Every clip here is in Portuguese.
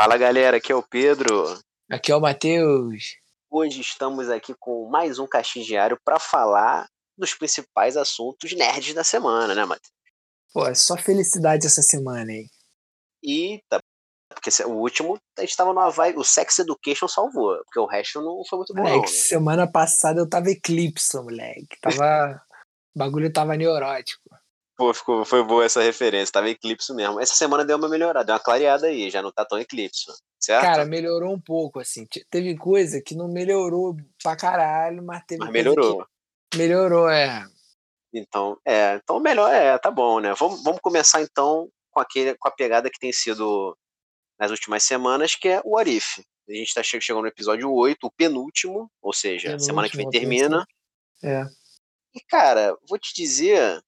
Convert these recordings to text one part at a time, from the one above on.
Fala galera, aqui é o Pedro. Aqui é o Matheus. Hoje estamos aqui com mais um Caixinho Diário para falar dos principais assuntos nerds da semana, né, Matheus? Pô, é só felicidade essa semana, hein? Eita, porque o último a gente tava numa vibe, o Sex Education salvou, porque o resto não foi muito bom. Moleque, não, né? semana passada eu tava eclipse, moleque. Tava. o bagulho tava neurótico. Pô, ficou, foi boa essa referência, tava eclipse mesmo. Essa semana deu uma melhorada, deu uma clareada aí, já não tá tão eclipse, certo? Cara, melhorou um pouco, assim. Te- Teve coisa que não melhorou pra caralho, mas teve Mas melhorou. melhorou, é. Então, é, então melhor é, tá bom, né? Vamos, vamos começar então com aquele, com a pegada que tem sido nas últimas semanas, que é o Arif. A gente tá che- chegando no episódio 8, o penúltimo, ou seja, semana que vem Penúltimo, termina. É. E, cara, vou te dizer.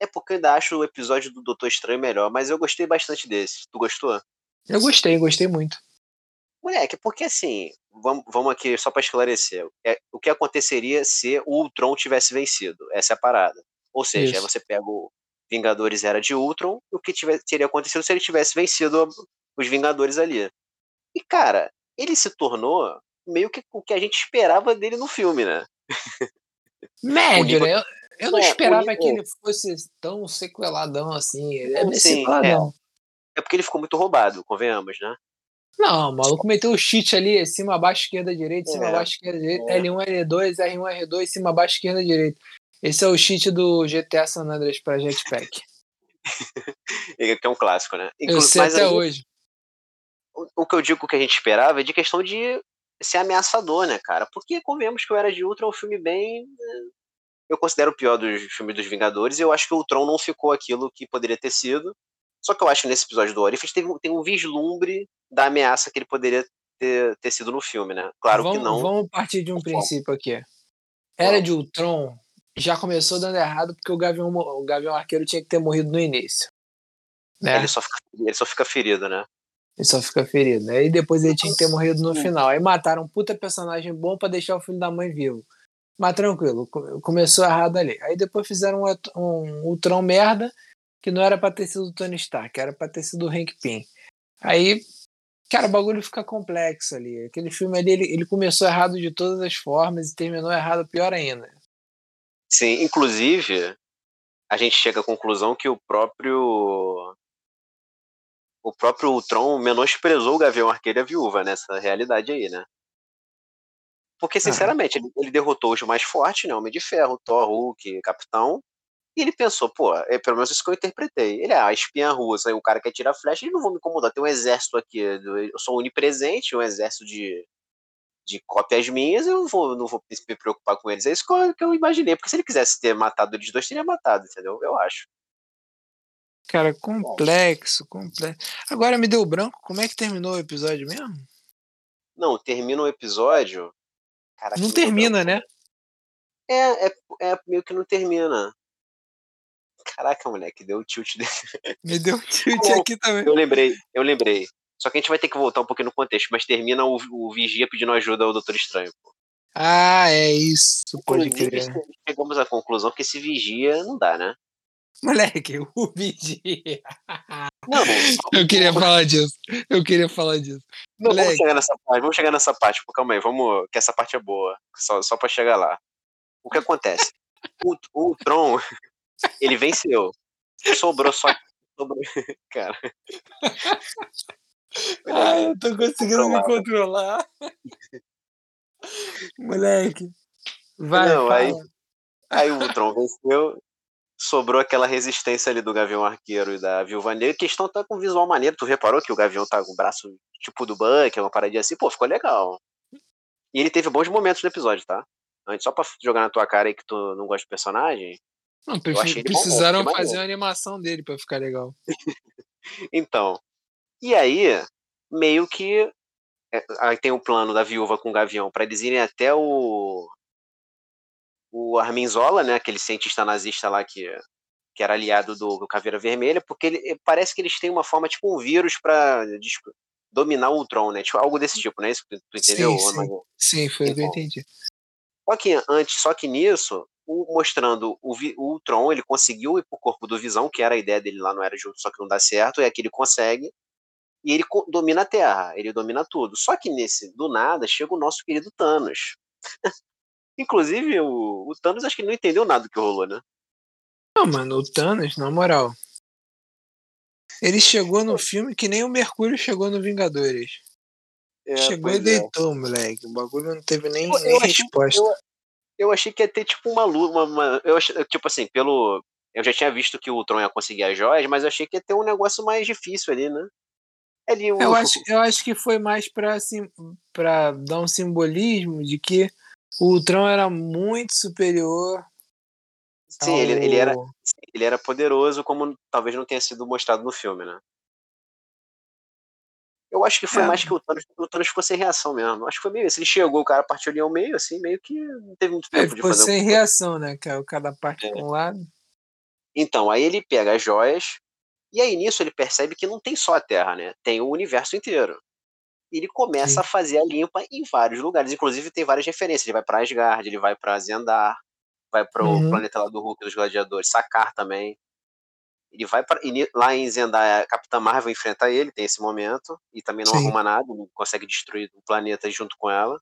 É porque eu ainda acho o episódio do Doutor Estranho melhor, mas eu gostei bastante desse. Tu gostou? Eu gostei, gostei muito. Moleque, porque assim, vamos, vamos aqui só pra esclarecer. É, o que aconteceria se o Ultron tivesse vencido? Essa é a parada. Ou seja, aí você pega o Vingadores Era de Ultron, o que tivesse, teria acontecido se ele tivesse vencido os Vingadores ali. E, cara, ele se tornou meio que o que a gente esperava dele no filme, né? Médio, nível- né? Eu, eu não É, o esperava nível- que ele fosse tão sequeladão assim. Ele é Não, bem sim, sequeladão. É porque ele ficou muito roubado, convenhamos, né? Não, o maluco meteu o cheat ali, cima, abaixo, esquerda, direita, cima, É, abaixo, esquerda, direita, é. L1, L2, R1, R2, cima, abaixo, esquerda, direita. Esse é o cheat do GTA San Andreas pra Jetpack. Ele que é um clássico, né? Eu Inclu- sei mas até aí, hoje. o, o que eu digo que a gente esperava é de questão de ser ameaçador, né, cara? Porque convenhamos que o Era de Ultron é um filme bem. Eu considero o pior dos filmes dos Vingadores, e eu acho que o Ultron não ficou aquilo que poderia ter sido. Só que eu acho que nesse episódio do Orifício teve, tem um vislumbre da ameaça que ele poderia ter, ter sido no filme, né? Claro vamos, que não. vamos partir de um Conforme. princípio aqui. Era de Ultron já começou dando errado porque o Gavião, o Gavião Arqueiro tinha que ter morrido no início. Né? Ele, só fica, ele só fica ferido, né? Ele só fica ferido. né? Aí depois ele tinha que ter morrido no final. Aí mataram um puta personagem bom pra deixar o filho da mãe vivo. Mas tranquilo, co- começou errado ali. Aí depois fizeram um, um Ultron merda, que não era pra ter sido o Tony Stark, era pra ter sido o Hank Pym. Aí, cara, o bagulho fica complexo ali. Aquele filme ali, ele, ele começou errado de todas as formas e terminou errado pior ainda. Sim, inclusive, a gente chega à conclusão que o próprio. O próprio Ultron menosprezou o Gavião Arqueiro e a Viúva nessa realidade aí, né? Porque, sinceramente, ele, ele derrotou os mais fortes, né? Homem de Ferro, Thor, Hulk, Capitão. E ele pensou, pô, é pelo menos isso que eu interpretei. Ele é a espiã russa, o cara quer tirar flecha, eles não vão me incomodar. Tem um exército aqui, eu sou onipresente, um exército de, de cópias minhas, eu não vou, não vou me preocupar com eles. É isso que eu, que eu imaginei, porque se ele quisesse ter matado eles dois, teria matado, entendeu? Eu acho. Cara, complexo, complexo. Agora me deu branco, como é que terminou o episódio mesmo? Não, termina o episódio. Caraca, Não termina, né? É, é, é meio que não termina. Caraca, moleque, deu tilt dele. Me deu um tilt Não. aqui também. Eu lembrei, eu lembrei. Só que a gente vai ter que voltar um pouquinho no contexto, mas termina o, o Vigia pedindo ajuda ao Doutor Estranho. Pô. Ah, é isso, pode crer. chegamos à conclusão que esse Vigia não dá, né? Moleque, o. Não, Eu queria falar disso. Eu queria falar disso. não vamos chegar nessa parte, vamos chegar nessa parte, pô, calma aí, vamos, que essa parte é boa, só, só pra chegar lá. O que acontece? O, o Tron, ele venceu. Sobrou só. Sobrou, cara, Ah, eu tô conseguindo me Controlado. controlar. Moleque. Vai, Não, aí-. Aí o Tron venceu, sobrou aquela resistência ali do Gavião Arqueiro e da Viúva Negra. A questão tá com visual maneiro. Tu reparou que o Gavião tá com o braço tipo do Buck, uma paradinha assim? Pô, ficou legal. E ele teve bons momentos no episódio, tá? Antes, só pra jogar na tua cara aí que tu não gosta do personagem. Não, bom, precisaram achei fazer uma animação dele pra ficar legal. Então. E aí, meio que. é, Aí tem o plano da viúva com o Gavião pra eles irem até o. O Arminzola, né? Aquele cientista nazista lá que, que era aliado do, do Caveira Vermelha, porque ele, parece que eles têm uma forma, tipo um vírus dis- dominar o Ultron, né? Tipo, algo desse tipo, né? Isso que tu entendeu? Sim, sim. Sim, foi o que eu Então. entendi. Só que antes, só que nisso, o- mostrando o, o Ultron, ele conseguiu ir pro corpo do Visão, que era a ideia dele lá, não era junto, só que não dá certo, é que ele consegue. E ele domina a Terra, ele domina tudo. Só que nesse, do nada, chega o nosso querido Thanos. Inclusive, o, o Thanos acho que não entendeu nada do que rolou, né? Não, mano, o Thanos, na moral. Ele chegou no filme que nem o Mercúrio chegou no Vingadores. É, chegou e é. deitou, é. moleque. O bagulho não teve nem, eu, nem eu resposta. Achei, eu, eu, achei que ia ter tipo uma luta. Uma, uma, eu achei, tipo assim, pelo. Eu já tinha visto que o Tron ia conseguir as joias, mas eu achei que ia ter um negócio mais difícil ali, né? Ali, o... eu, acho, eu acho que foi mais pra, assim, pra dar um simbolismo de que o Ultron era muito superior. Sim, ao... ele, ele, era, ele era poderoso, como talvez não tenha sido mostrado no filme, né? Eu acho que foi é. mais que o Thanos, o Thanos ficou sem reação mesmo. Acho que foi meio isso. Ele chegou, o cara partiu ali ao meio, assim, meio que não teve muito tempo é, de fazer. Ficou sem reação, né? Caiu cada parte é. um lado. Então, aí ele pega as joias, e aí nisso ele percebe que não tem só a Terra, né? Tem o universo inteiro ele começa Sim. a fazer a limpa em vários lugares. Inclusive, tem várias referências. Ele vai para Asgard, ele vai para Zendar, vai para o uhum. planeta lá do Hulk dos Gladiadores, Sakar também. Ele vai para lá em Zendar, a Capitã Marvel enfrenta ele, tem esse momento, e também não Sim. arruma nada, não consegue destruir o planeta junto com ela.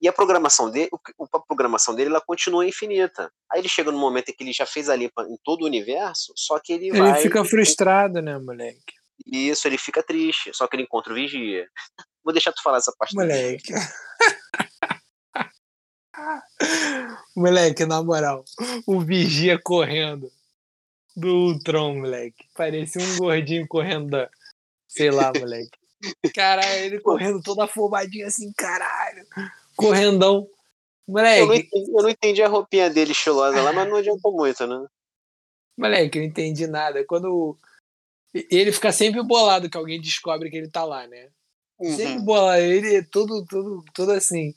E a programação dele, a programação dele, ela continua infinita. Aí ele chega no momento em que ele já fez a limpa em todo o universo, só que ele, ele vai. Ele fica frustrado, né, moleque? Isso, ele fica triste, só que ele encontra o Vigia. Vou deixar tu falar essa parte. Moleque. moleque, na moral, o Vigia correndo do Ultron, moleque. Parecia um gordinho correndo da... Sei lá, moleque. Caralho, ele correndo todo afobadinho assim, caralho. Correndão. Moleque. Eu não, entendi, eu não entendi a roupinha dele estilosa lá, mas não adiantou muito, né? Moleque, eu não entendi nada. Quando ele fica sempre bolado que alguém descobre que ele tá lá, né? Uhum. Sempre bolado. Ele é tudo, tudo, tudo assim.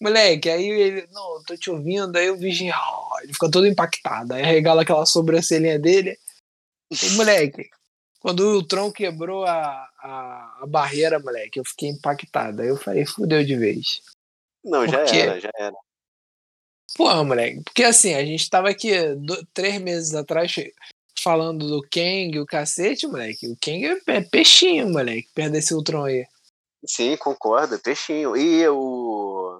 Moleque, aí ele, não, tô te ouvindo, aí o vigia, oh, ele fica todo impactado, aí regala aquela sobrancelhinha dele. E, moleque, quando o Tron quebrou a, a, a, barreira, moleque, eu fiquei impactado. Aí eu falei, fudeu de vez. Não, já era, já era. Pô, moleque, porque assim, a gente tava aqui do, três meses atrás falando do Kang, o cacete, moleque. O Kang é, é peixinho, moleque, perto desse Ultron aí. Sim, concordo, é peixinho. E o.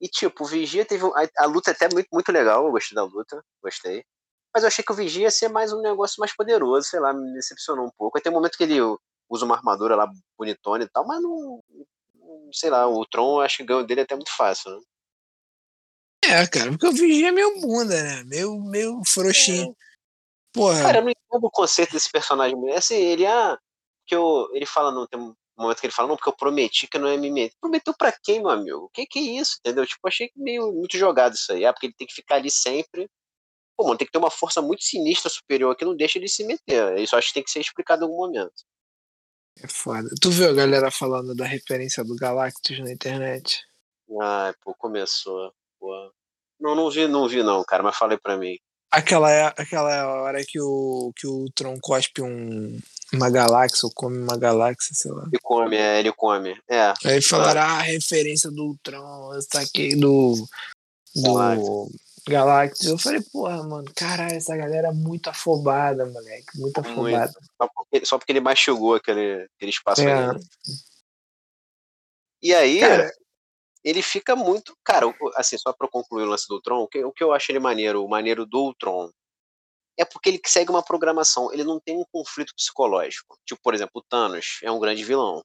E tipo, o Vigia teve. A, a, luta é até muito, muito legal, eu gostei da luta, gostei. Mas eu achei que o Vigia ia ser mais um negócio mais poderoso, sei lá, me decepcionou um pouco. Aí tem um momento que ele usa uma armadura lá bonitona e tal, mas não. Sei lá, o Tron acho que ganho dele é até muito fácil, né? É, cara, porque o Vigia é meio bunda, né? Meio, meio frouxinho. É. Porra. Cara, eu não entendo o conceito desse personagem. Assim, ele, ah, que eu, ele fala, não, tem um momento que ele fala, não, porque eu prometi que não ia me meter. Prometeu pra quem, meu amigo? O que que é isso, entendeu? Tipo, achei meio muito jogado isso aí. Ah, porque ele tem que ficar ali sempre. Pô, mano, tem que ter uma força muito sinistra superior que não deixa ele se meter. Isso acho que tem que ser explicado em algum momento. É foda. Tu viu a galera falando da referência do Galactus na internet? Ai, pô, começou. Pô. Não, não vi, não vi não, cara, mas falei pra mim. Aquela, é, aquela é hora que o, que o Tron cospe um, uma galáxia, ou come uma galáxia, sei lá. Ele come, é, ele come. É. Aí falaram, ah, a referência do Tron, isso aqui do. do Galactus. Eu falei, porra, mano, caralho, essa galera é muito afobada, moleque. Muito afobada. Só, porque, só porque ele mastigou aquele, aquele espaço é. ali. Né? E aí, Cara, ele fica muito. Cara, assim, só para concluir o lance do Ultron, o que, o que eu acho ele maneiro, o maneiro do Ultron, é porque ele segue uma programação, ele não tem um conflito psicológico. Tipo, por exemplo, o Thanos é um grande vilão.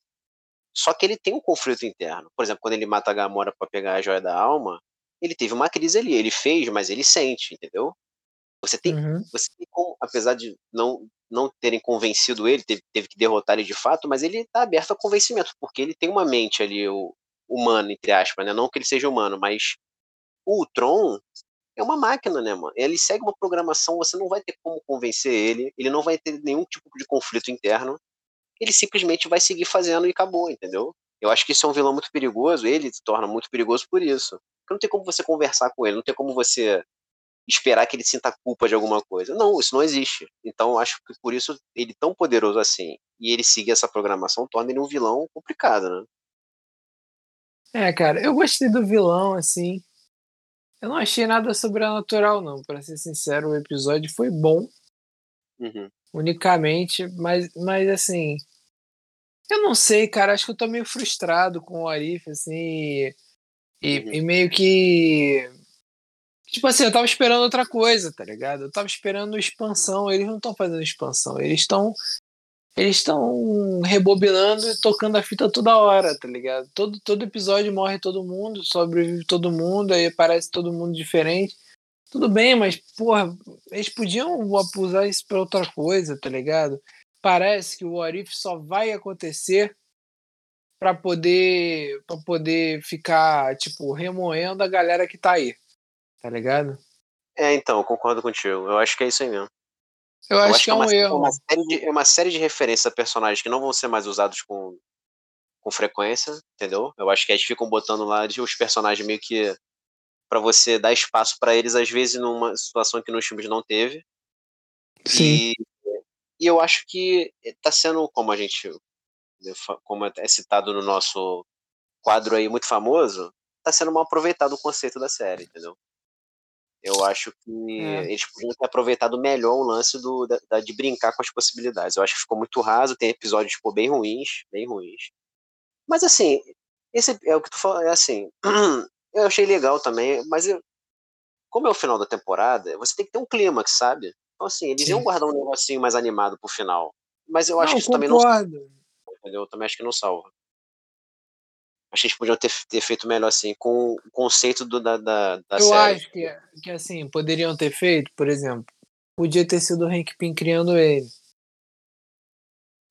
Só que ele tem um conflito interno. Por exemplo, quando ele mata a Gamora para pegar a joia da alma, ele teve uma crise ali. Ele fez, mas ele sente, entendeu? Você tem, uhum. você tem como, apesar de não, não terem convencido ele, teve, teve que derrotar ele de fato, mas ele está aberto a convencimento, porque ele tem uma mente ali, o, humano, entre aspas, né? Não que ele seja humano, mas o Tron é uma máquina, né, mano? Ele segue uma programação, você não vai ter como convencer ele, ele não vai ter nenhum tipo de conflito interno. Ele simplesmente vai seguir fazendo e acabou, entendeu? Eu acho que isso é um vilão muito perigoso, ele se torna muito perigoso por isso. Porque não tem como você conversar com ele, não tem como você esperar que ele sinta culpa de alguma coisa. Não, isso não existe. Então, acho que por isso ele tão poderoso assim e ele seguir essa programação torna ele um vilão complicado, né? É, cara, eu gostei do vilão, assim. Eu não achei nada sobrenatural, não. Para ser sincero, o episódio foi bom. Uhum. Unicamente, mas, mas assim. Eu não sei, cara. Acho que eu tô meio frustrado com o Arif, assim. E, Uhum. e meio que. Tipo assim, eu tava esperando outra coisa, tá ligado? Eu tava esperando expansão. Eles não estão fazendo expansão. Eles estão. Eles estão rebobinando e tocando a fita toda hora, tá ligado? Todo, todo episódio morre todo mundo, sobrevive todo mundo, aí aparece todo mundo diferente. Tudo bem, mas, porra, eles podiam usar isso pra outra coisa, tá ligado? Parece que o What If só vai acontecer pra poder, pra poder ficar, tipo, remoendo a galera que tá aí, tá ligado? É, então, concordo contigo. Eu acho que é isso aí mesmo. Eu, Eu acho, que é um uma, erro. Uma série, de, é uma série de referências a personagens que não vão ser mais usados com, com frequência, entendeu? Eu acho que eles ficam botando lá de os personagens meio que para você dar espaço para eles, às vezes numa situação que nos filmes não teve. Sim. E, e eu acho que tá sendo, como a gente, como é citado no nosso quadro aí muito famoso, tá sendo mal aproveitado o conceito da série, entendeu? Eu acho que É. eles podiam ter aproveitado melhor o lance do, da, da- de brincar com as possibilidades. Eu acho que ficou muito raso, tem episódios tipo, bem ruins, bem ruins. Mas assim, esse é o que tu falou, é assim, eu achei legal também, mas eu- como é o final da temporada, você tem que ter um clímax, sabe? Então assim, eles Sim. iam guardar um negocinho mais animado pro final. Mas eu acho não, que isso também não concordo. salva, entendeu? Eu também acho que não salva. Acho que eles podiam ter, ter feito melhor assim, com o conceito do, da, da, da Eu série. acho que, que, assim, poderiam ter feito, por exemplo, podia ter sido o Hank Pym criando ele.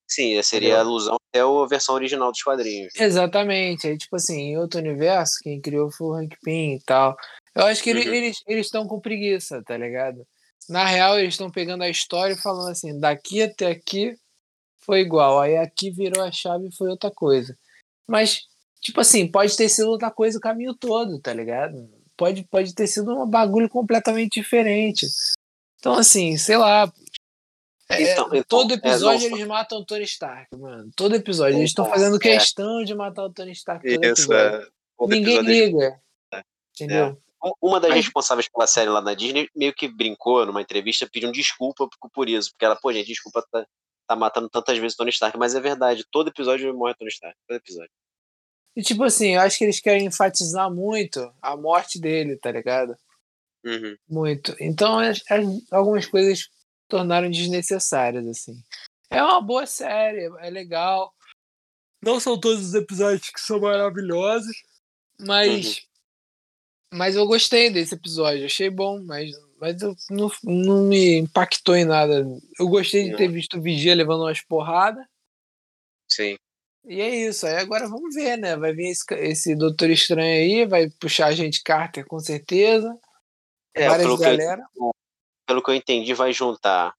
Sim, seria Entendeu? alusão até a versão original dos quadrinhos. né? Exatamente. Aí, tipo assim, em outro universo, quem criou foi o Hank Pym e tal. Eu acho que Uhum. eles eles estão com preguiça, tá ligado? Na real, eles estão pegando a história e falando assim, daqui até aqui foi igual, aí aqui virou a chave e foi outra coisa. Mas, tipo assim, pode ter sido outra coisa o caminho todo, tá ligado? Pode, pode ter sido um bagulho completamente diferente. Então, assim, sei lá. é, Então- então, todo é, episódio não, eles matam o Tony Stark, mano. Todo episódio. Eles estão Então, fazendo é. questão de matar o Tony Stark Isso, é. Ninguém é liga. Entendeu? Um- Uma das responsáveis pela série lá na Disney meio que brincou numa entrevista pedindo desculpa por- isso. Porque ela, pô, gente, desculpa tá, tá matando tantas vezes o Tony Stark. Mas é verdade, todo episódio morre Tony Stark. Todo episódio. E tipo assim, eu acho que eles querem enfatizar muito a morte dele, tá ligado? Uhum. Muito. Então as- as- algumas coisas tornaram desnecessárias, assim. É uma boa série, é legal. Não são todos os episódios que são maravilhosos, mas. Mas eu gostei desse episódio, achei bom, mas, mas eu, não, não me impactou em nada. Eu gostei de Não. ter visto o Vigia levando umas porradas. Sim. E é isso. Aí agora vamos ver, né? Vai vir esse, esse Doutor Estranho aí, vai puxar a gente Carter com certeza. É, Várias pelo que, eu, galera. pelo que eu entendi, vai juntar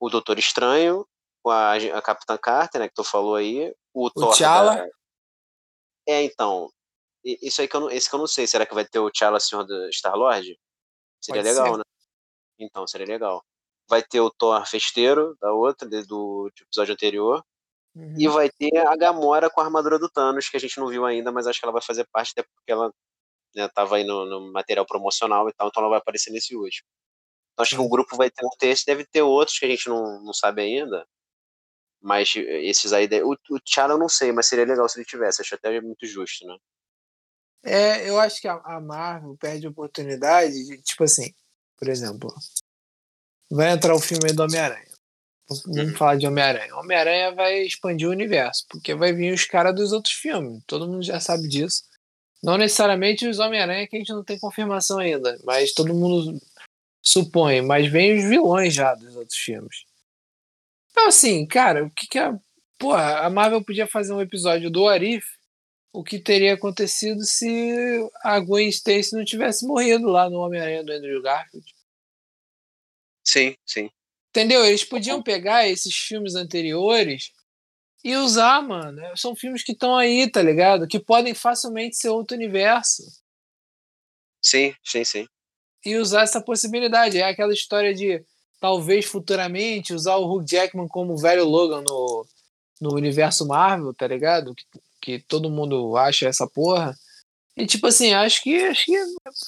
o Doutor Estranho com a, a Capitã Carter, né, que tu falou aí. O, Thor. T'Challa. da- É, então. Isso aí que eu não, esse que eu não sei. Será que vai ter o T'Challa Senhor do Star-Lord? Seria Pode legal, ser. né? Então, seria legal. Vai ter o Thor Festeiro, da outra, do episódio anterior. Uhum. E vai ter a Gamora com a armadura do Thanos, que a gente não viu ainda, mas acho que ela vai fazer parte, até porque ela né, tava aí no, no material promocional e tal, então ela vai aparecer nesse último. Então acho que Sim. o grupo vai ter um texto, deve ter outros que a gente não, não sabe ainda. Mas esses aí. O, o T'Challa eu não sei, mas seria legal se ele tivesse. Acho até muito justo, né? É, eu acho que a, a Marvel perde a oportunidade de, tipo assim, por exemplo, vai entrar o filme aí do Homem-Aranha. Vamos Uhum. falar de Homem-Aranha. Homem-Aranha vai expandir o universo, porque vai vir os caras dos outros filmes. Todo mundo já sabe disso. Não necessariamente os Homem-Aranha que a gente não tem confirmação ainda, mas todo mundo supõe. Mas vem os vilões já dos outros filmes. Então, assim, cara, o que que a. Porra, a Marvel podia fazer um episódio do Arif o que teria acontecido se a Gwen Stacy não tivesse morrido lá no Homem-Aranha do Andrew Garfield. Sim, sim. Entendeu? Eles podiam pegar esses filmes anteriores e usar, mano. São filmes que estão aí, tá ligado? Que podem facilmente ser outro universo. Sim, sim, sim. E usar essa possibilidade. É aquela história de talvez futuramente usar o Hugh Jackman como o velho Logan no, no universo Marvel, tá ligado? Que, que todo mundo acha essa porra. E tipo assim, acho que, acho que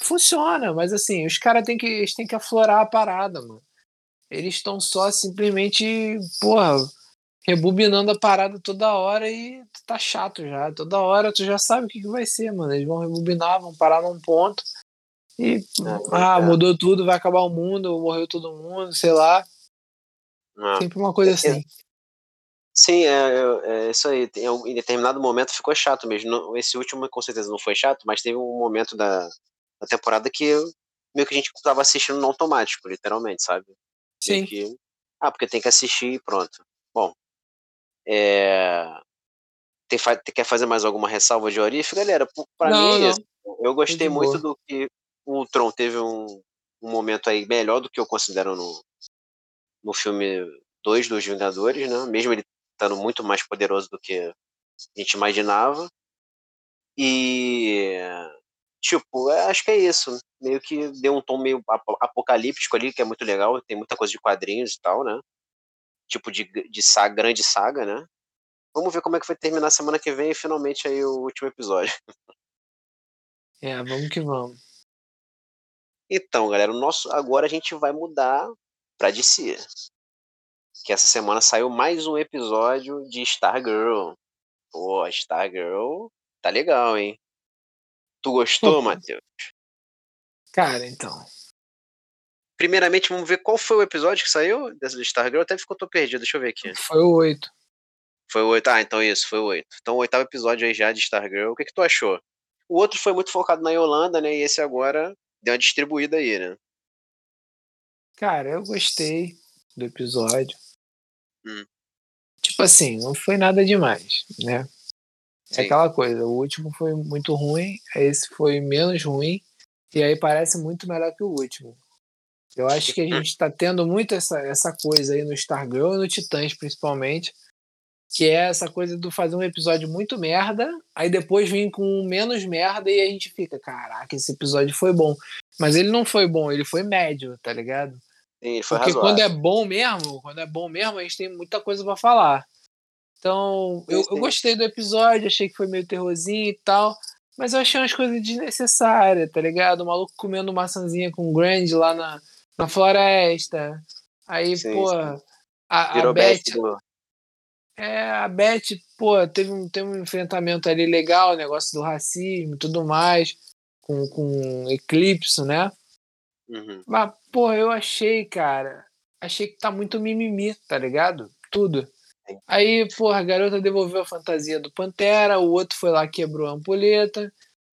funciona, mas assim, os caras têm que, eles têm que aflorar a parada, mano. Eles estão só simplesmente, porra, rebobinando a parada toda hora e tá chato já. Toda hora tu já sabe o que, que vai ser, mano. Eles vão rebobinar, vão parar num ponto. E, é, ah, é. mudou tudo, vai acabar o mundo, morreu todo mundo, sei lá. É. Sempre uma coisa assim. Sim, é, é, isso aí. Em determinado momento ficou chato mesmo. Esse último, com certeza, não foi chato, mas teve um momento da, da temporada que meio que a gente tava assistindo no automático, literalmente, sabe? Sim. Que, ah, porque tem que assistir e pronto. Bom, é, tem, quer fazer mais alguma ressalva de Orif? Galera, para mim, não. eu gostei muito do que o Tron teve um, um momento aí melhor do que eu considero no, no filme 2 dos Vingadores, né? Mesmo ele estando muito mais poderoso do que a gente imaginava. E tipo, acho que é isso. Meio que deu um tom meio apocalíptico ali, que é muito legal. Tem muita coisa de quadrinhos e tal, né? Tipo de, de saga, grande saga, né? Vamos ver como é que vai terminar semana que vem e finalmente aí o último episódio. É, vamos que vamos. Então, galera, o nosso agora a gente vai mudar para DC. Que essa semana saiu mais um episódio de Stargirl. Pô, Stargirl tá legal, hein? Tu gostou, Matheus? Cara, então. Primeiramente, vamos ver qual foi o episódio que saiu dessa de Stargirl. Até ficou tô perdido, deixa eu ver aqui. Foi o 8. Foi o 8. Ah, então isso, foi o 8. Então, o oitavo episódio aí já de Stargirl. O que, que tu achou? O outro foi muito focado na Yolanda, né? E esse agora deu uma distribuída aí, né? Cara, eu gostei do episódio. Hum. Tipo assim, não foi nada demais, né? É Sim. É aquela coisa, o último foi muito ruim, esse foi menos ruim, e aí parece muito melhor que o último. Eu acho que a gente tá tendo muito essa, essa coisa aí no Stargirl e no Titãs, principalmente, que é essa coisa do fazer um episódio muito merda, aí depois vir com menos merda e a gente fica, caraca, esse episódio foi bom. Mas ele não foi bom, ele foi médio, tá ligado? Sim, foi Porque razoável. quando é bom mesmo, quando é bom mesmo, a gente tem muita coisa para falar. Então, eu, eu, gostei do episódio, achei que foi meio terrorzinho e tal, mas eu achei umas coisas desnecessárias, tá ligado? O maluco comendo maçãzinha com Grand lá na, na floresta. Aí, sim, pô, sim. a, a Beth. É, a Beth, pô, teve um, teve um enfrentamento ali legal, negócio do racismo e tudo mais, com, com Eclipse, né? Uhum. Mas, pô, eu achei, cara, achei que tá muito mimimi, tá ligado? Tudo. Aí, porra, a garota devolveu a fantasia do Pantera, o outro foi lá quebrou a ampulheta.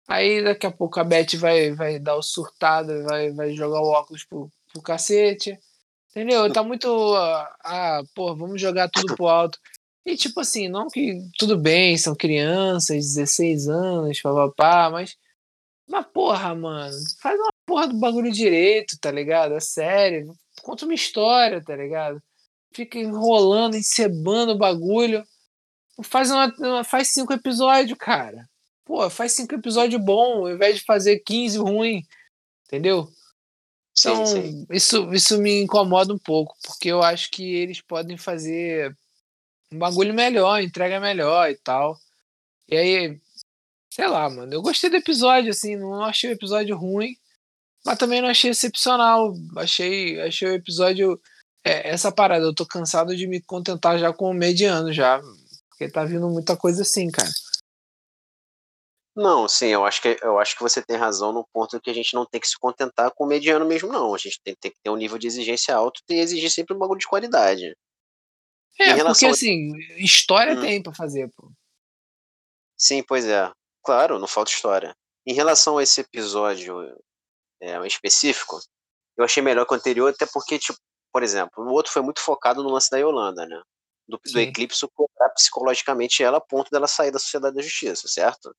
Aí daqui a pouco a Beth vai, vai dar o surtado, vai, vai jogar o óculos pro, pro cacete. Entendeu? Tá muito. Ah, porra, vamos jogar tudo pro alto. E tipo assim, não que tudo bem, são crianças, 16 anos, papapá, mas. Mas porra, mano, faz uma porra do bagulho direito, tá ligado? É sério. Conta uma história, tá ligado? Fica enrolando, encebando o bagulho. Faz, uma, faz cinco episódios, cara. Pô, faz cinco episódios bom, ao invés de fazer 15 ruim. Entendeu? Então, sim, sim. Isso, isso me incomoda um pouco, porque eu acho que eles podem fazer um bagulho melhor, entrega melhor e tal. E aí, sei lá, mano, eu gostei do episódio, assim, não achei o episódio ruim, mas também não achei excepcional. Achei, achei o episódio. É, essa parada, eu tô cansado de me contentar já com o mediano já. Porque tá vindo muita coisa assim, cara. Não, sim, eu acho que eu acho que você tem razão no ponto que a gente não tem que se contentar com o mediano mesmo, não. A gente tem, tem que ter um nível de exigência alto e exigir sempre um bagulho de qualidade. É, porque a... assim, história hum. tem para fazer, pô. Sim, pois é. Claro, não falta história. Em relação a esse episódio é, específico, eu achei melhor que o anterior, até porque, tipo, por exemplo, o outro foi muito focado no lance da Yolanda, né? Do, do Eclipse cobrar psicologicamente ela a ponto dela sair da Sociedade da Justiça, certo?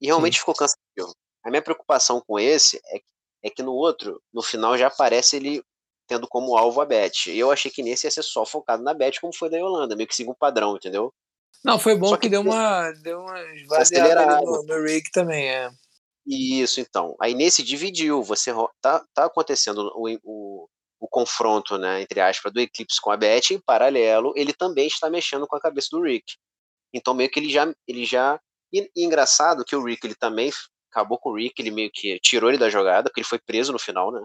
E realmente Sim. ficou cansativo. A minha preocupação com esse é, é que no outro, no final já aparece ele tendo como alvo a Beth. E eu achei que nesse ia ser só focado na Beth, como foi da Yolanda, meio que siga um padrão, entendeu? Não, foi bom que, que, deu uma deu uma esvaziada no, no Rick também, é. Isso, então. Aí nesse dividiu, você tá, tá acontecendo o, o, o confronto, né, entre aspas, do Eclipse com a Beth, em paralelo, ele também está mexendo com a cabeça do Rick. Então meio que ele já ele já e, e engraçado que o Rick ele também acabou com o Rick, ele meio que tirou ele da jogada, porque ele foi preso no final, né?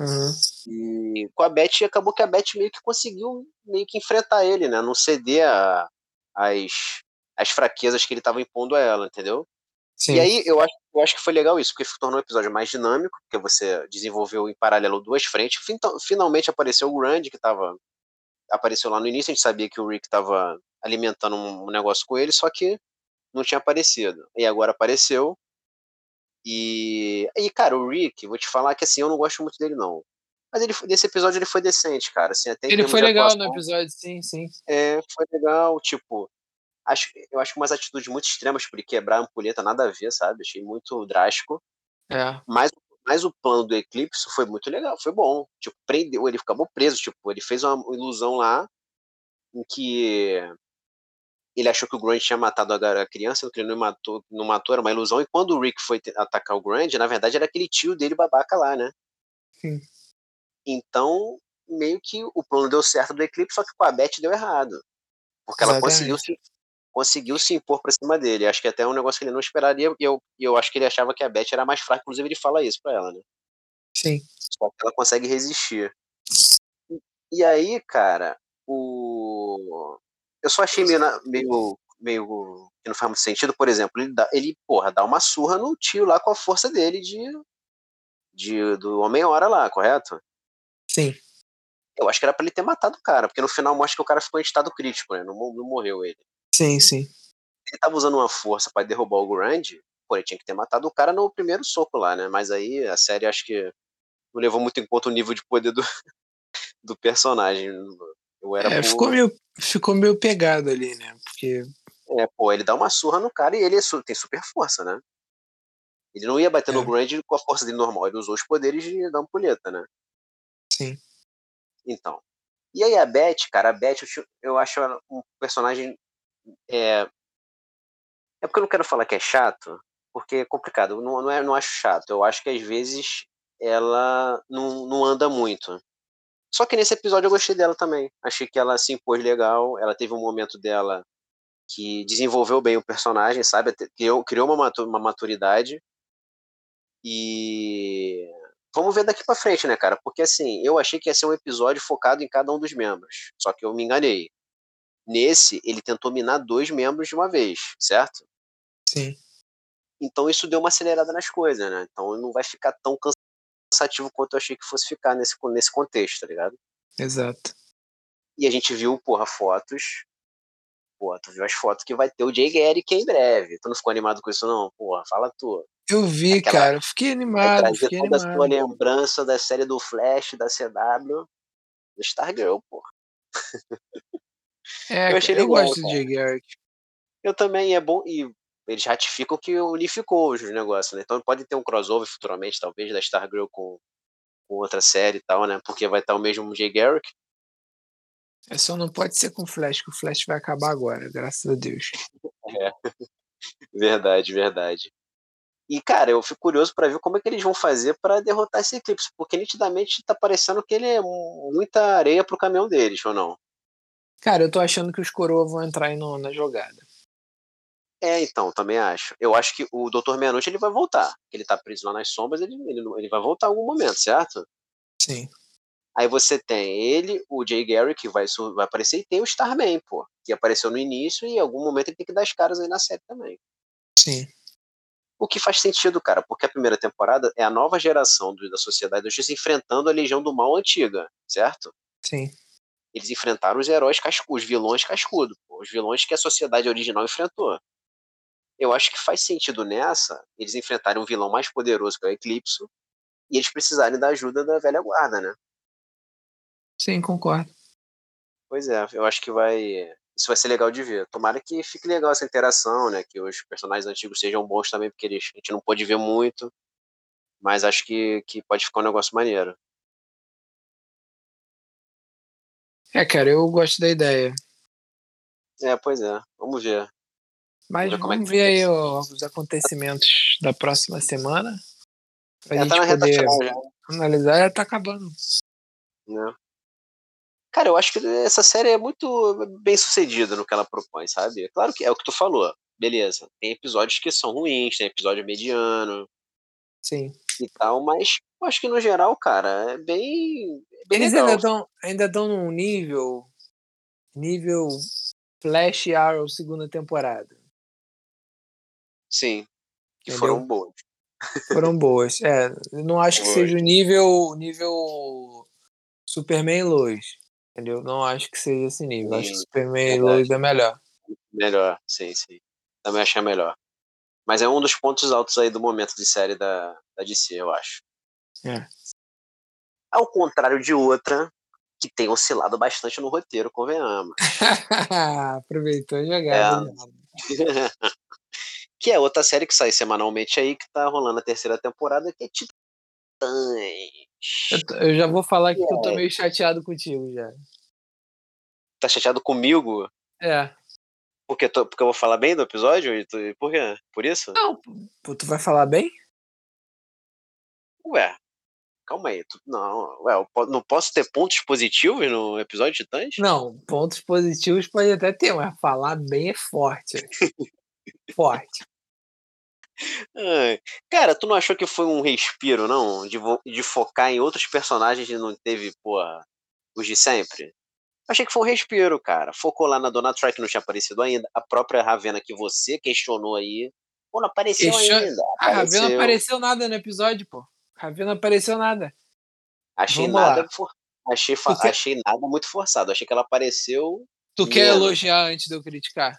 Uhum. E com a Beth acabou que a Beth meio que conseguiu meio que enfrentar ele, né? Não ceder a, as, as fraquezas que ele estava impondo a ela, entendeu? Sim. E aí eu acho, eu acho que foi legal isso, porque tornou o episódio mais dinâmico, porque você desenvolveu em paralelo duas frentes. Finalmente apareceu o Randy, que tava. Apareceu lá no início, a gente sabia que o Rick estava alimentando um negócio com ele, só que não tinha aparecido. E agora apareceu. E, e cara, o Rick, vou te falar que assim, eu não gosto muito dele, não. Mas ele, nesse episódio ele foi decente, cara. Assim, até ele foi legal atuação, no episódio, sim, sim. É, foi legal, tipo. Acho, eu acho umas atitudes muito extremas por ele quebrar a ampulheta, nada a ver, sabe? Achei muito drástico. É. Mas, mas o plano do Eclipse foi muito legal, foi bom. Tipo, prendeu, ele acabou preso, tipo, ele fez uma ilusão lá em que ele achou que o Grant tinha matado a criança, que ele não matou, não matou, era uma ilusão. E quando o Rick foi atacar o Grant, na verdade era aquele tio dele babaca lá, né? Sim. Então, meio que o plano deu certo do Eclipse, só que com a Beth deu errado. Porque ela conseguiu se, conseguiu se impor pra cima dele. Acho que até é um negócio que ele não esperaria. E eu, eu acho que ele achava que a Beth era mais fraca. Inclusive, ele fala isso pra ela, né? Sim. Só que ela consegue resistir. E aí, cara, o eu só achei meio, meio, meio que não faz muito sentido, por exemplo, ele, dá, ele porra, dá uma surra no tio lá com a força dele de, de do Homem-Hora lá, correto? Sim. Eu acho que era pra ele ter matado o cara, porque no final mostra que o cara ficou em estado crítico, né? Não, não morreu ele. Sim, sim. Ele tava usando uma força para derrubar o Grand, pô, ele tinha que ter matado o cara no primeiro soco lá, né? Mas aí a série acho que não levou muito em conta o nível de poder do, do personagem. Eu era é, por... ficou, meio, ficou meio pegado ali, né? Porque. É, pô, ele dá uma surra no cara e ele é tem super força, né? Ele não ia bater é. no Grand com a força dele normal, ele usou os poderes de, da ampulheta, né? Sim. Então. E aí a Beth, cara, a Beth, eu, eu acho um personagem. É... é porque eu não quero falar que é chato, porque é complicado. Não, não, é, não acho chato. Eu acho que às vezes ela não, não anda muito. Só que nesse episódio eu gostei dela também. Achei que ela se impôs legal. Ela teve um momento dela que desenvolveu bem o personagem, sabe? Criou, criou uma maturidade. E vamos ver daqui para frente, né, cara? Porque assim, eu achei que ia ser um episódio focado em cada um dos membros. Só que eu me enganei. Nesse, ele tentou minar dois membros de uma vez, certo? Sim. Então isso deu uma acelerada nas coisas, né? Então não vai ficar tão cansativo quanto eu achei que fosse ficar nesse, nesse contexto, tá ligado? Exato. E a gente viu, porra, fotos. Pô, tu viu as fotos que vai ter o Jay Garrick em breve. Tu não ficou animado com isso, não? Porra, fala tu. Eu vi, Aquela... cara. Fiquei animado. Fiquei toda animado. a sua lembrança da série do Flash, da CW, do Stargirl, porra. É, eu, achei eu legal, gosto do Jay Garrick. Eu também, é bom. E eles ratificam que unificou os negócios, né? Então pode ter um crossover futuramente, talvez, da Stargirl com, com outra série e tal, né? Porque vai estar o mesmo Jay Garrick. É só não pode ser com o Flash, que o Flash vai acabar agora, graças a Deus. É. Verdade, verdade. E, cara, eu fico curioso para ver como é que eles vão fazer para derrotar esse Eclipse, porque nitidamente tá parecendo que ele é muita areia pro caminhão deles, ou não? Cara, eu tô achando que os coroas vão entrar aí no, na jogada. É, então, também acho. Eu acho que o Doutor Meia-Noite ele vai voltar. Ele tá preso lá nas sombras, ele, ele, ele vai voltar em algum momento, certo? Sim. Aí você tem ele, o Jay Gary, que vai, vai aparecer, e tem o Starman, pô, que apareceu no início e em algum momento ele tem que dar as caras aí na série também. Sim. O que faz sentido, cara, porque a primeira temporada é a nova geração do, da Sociedade dos enfrentando a Legião do Mal antiga, certo? Sim. Eles enfrentaram os heróis cascudos, os vilões cascudos, os vilões que a sociedade original enfrentou eu acho que faz sentido nessa eles enfrentarem um vilão mais poderoso que é o Eclipse e eles precisarem da ajuda da velha guarda, né? Sim, concordo. Pois é, eu acho que vai. Isso vai ser legal de ver. Tomara que fique legal essa interação, né? Que os personagens antigos sejam bons também, porque eles, a gente não pode ver muito. Mas acho que, que pode ficar um negócio maneiro. É, cara, eu gosto da ideia. É, pois é. Vamos ver. Mas vamos, vamos ver aí os acontecimentos da próxima semana. Pra já tá na reta final já. Analisar, já tá acabando. Né? Cara, eu acho que essa série é muito bem sucedida no que ela propõe, sabe? Claro que é o que tu falou. Beleza. Tem episódios que são ruins, tem episódio mediano. Sim. E tal, mas eu acho que no geral, cara, é bem. é bem Eles legal. ainda estão ainda estão num nível. Nível Flash Arrow segunda temporada. Sim. Que Entendeu? foram boas. Foram boas. É, não acho que Boas. seja o nível, nível Superman e Lois. Entendeu? Não acho que seja esse nível. Acho que Sim, Superman e verdade. Lois é melhor. Melhor, sim, sim. Também achei melhor. Mas é um dos pontos altos aí do momento de série da, da DC, eu acho. É. Ao contrário de outra, que tem oscilado bastante no roteiro, convenhamos. Aproveitou a jogada. É. que é outra série que sai semanalmente aí, que tá rolando a terceira temporada, que é Titãs. Eu, eu já vou falar que eu tô meio chateado contigo já. Tá chateado comigo? É. Porque, tô- porque eu vou falar bem do episódio? E tu- por quê? Por isso? Não, tu vai falar bem? Ué, calma aí. tu- não, ué, eu não posso ter pontos positivos no episódio de Titãs? Não, pontos positivos pode até ter, mas falar bem é forte. forte. Ai, Cara, tu não achou que foi um respiro, não? De, de focar em outros personagens e não teve, porra, os de sempre? Achei que foi um respiro, cara. Focou lá na Dona Troy, que não tinha aparecido ainda. A própria Ravena, que você questionou aí. Pô, não apareceu ainda. A Ravena Apareceu. não apareceu nada no episódio, pô. Ravena não apareceu nada. Achei Vamos nada lá. for- achei, fa- quer- achei nada muito forçado. Achei que ela apareceu. Tu quer Menos. elogiar antes de eu criticar?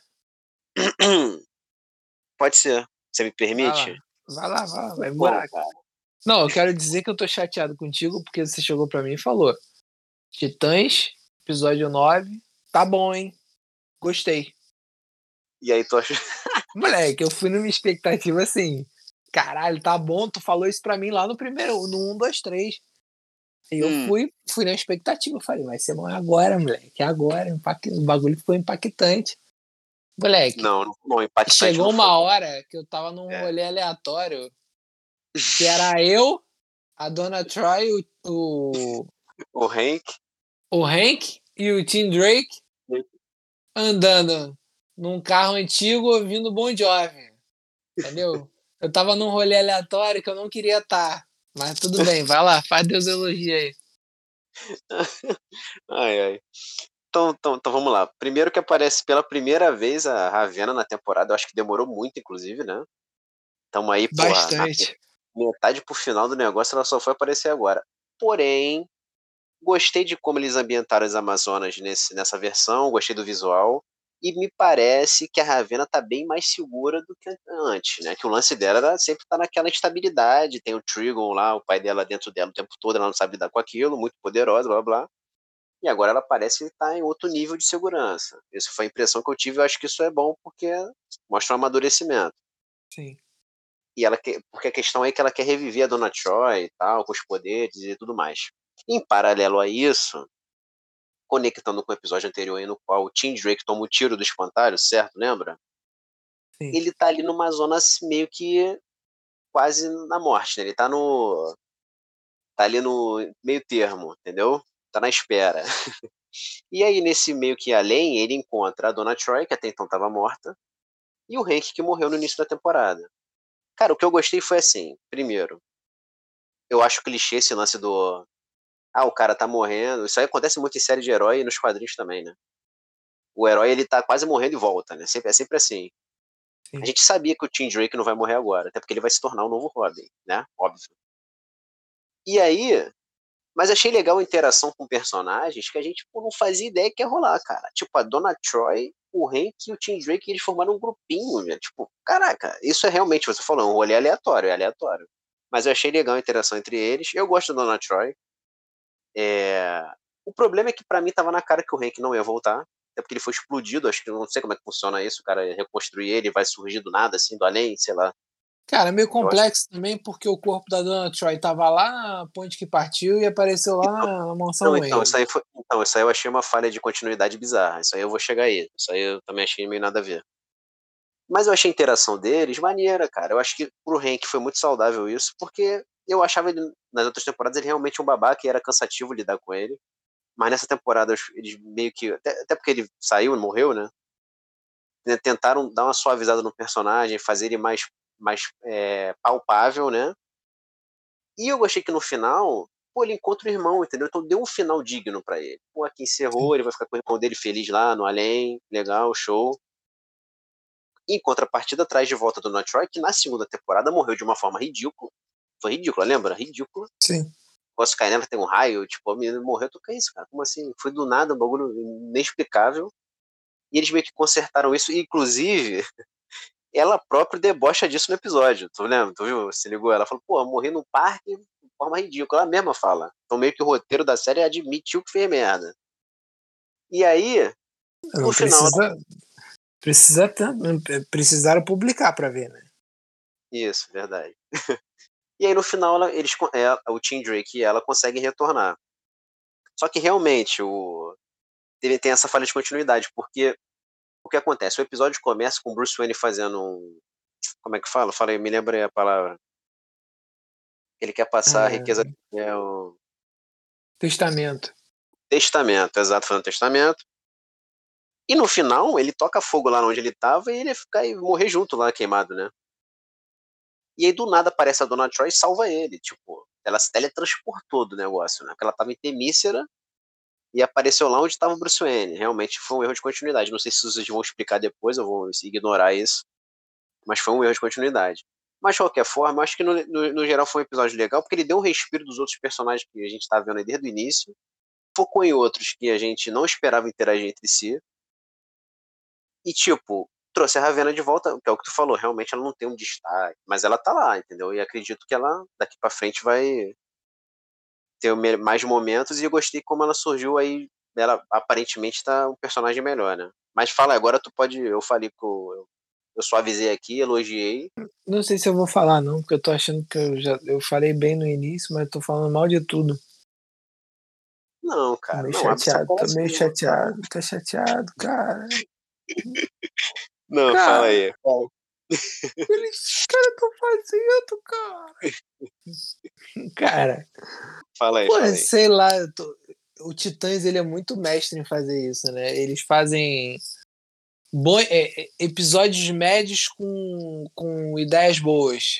Pode ser. Você me permite? Vai lá, vai lá, vai Bom, embora. cara. Não, eu quero dizer que eu tô chateado contigo porque você chegou pra mim e falou: Titãs, episódio 9, tá bom, hein? Gostei. E aí tu achou. Moleque, eu fui numa expectativa assim. Caralho, tá bom, tu falou isso pra mim lá no primeiro, no 1, 2, 3. E eu Hum. fui, fui na expectativa, falei, vai ser bom agora, moleque, agora. impact- O bagulho ficou impactante. Moleque, Não, não, impactante chegou não uma hora que eu tava num É. rolê aleatório, que era eu, a Dona Troy, o, o, O Hank. o Hank e o Tim Drake andando num carro antigo ouvindo Bon Jovi. Entendeu? Eu tava num rolê aleatório que eu não queria estar. Mas tudo bem, vai lá, faz Deus elogia aí. Ai, ai. Então, então, então vamos lá. Primeiro que aparece pela primeira vez a Ravena na temporada, eu acho que demorou muito, inclusive, né? Tamo aí, porra, na Bastante. metade pro final do negócio, ela só foi aparecer agora. Porém, gostei de como eles ambientaram as Amazonas nesse, nessa versão, gostei do visual. E me parece que a Ravena tá bem mais segura do que antes, né? Que o lance dela era sempre tá naquela instabilidade. Tem o Trigon lá, o pai dela dentro dela o tempo todo, ela não sabe lidar com aquilo, muito poderosa, blá blá. E agora ela parece estar em outro nível de segurança. Essa foi a impressão que eu tive. Eu acho que isso é bom porque mostra um amadurecimento. Sim. E ela quer, porque a questão é que ela quer reviver a Dona Troy e tal, com os poderes e tudo mais. Em paralelo a isso, conectando com o episódio anterior aí no qual o Tim Drake toma o tiro do espantalho, certo? Lembra? Sim. Ele tá ali numa zona meio que quase na morte, né? Ele tá no. Tá ali no meio termo, entendeu? Tá na espera. e aí, nesse meio que além, ele encontra a Dona Troy, que até então tava morta, e o Hank, que morreu no início da temporada. Cara, o que eu gostei foi assim: primeiro, eu acho clichê esse lance do. Ah, o cara tá morrendo. Isso aí acontece muito em série de herói e nos quadrinhos também, né? O herói, ele tá quase morrendo e volta, né? Sempre, é sempre assim. Sim. A gente sabia que o Tim Drake não vai morrer agora, até porque ele vai se tornar o novo Robin, né? Óbvio. E aí, mas achei legal a interação com personagens que a gente pô, não fazia ideia que ia rolar, cara. Tipo, a Dona Troy, o Hank e o Tim Drake, eles formaram um grupinho, né? Tipo, caraca, isso é realmente, você falou, um rolê aleatório, é aleatório. Mas eu achei legal a interação entre eles. Eu gosto da Dona Troy. É... O problema é que pra mim tava na cara que o Hank não ia voltar. Até porque ele foi explodido, acho que eu não sei como é que funciona isso, o cara ia reconstruir ele, vai surgir do nada, assim, do além, sei lá. Cara, meio complexo também, porque o corpo da Dona Troy tava lá na ponte que partiu e apareceu lá na mansão Não, então, Wayne. isso aí foi, então, isso aí eu achei uma falha de continuidade bizarra. Isso aí eu vou chegar aí. Isso aí eu também achei meio nada a ver. Mas eu achei a interação deles maneira, cara. Eu acho que pro Hank foi muito saudável isso, porque eu achava ele, nas outras temporadas, ele realmente um babaca e era cansativo lidar com ele. Mas nessa temporada, eles meio que. Até, até porque ele saiu morreu, né? né, Tentaram dar uma suavizada no personagem, fazer ele mais, mais é, palpável, né? E eu achei que no final, pô, ele encontra o irmão, entendeu? Então deu um final digno para ele. Pô, aqui encerrou, ele vai ficar com o irmão dele feliz lá no além, legal, show. Em contrapartida, traz de volta do Troy, que na segunda temporada morreu de uma forma ridícula. Foi ridícula, lembra? Ridícula. Sim. Posso cair nela, tem um raio, tipo, a menina morreu, tu que é isso, cara? Como assim? Foi do nada, um bagulho inexplicável. E eles meio que consertaram isso, e, inclusive, ela própria debocha disso no episódio. Tu lembra? Tu viu? Se ligou? Ela falou, pô, morri no parque de forma ridícula. Ela mesma fala. Então meio que o roteiro da série admitiu que fez merda. E aí, no final. Precisa, precisa, precisaram publicar para ver, né? Isso, verdade. e aí no final ela, eles, ela, o Tim Drake e ela conseguem retornar. Só que realmente o teve, tem essa falha de continuidade, porque o que acontece? O episódio começa com Bruce Wayne fazendo um. Como é que fala? Fala aí, me lembrei a palavra. Ele quer passar é... a riqueza. É o... Testamento. Testamento, exato, fazendo testamento. E no final, ele toca fogo lá onde ele tava e ele fica e morrer junto lá, queimado, né? E aí do nada aparece a Dona Troy e salva ele. Tipo, ela se teletransportou do negócio, né? Porque ela tava em Temícera e apareceu lá onde estava o Bruce Wayne. Realmente foi um erro de continuidade. Não sei se vocês vão explicar depois, eu vou ignorar isso. Mas foi um erro de continuidade. Mas de qualquer forma, acho que no, no, no, geral foi um episódio legal, porque ele deu um respiro dos outros personagens que a gente estava vendo aí desde o início. Focou em outros que a gente não esperava interagir entre si. E, tipo, trouxe a Ravena de volta, que é o que tu falou, realmente ela não tem um destaque, mas ela tá lá, entendeu? E acredito que ela daqui para frente vai ter mais momentos e eu gostei como ela surgiu aí. Ela aparentemente tá um personagem melhor, né? Mas fala, agora tu pode. Eu falei que eu, eu só avisei aqui, elogiei. Não sei se eu vou falar, não, porque eu tô achando que eu já eu falei bem no início, mas tô falando mal de tudo. Não, cara. Tô meio não, chateado, tô meio chateado, tô chateado, cara. Não, cara, fala aí. Eles caras estão fazendo, cara. Cara. Fala aí. Pô, fala aí. sei lá, tô... o Titãs ele é muito mestre em fazer isso, né? Eles fazem bo... é, episódios médios com, com ideias boas,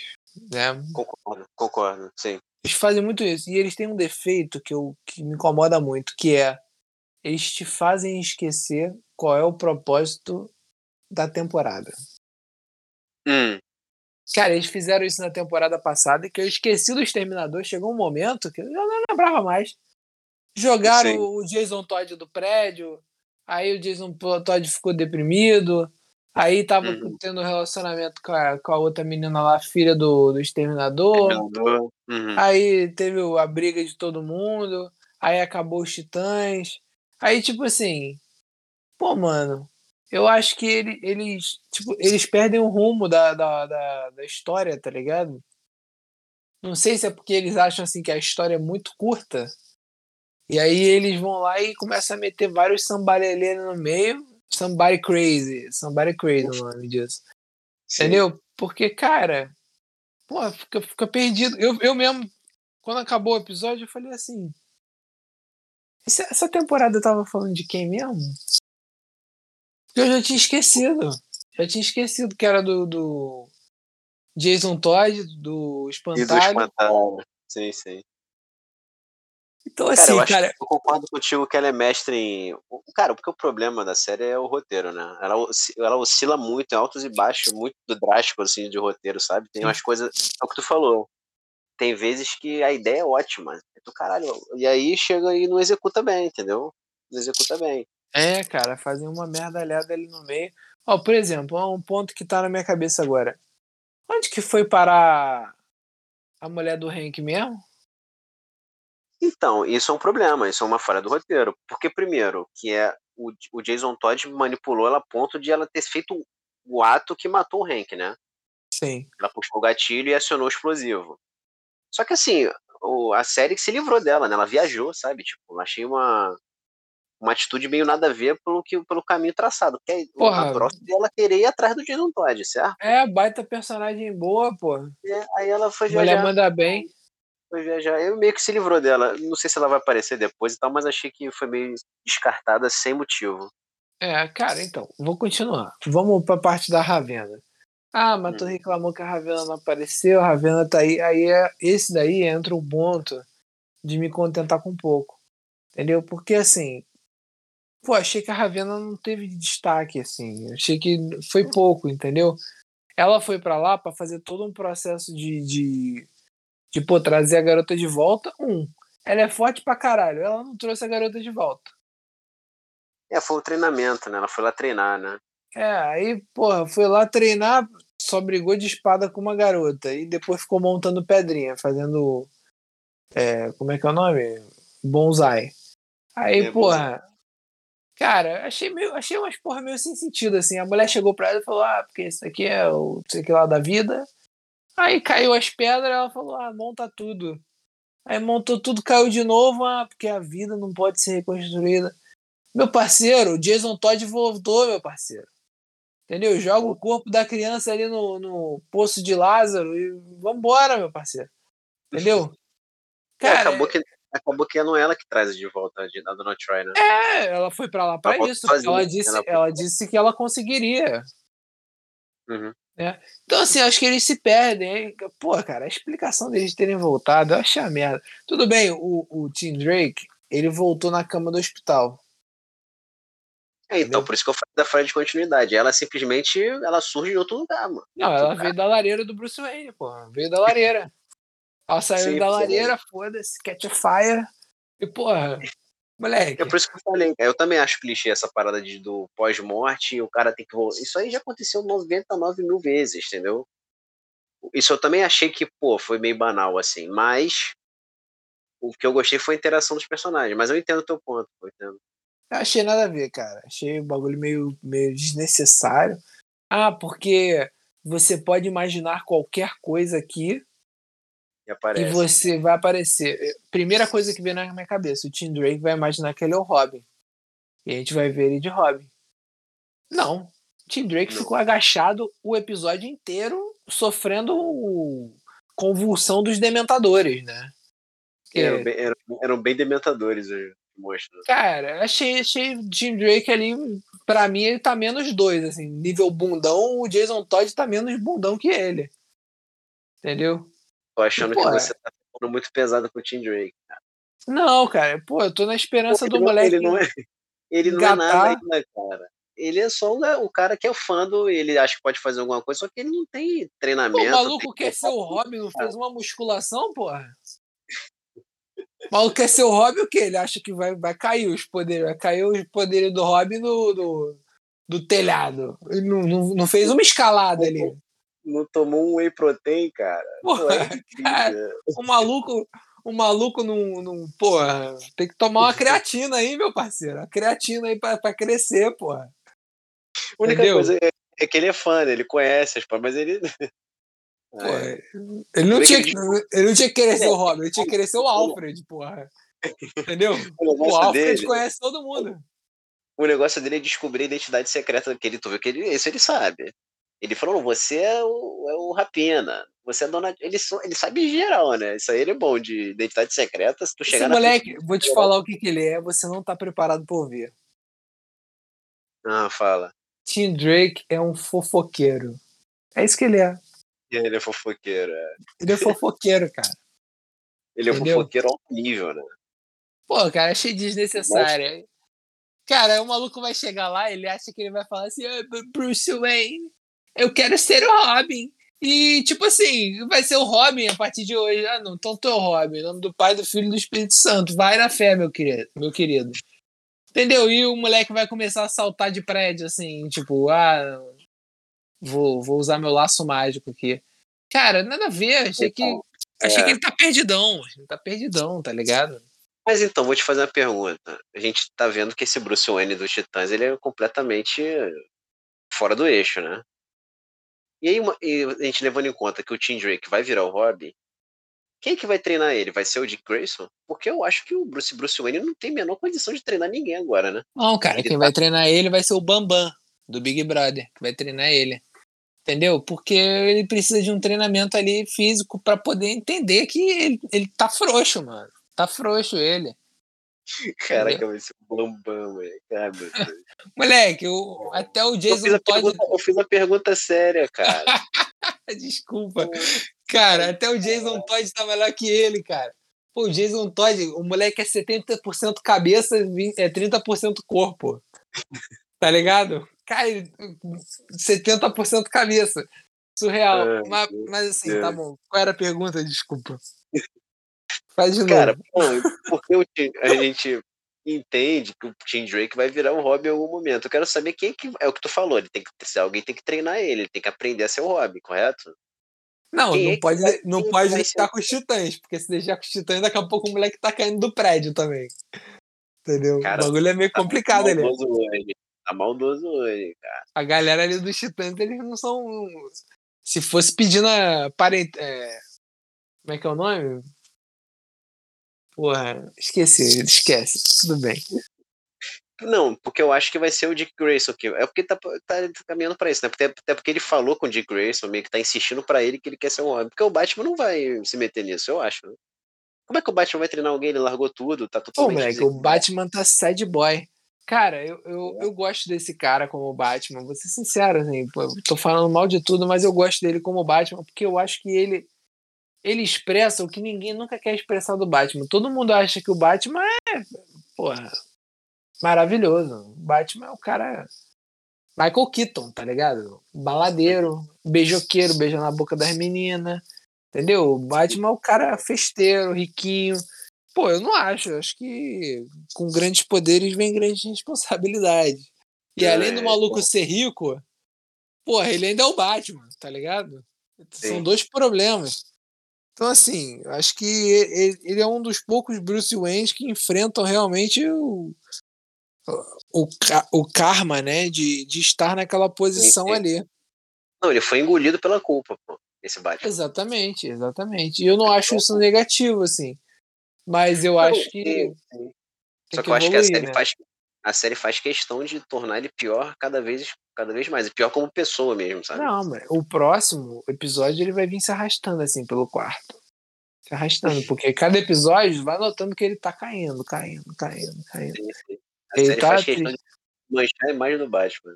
né? Concordo, concordo, sim. Eles fazem muito isso. E eles têm um defeito que, eu, que me incomoda muito, que é eles te fazem esquecer qual é o propósito da temporada. Hum. Cara, eles fizeram isso na temporada passada e que eu esqueci do Exterminador. Chegou um momento que eu não lembrava mais. Jogaram Sim. o Jason Todd do prédio, aí o Jason Todd ficou deprimido, aí tava uhum. tendo um relacionamento com a, com a, outra menina lá, filha do, do Exterminador. Exterminador. Uhum. Aí teve a briga de todo mundo, aí acabou os Titãs. Aí, tipo assim, pô, mano, eu acho que ele, eles, tipo, eles perdem o rumo da, da, da, da, história, tá ligado? Não sei se é porque eles acham assim que a história é muito curta. E aí eles vão lá e começam a meter vários sambalelê no meio. Somebody crazy. Somebody crazy o nome disso. Sim. Entendeu? Porque, cara, pô, fica, fica perdido. Eu, eu mesmo, quando acabou o episódio, eu falei assim. Essa temporada eu tava falando de quem mesmo? Eu já tinha esquecido. Já tinha esquecido que era do, do Jason Todd, do Espantalho. E do Espantalho. Sim, sim. Então, assim, cara, eu, cara... eu concordo contigo que ela é mestre em. Cara, porque o problema da série é o roteiro, né? Ela, ela oscila muito em altos e baixos, muito drástico, assim, de roteiro, sabe? Tem umas coisas. É o que tu falou. Tem vezes que a ideia é ótima. É caralho. E aí chega e não executa bem, entendeu? Não executa bem. É, cara, fazem uma merdalhada ali no meio. Ó, por exemplo, um ponto que tá na minha cabeça agora. Onde que foi parar a mulher do Hank mesmo? Então, isso é um problema, isso é uma falha do roteiro. Porque, primeiro, que é o, o Jason Todd manipulou ela a ponto de ela ter feito o ato que matou o Hank, né? Sim. Ela puxou o gatilho e acionou o explosivo. Só que assim, o, a série se livrou dela, né? Ela viajou, sabe? Tipo, achei uma, uma atitude meio nada a ver pelo, que, pelo caminho traçado. Porque Porra. a próxima ela querer ir atrás do Jason Todd, certo? É, baita personagem boa, pô. É, aí ela foi viajar. Mulher manda bem. Foi viajar. Eu meio que se livrou dela. Não sei se ela vai aparecer depois e tal, mas achei que foi meio descartada sem motivo. É, cara, então, vou continuar. Vamos pra parte da Ravena. Ah, mas tu reclamou que a Ravena não apareceu, a Ravena tá aí. Aí é, esse daí entra o ponto de me contentar com pouco. Entendeu? Porque assim, pô, achei que a Ravena não teve destaque, assim. Achei que foi pouco, entendeu? Ela foi para lá para fazer todo um processo de, de, de, pô, trazer a garota de volta. Um, ela é forte pra caralho. Ela não trouxe a garota de volta. É, foi o treinamento, né? Ela foi lá treinar, né? É, aí, porra, foi lá treinar, só brigou de espada com uma garota. E depois ficou montando pedrinha, fazendo. É, como é que é o nome? Bonsai. Aí, é, porra. Bonsai. Cara, achei meio, achei umas porra meio sem sentido, assim. A mulher chegou pra ela e falou, ah, porque isso aqui é o sei que lá da vida. Aí caiu as pedras, ela falou, ah, monta tudo. Aí montou tudo, caiu de novo, ah, porque a vida não pode ser reconstruída. Meu parceiro, o Jason Todd voltou, meu parceiro. Entendeu? Joga o corpo da criança ali no, no poço de Lázaro e vambora, meu parceiro. Entendeu? É, Cara, acabou que acabou que não é ela que traz de volta a Dona Troy, né? É, ela foi para lá para isso. Ela disse, ela, ela, disse que ela conseguiria. Uhum. É. Então, assim, acho que eles se perdem. Pô, cara, a explicação deles terem voltado, eu achei a merda. Tudo bem, o, o Tim Drake, ele voltou na cama do hospital. É, então, por isso que eu falei da falha de continuidade. Ela simplesmente ela surge em outro lugar, mano. Não, ela lugar. veio da lareira do Bruce Wayne, pô. Veio da lareira. Ela saiu Sim, da lareira, foda-se, catch a fire. E, porra, moleque. É por isso que eu falei. Eu também acho clichê essa parada de, do pós-morte o cara tem que voltar. Isso aí já aconteceu 99 mil vezes, entendeu? Isso eu também achei que, pô, foi meio banal, assim. Mas o que eu gostei foi a interação dos personagens. Mas eu entendo o teu ponto, eu entendo. Eu achei nada a ver, cara. Achei o bagulho meio, meio desnecessário. Ah, porque você pode imaginar qualquer coisa aqui e, e, você vai aparecer. Primeira coisa que vem na minha cabeça: o Tim Drake vai imaginar que ele é o Robin. E a gente vai ver ele de Robin. Não. O Tim Drake Não. ficou agachado o episódio inteiro, sofrendo convulsão dos dementadores, né? Eram, bem, eram, eram bem dementadores hoje mostra. Cara, achei, achei Jim Drake ali, pra mim, ele tá menos dois, assim, nível bundão, o Jason Todd tá menos bundão que ele. Entendeu? Tô achando e, que você tá ficando muito pesado com o Tim Drake, cara. Não, cara, pô, eu tô na esperança pô, do não, moleque. Ele não é, ele não é nada ainda, cara. Ele é só o, cara que é fã do. Ele acha que pode fazer alguma coisa, só que ele não tem treinamento. Pô, o maluco quer ser o Robin, não fez uma musculação, porra? O maluco quer ser o Robin o quê? Ele acha que vai, vai cair os poderes, vai cair os poderes do Robin do, do, do telhado. Ele não, não, não fez uma escalada ali. Não tomou um whey protein, cara. Porra, é cara o maluco, o maluco não, não. Porra, tem que tomar uma creatina aí, meu parceiro. A creatina aí pra, pra crescer, porra. A única Entendeu? coisa é, é, que ele é fã, né? ele conhece as mas ele. Pô, é. ele, não tinha, ele não tinha que querer ser o Robin, ele tinha que querer ser o Alfred, porra. Entendeu? O, o Alfred dele, conhece todo mundo. O negócio dele é descobrir a identidade secreta daquele tu viu que ele, isso ele sabe. Ele falou, você é o, é o Rapina, você é dona. Ele, ele sabe geral, né? Isso aí ele é bom de identidade secreta. Se tu chegar Esse moleque, frente, vou te falar o que, que ele é, você não tá preparado por ver. Ah, fala. Tim Drake é um fofoqueiro. É isso que ele é. Ele é fofoqueiro, é. Ele é fofoqueiro, cara. Ele é Entendeu? fofoqueiro ao nível, né? Pô, cara, achei desnecessário. Mas... Cara, o maluco vai chegar lá, ele acha que ele vai falar assim, oh, Bruce Wayne, eu quero ser o Robin. E, tipo assim, vai ser o Robin a partir de hoje. Ah, não, então tu é o Robin, em nome do Pai, do Filho e do Espírito Santo. Vai na fé, meu querido. Meu querido. Entendeu? E o moleque vai começar a saltar de prédio, assim, tipo, ah, Vou, vou usar meu laço mágico aqui. Cara, nada a ver. Achei que, então, achei é. que ele tá perdidão. Ele tá perdidão, tá ligado? Mas então, vou te fazer uma pergunta. A gente tá vendo que esse Bruce Wayne dos Titãs, ele é completamente fora do eixo, né? E aí, e a gente levando em conta que o Tim Drake vai virar o Robin, quem é que vai treinar ele? Vai ser o Dick Grayson? Porque eu acho que o Bruce, Bruce Wayne não tem a menor condição de treinar ninguém agora, né? Não, cara, ele quem tá... vai treinar ele vai ser o Bambam, do Big Brother, que vai treinar ele. Entendeu? Porque ele precisa de um treinamento ali físico para poder entender que ele, ele tá frouxo, mano. Tá frouxo ele. Caraca, vai ser um bambam, meu Deus. Moleque, eu, até o Eu Jason a Todd. pergunta, eu fiz a pergunta séria, cara. Desculpa. Cara, até o Jason Todd tá melhor que ele, cara. Pô, o Jason Todd, o moleque é 70% cabeça, 20 é 30% corpo. Tá ligado? Cara, ele- 70% cabeça. Surreal. Ai, mas, mas assim, tá Deus. bom. Qual era a pergunta? Desculpa. Faz de novo. Cara, não, porque a gente entende que o Tim Drake vai virar um hobby em algum momento. Eu quero saber quem que. É o que tu falou, ele tem que alguém tem que treinar ele, ele tem que aprender a ser o hobby, correto? Não, Quem é não que pode, vai- não pode deixar ser- com os titãs, porque se deixar com os titãs, daqui a pouco o moleque tá caindo do prédio também. Entendeu? Cara, o bagulho é meio Tá complicado ali. maldoso hoje. Tá maldoso hoje, cara. A galera ali dos titãs, eles não são. Se fosse pedindo a parent... é, Como é que é o nome? Porra, esqueci, esquece. Tudo bem. Não, porque eu acho que vai ser o Dick Grayson aqui. É porque tá, tá caminhando pra isso, né? Até, até porque ele falou com o Dick Grayson, meio que tá insistindo pra ele que ele quer ser um hobby. Porque o Batman não vai se meter nisso, eu acho. né? Como é que o Batman vai treinar alguém? Ele largou tudo, tá Pô, totalmente. moleque, o Batman tá sad boy. Cara, eu, eu, eu gosto desse cara como Batman, vou ser sincero, assim, pô, eu tô falando mal de tudo, mas eu gosto dele como Batman, porque eu acho que ele ele expressa o que ninguém nunca quer expressar do Batman. Todo mundo acha que o Batman é, porra, maravilhoso. O Batman é o cara Michael Keaton, tá ligado? Baladeiro, beijoqueiro, beija na boca das meninas. Entendeu? O Batman é o cara festeiro, riquinho. Pô, eu não acho. Eu acho que com grandes poderes vem grandes responsabilidades. E É, além do maluco ser rico, porra, ele ainda é o Batman, tá ligado? São dois problemas. Então, assim, acho que ele, ele é um dos poucos Bruce Wayne que enfrentam realmente o, o, o karma, né? De, de estar naquela posição sim. ali. Não, ele foi engolido pela culpa, pô, esse Batman. Exatamente, exatamente. E eu não acho isso negativo, assim. Mas eu acho que. Só que eu acho que a série né? faz. A série faz questão de tornar ele pior cada vez, cada vez mais. E pior como pessoa mesmo, sabe? Não, mas o próximo episódio ele vai vir se arrastando assim pelo quarto. Se arrastando, porque cada episódio vai notando que ele tá caindo, caindo, caindo, caindo. Sim, sim. A Ele série tá faz questão de manchar a imagem do Batman.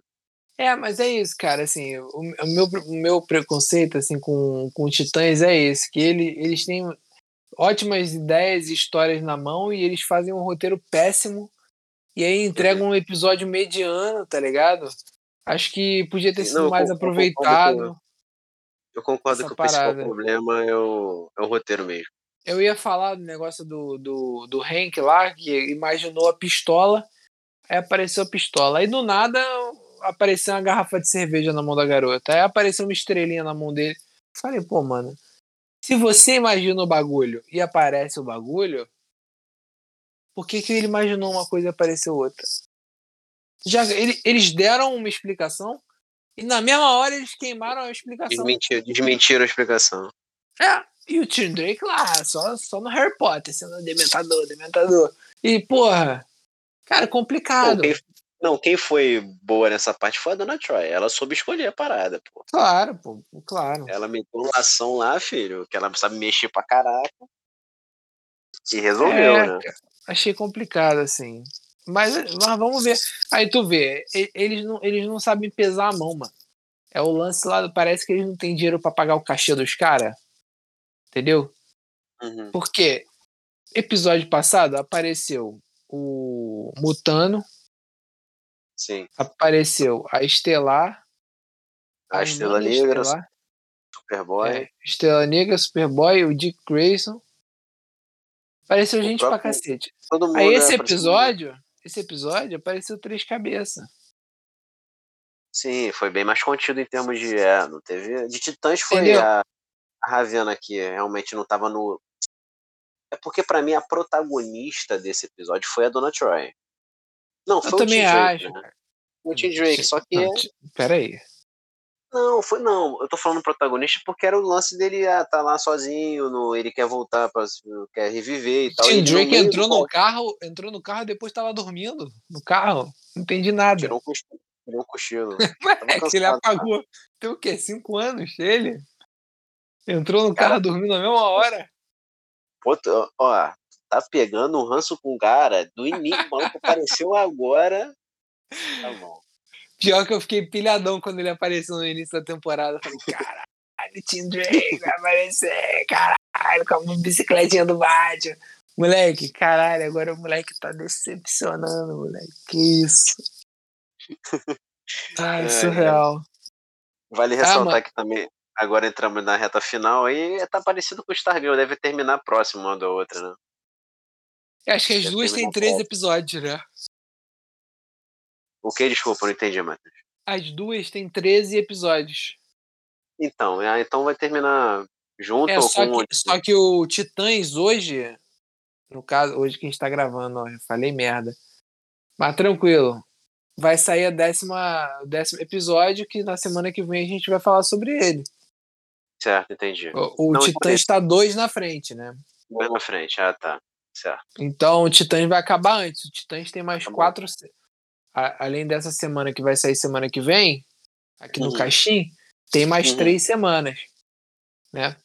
É, mas é isso, cara, assim, o, o meu, o meu preconceito assim com, com Titãs é esse, que ele, eles têm ótimas ideias e histórias na mão e eles fazem um roteiro péssimo e aí entregam um episódio mediano, tá ligado? Acho que podia ter sido não, mais eu concordo aproveitado. Eu concordo que o principal parada. problema é o, é o roteiro mesmo. Eu ia falar do negócio do, do, do Hank lá, que imaginou a pistola, aí apareceu a pistola. Aí do nada apareceu uma garrafa de cerveja na mão da garota. Aí apareceu uma estrelinha na mão dele. Falei, pô, mano, se você imagina o bagulho e aparece o bagulho, por que, que ele imaginou uma coisa e apareceu outra? Já, ele- eles deram uma explicação e na mesma hora eles queimaram a explicação. Desmentir, desmentiram a explicação. É, e o Tim Drake lá, só, só no Harry Potter, sendo dementador, dementador. E, porra, cara, Não complicado. quem, não, quem foi boa nessa parte foi a Dona Troy. Ela soube escolher a parada, pô. Claro, pô, claro. Ela meteu uma ação lá, filho, que ela sabe mexer pra caraca. E resolveu, É, né? achei complicado, assim. Mas, mas vamos ver. Aí tu vê, eles não, eles não sabem pesar a mão, mano. É o lance lá, parece que eles não têm dinheiro pra pagar o cachê dos caras. Entendeu? Uhum. Porque episódio passado apareceu o Mutano, Sim. apareceu a Estelar, A irmã Estrela da Negra, Estelar, Superboy. é, Estrela Negra, Superboy, o Dick Grayson. Apareceu O gente próprio- pra cacete. Todo mundo. Aí é, esse episódio, esse episódio apareceu três cabeças. Sim, foi bem mais contido em termos de. É, não teve. De Titãs foi Entendeu? a, a Ravena que realmente não tava no. É porque pra mim a protagonista desse episódio foi a Dona Troy. Não, foi Eu o também Tim Drake, acho. né? cara. O Tim Drake, só que. Não, Peraí. Não, foi não. Eu tô falando protagonista porque era o lance dele ah, tá lá sozinho, no, ele quer voltar para quer reviver e tal. Tim Drake entrou no carro, entrou no carro e depois tava dormindo no carro. Não entendi nada. Tirou um cochilo. Tirou um cochilo. É que ele apagou. Tem o quê? Cinco anos ele? Entrou no Cara, carro dormindo na mesma hora. Pô, tu- ó, tá pegando um ranço com o cara do início, o maluco apareceu agora. Tá bom. Pior que eu fiquei pilhadão quando ele apareceu no início da temporada. Eu falei, caralho, Tim Drake vai aparecer, caralho, com a bicicletinha do Batman. Moleque, caralho, agora o moleque tá decepcionando, moleque. Que isso. Ai, é, surreal. Vale ah, ressaltar ah, que também, agora entramos na reta final aí, tá parecido com o Stargirl, deve terminar próximo uma da outra, né? acho que as duas têm três episódios, né? O que? Desculpa, não entendi, Matheus. As duas têm 13 episódios. Então, é, então vai terminar junto é, ou só com que, Só que o Titãs hoje, no caso, hoje que a gente tá gravando, ó, eu falei merda. Mas tranquilo. Vai sair a décima, o décimo episódio, que na semana que vem a gente vai falar sobre ele. Certo, entendi. O, o Titã está dois na frente, né? Dois na frente, ah tá. Certo. Então o Titãs vai acabar antes. O Titãs tem mais quatro, a, além dessa semana que vai sair semana que vem, aqui no uhum. Caixim, tem mais uhum. três semanas, né?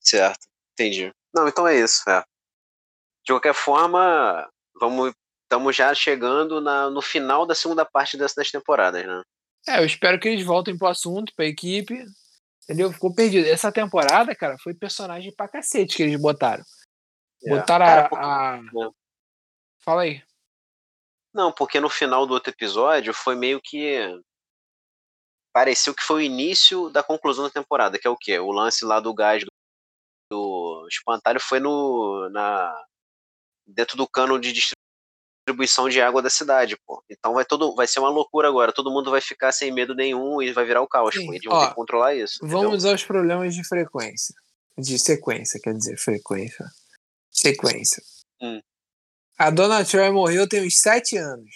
Certo, entendi. Não, então é isso, é. De qualquer forma, vamos estamos já chegando na, no final da segunda parte dessas temporadas, né? É, eu espero que eles voltem pro assunto, pra equipe. Entendeu? Ficou perdido. Essa temporada, cara, foi personagem pra cacete que eles botaram. É. Botaram cara, a. a... É. Fala aí. Não, porque no final do outro episódio foi meio que. Pareceu que foi o início da conclusão da temporada, que é o quê? O lance lá do gás do, espantalho foi no. Na, dentro do cano de distribuição de água da cidade, pô. Então vai todo, vai ser uma loucura agora. Todo mundo vai ficar sem medo nenhum e vai virar o caos, Sim. pô. Eles vão Ó, ter que controlar isso. Vamos entendeu? aos problemas de frequência. De sequência, quer dizer, frequência. Sequência. Hum. A Dona Troy morreu tem uns sete anos.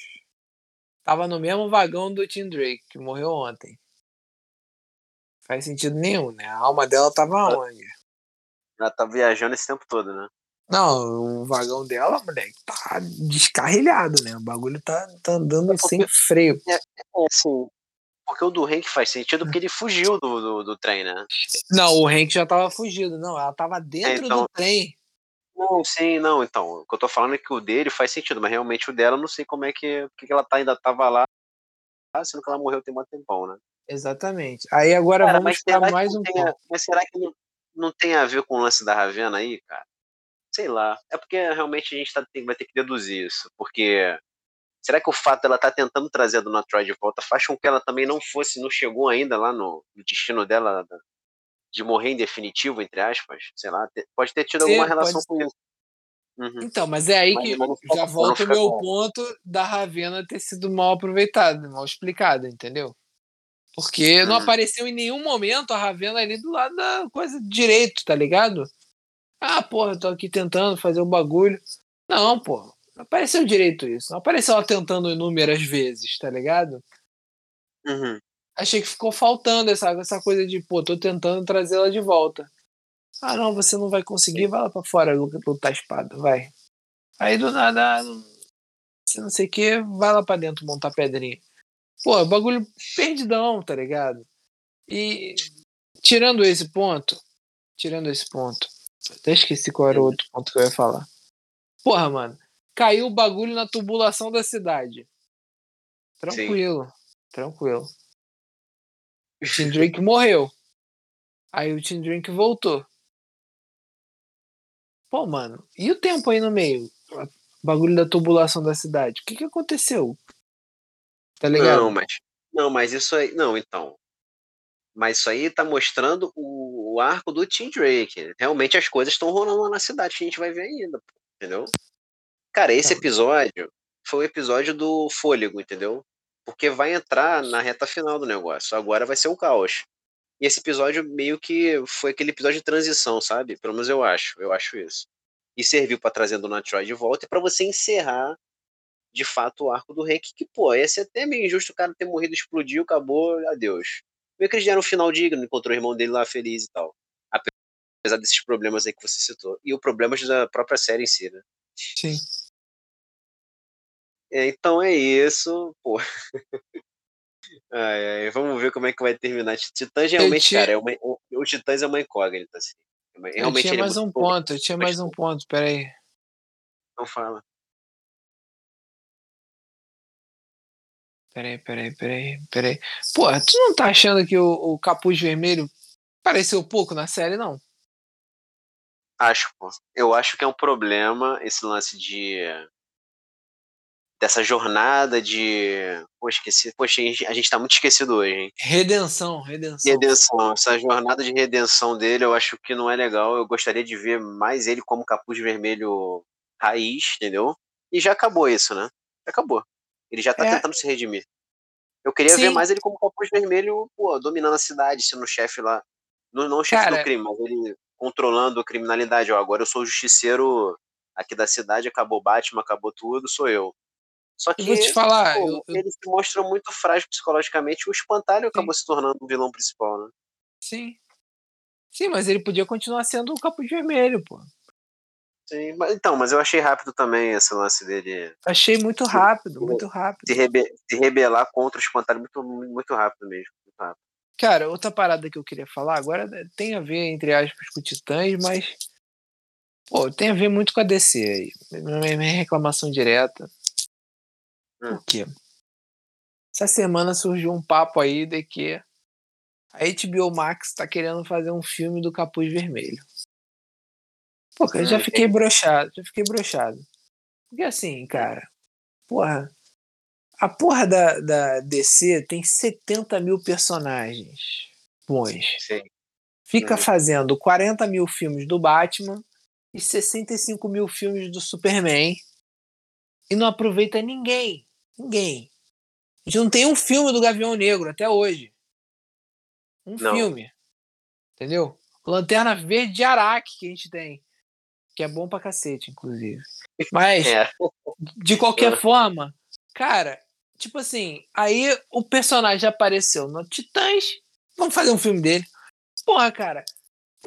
Tava no mesmo vagão do Tim Drake, que morreu ontem. Faz sentido nenhum, né? A alma dela tava onde? Ela tá viajando esse tempo todo, né? Não, o vagão dela, moleque, tá descarrilhado, né? O bagulho tá, tá andando é sem freio. É, é assim, porque o do Hank faz sentido porque ele fugiu do, do, do, trem, né? Não, o Hank já tava fugido, não. Ela tava dentro então, do trem. Não, sim, não, então. O que eu tô falando é que o dele faz sentido, mas realmente o dela, não sei como é que. Porque ela tá, ainda tava lá, sendo que ela morreu tem um tempão, né? Exatamente. Aí agora cara, vamos para mais um tenha, Mas será que não, não tem a ver com o lance da Ravena aí, cara? Sei lá. É porque realmente a gente tá, tem, vai ter que deduzir isso. Porque. Será que o fato dela estar tá tentando trazer a Dona Troy de volta faz com que ela também não fosse, não chegou ainda lá no, no destino dela de morrer em definitivo, entre aspas, sei lá, pode ter tido Sim, alguma relação com isso. Uhum. Então, mas é aí mas que já volta o meu bom. ponto da Ravena ter sido mal aproveitada, mal explicada, entendeu? Porque uhum. não apareceu em nenhum momento a Ravena ali do lado da coisa direito, tá ligado? Ah, porra, tô aqui tentando fazer o um bagulho. Não, porra, não apareceu direito isso. Não apareceu ela tentando inúmeras vezes, tá ligado? Uhum achei que ficou faltando essa, essa coisa de, pô, tô tentando trazê-la de volta. Ah, não, você não vai conseguir, vai lá pra fora lutar espada, vai. Aí do nada, você não sei o que, vai lá pra dentro montar pedrinha. Pô, bagulho perdidão, tá ligado? E tirando esse ponto, tirando esse ponto, até esqueci qual era o outro ponto que eu ia falar. Porra, mano, caiu o bagulho na tubulação da cidade. Tranquilo, Sim. tranquilo. O Tim Drake morreu. Aí o Tim Drake voltou. Pô, mano, e o tempo aí no meio? O bagulho da tubulação da cidade. O que que aconteceu? Tá ligado? Não, mas, não, mas isso aí. Não, então. Mas isso aí tá mostrando o, o arco do Tim Drake. Realmente as coisas estão rolando lá na cidade que a gente vai ver ainda, entendeu? Cara, esse tá. episódio foi o episódio do fôlego, entendeu? Porque vai entrar na reta final do negócio. Agora vai ser um caos. E esse episódio meio que foi aquele episódio de transição, sabe? Pelo menos eu acho, eu acho isso. E serviu para trazer Dona Troy de volta e para você encerrar de fato o arco do Hank, que, pô, ia ser até meio injusto o cara ter morrido, explodiu, acabou, adeus. Meio que eles deram um final digno, encontrou o irmão dele lá feliz e tal. Apesar desses problemas aí que você citou. E o problema da própria série em si, né? Sim. É, então é isso, pô. Ai, ai, vamos ver como é que vai terminar. Titãs realmente, tinha... cara, é uma, o, o Titãs é uma incógnita, assim. É realmente eu tinha é mais um ponto, eu tinha mais um ponto, peraí. Não fala. Peraí, peraí, peraí, peraí. Pô, tu não tá achando que o, o capuz vermelho pareceu pouco na série, não? Acho, pô. Eu acho que é um problema esse lance de. Dessa jornada de. Pô, esqueci. Poxa, a gente, tá muito esquecido hoje, hein? Redenção, redenção. Redenção. Essa jornada de redenção dele eu acho que não é legal. Eu gostaria de ver mais ele como capuz vermelho raiz, entendeu? E já acabou isso, né? Já acabou. Ele já tá É. tentando se redimir. Eu queria Sim. ver mais ele como capuz vermelho, pô, dominando a cidade, sendo chefe lá. Não, não o chefe Cara- do crime, mas ele controlando a criminalidade. Ó, agora eu sou o justiceiro aqui da cidade, acabou Batman, acabou tudo, sou eu. Só que vou te falar, pô, eu- eu- ele se mostra muito frágil psicologicamente. O espantalho acabou se tornando o vilão principal, né? Sim. Sim, mas ele podia continuar sendo o capuz vermelho, pô. Sim, mas, então, mas eu achei rápido também esse lance dele Achei muito rápido, muito rápido. se, rebe- se rebelar contra o espantalho muito, muito rápido mesmo. Muito rápido. Cara, outra parada que eu queria falar agora tem a ver, entre aspas, com Titãs, mas. Pô, tem a ver muito com a DC aí. Minha reclamação direta. Hum. O quê? Essa semana surgiu um papo aí de que a HBO Max tá querendo fazer um filme do Capuz Vermelho. Pô, eu já Hum, fiquei broxado, já fiquei broxado. Porque assim, cara, porra, a porra da, da DC tem 70 mil personagens bons. Sim. Fica Uhum. fazendo 40 mil filmes do Batman e 65 mil filmes do Superman e não aproveita ninguém. Ninguém. A gente não tem um filme do Gavião Negro até hoje. Um Não. filme. Entendeu? Lanterna Verde de Araque que a gente tem. Que é bom pra cacete, inclusive. Mas, É. de qualquer Ah. forma, cara, tipo assim, aí o personagem apareceu no Titãs, vamos fazer um filme dele. Porra, cara,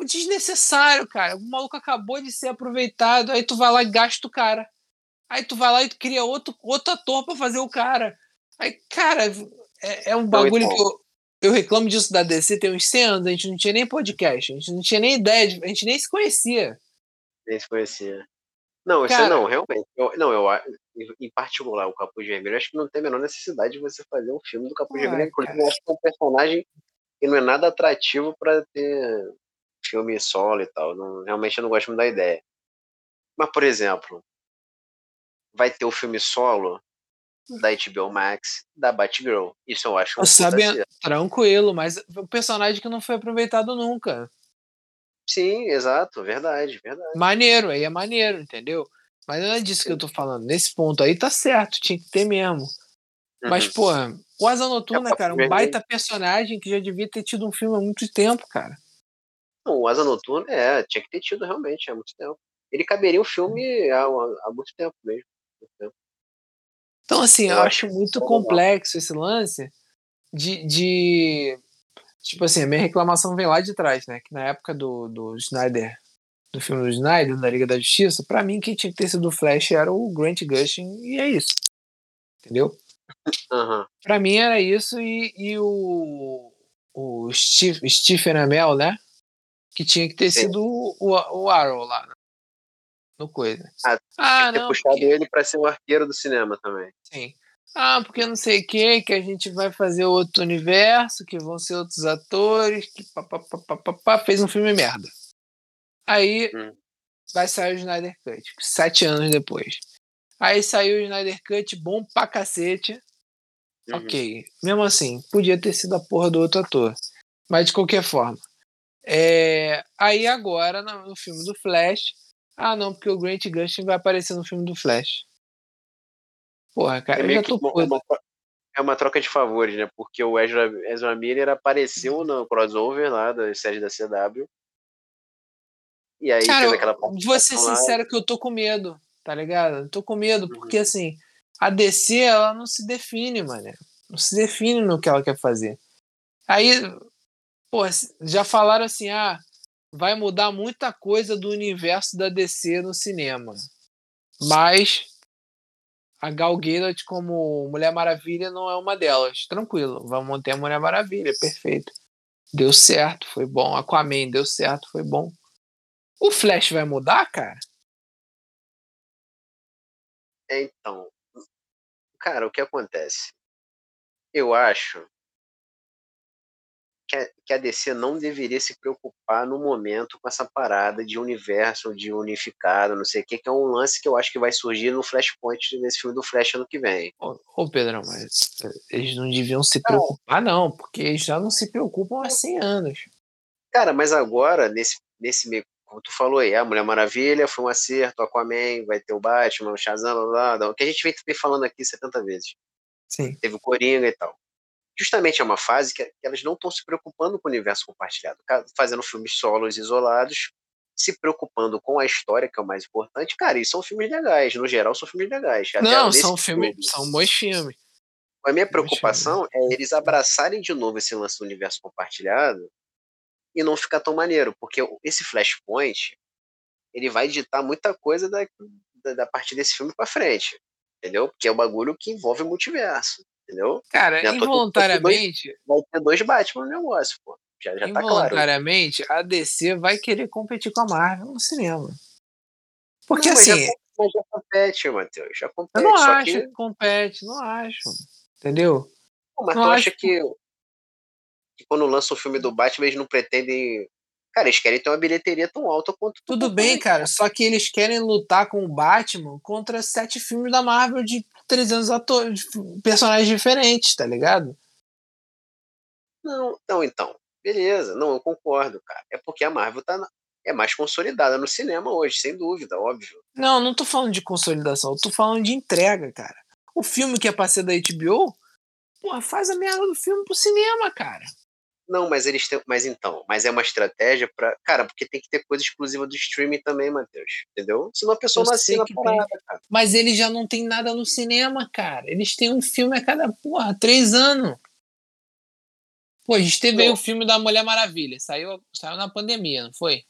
desnecessário, cara. O maluco acabou de ser aproveitado, aí tu vai lá e gasta o cara. Aí tu vai lá e tu cria outro, outro ator pra fazer o cara. Aí, cara, é, é um bagulho que eu, eu reclamo disso da DC tem uns 100 anos, a gente não tinha nem podcast, a gente não tinha nem ideia, de- a gente nem se conhecia. Nem se conhecia. Não, isso Cara- não, realmente. Eu, não, eu em particular, o Capuz Vermelho, acho que não tem a menor necessidade de você fazer um filme do Capuz Vermelho. Cara. eu acho que é um personagem que não é nada atrativo pra ter filme solo e tal. Não, realmente eu não gosto muito da ideia. Mas, por exemplo, vai ter o filme solo da HBO Max, da Batgirl. Isso eu acho um Eu puta sabia, acerto. tranquilo, mas o personagem que não foi aproveitado nunca. Sim, exato, verdade, verdade. Maneiro, aí é maneiro, entendeu? Mas não é disso que eu tô falando. Nesse ponto aí tá certo, tinha que ter mesmo. Mas, Uhum. porra, o Asa Noturna, É cara, um baita personagem que já devia ter tido um filme há muito tempo, cara. Não, o Asa Noturna, é, tinha que ter tido realmente há muito tempo. Ele caberia um filme há, há muito tempo mesmo. Então, assim, eu, acho muito complexo esse lance de, de. Tipo assim, a minha reclamação vem lá de trás, né? Que na época do, do Snyder, do filme do Snyder, da Liga da Justiça, pra mim quem tinha que ter sido o Flash era o Grant Gustin, e é isso. Entendeu? Aham. Pra mim era isso e, e o, o Steve, Stephen Amell, né? Que tinha que ter Sim. sido o, o, o Arrow lá né? No coisa. Ah, ah ter não, puxado porque, ele pra ser o arqueiro do cinema também. sim. Ah, porque não sei o que, que a gente vai fazer outro universo, que vão ser outros atores, que pá, pá, pá, pá, pá, pá, fez um filme merda. Aí Hum. vai sair o Snyder Cut, sete anos depois. Aí saiu o Snyder Cut, bom pra cacete. Uhum. Ok. Mesmo assim, podia ter sido a porra do outro ator. Mas de qualquer forma. É, Aí agora, no filme do Flash. Ah, não, porque o Grant Gustin vai aparecer no filme do Flash. Porra, cara, É eu já tô uma, puto. uma é uma troca de favores, né? Porque o Ezra, Ezra Miller apareceu no crossover lá das séries da CW. E aí Cara, fez aquela vou ser participação lá. sincero que eu tô com medo, tá ligado? Eu tô com medo, Uhum. porque assim, a DC, ela não se define, mano. Não se define no que ela quer fazer. Aí, pô, já falaram assim, ah, vai mudar muita coisa do universo da DC no cinema. Mas a Gal Gadot como Mulher Maravilha não é uma delas. Tranquilo, vamos manter a Mulher Maravilha, perfeito. Deu certo, foi bom. Aquaman deu certo, foi bom. O Flash vai mudar, cara? Então. Cara, o que acontece? Eu acho que a, DC não deveria se preocupar no momento com essa parada de universo, de unificado, não sei o que, que é um lance que eu acho que vai surgir no Flashpoint nesse filme do Flash ano que vem. Ô, ô Pedro, mas eles não deviam se preocupar, não, porque eles já não se preocupam há 100 anos. Cara, mas agora, nesse, nesse meio, como tu falou aí, a Mulher Maravilha foi um acerto, Aquaman, vai ter o Batman, o Shazam, blá, blá, o que a gente vem falando aqui 70 vezes. Sim. Teve o Coringa e tal justamente é uma fase que elas não estão se preocupando com o universo compartilhado, fazendo filmes solos isolados, se preocupando com a história, que é o mais importante. Cara, e são filmes legais, no geral são filmes legais. não, são filmes, são bons filmes. A minha preocupação é eles abraçarem de novo esse lance do universo compartilhado e não ficar tão maneiro, porque esse Flashpoint ele vai ditar muita coisa da, da, da partir desse filme para frente, entendeu? Porque é um bagulho que envolve o multiverso entendeu? Cara, já involuntariamente. Dois, vai ter dois Batman no negócio, pô. Já, já tá claro. Involuntariamente, a DC vai querer competir com a Marvel no cinema. Porque não, assim. Mas já, mas já compete, Matheus. Já compete. Eu não acho que... que... compete, não acho. Entendeu? Pô, mas não tu acha que, que quando lança o filme do Batman, eles não pretendem Cara, eles querem ter uma bilheteria tão alta quanto. Tudo bem, cara. Só que eles querem lutar com o Batman contra sete filmes da Marvel de 300 atores, personagens diferentes, tá ligado? Não, não, então. Beleza, não, eu concordo, cara. É porque a Marvel tá na, é mais consolidada no cinema hoje, sem dúvida, óbvio. Não, não tô falando de consolidação, eu tô falando de entrega, cara. O filme que é pra ser da HBO, porra, faz a merda do filme pro cinema, cara. Não, mas eles têm. Mas então, mas é uma estratégia para. Cara, porque tem que ter coisa exclusiva do streaming também, Matheus. Entendeu? Senão a pessoa eu não assina a parada, cara. Mas eles já não tem nada no cinema, cara. Eles têm um filme a cada, porra, três anos. Pô, a gente teve aí o filme da Mulher Maravilha. Saiu, saiu na pandemia, não foi?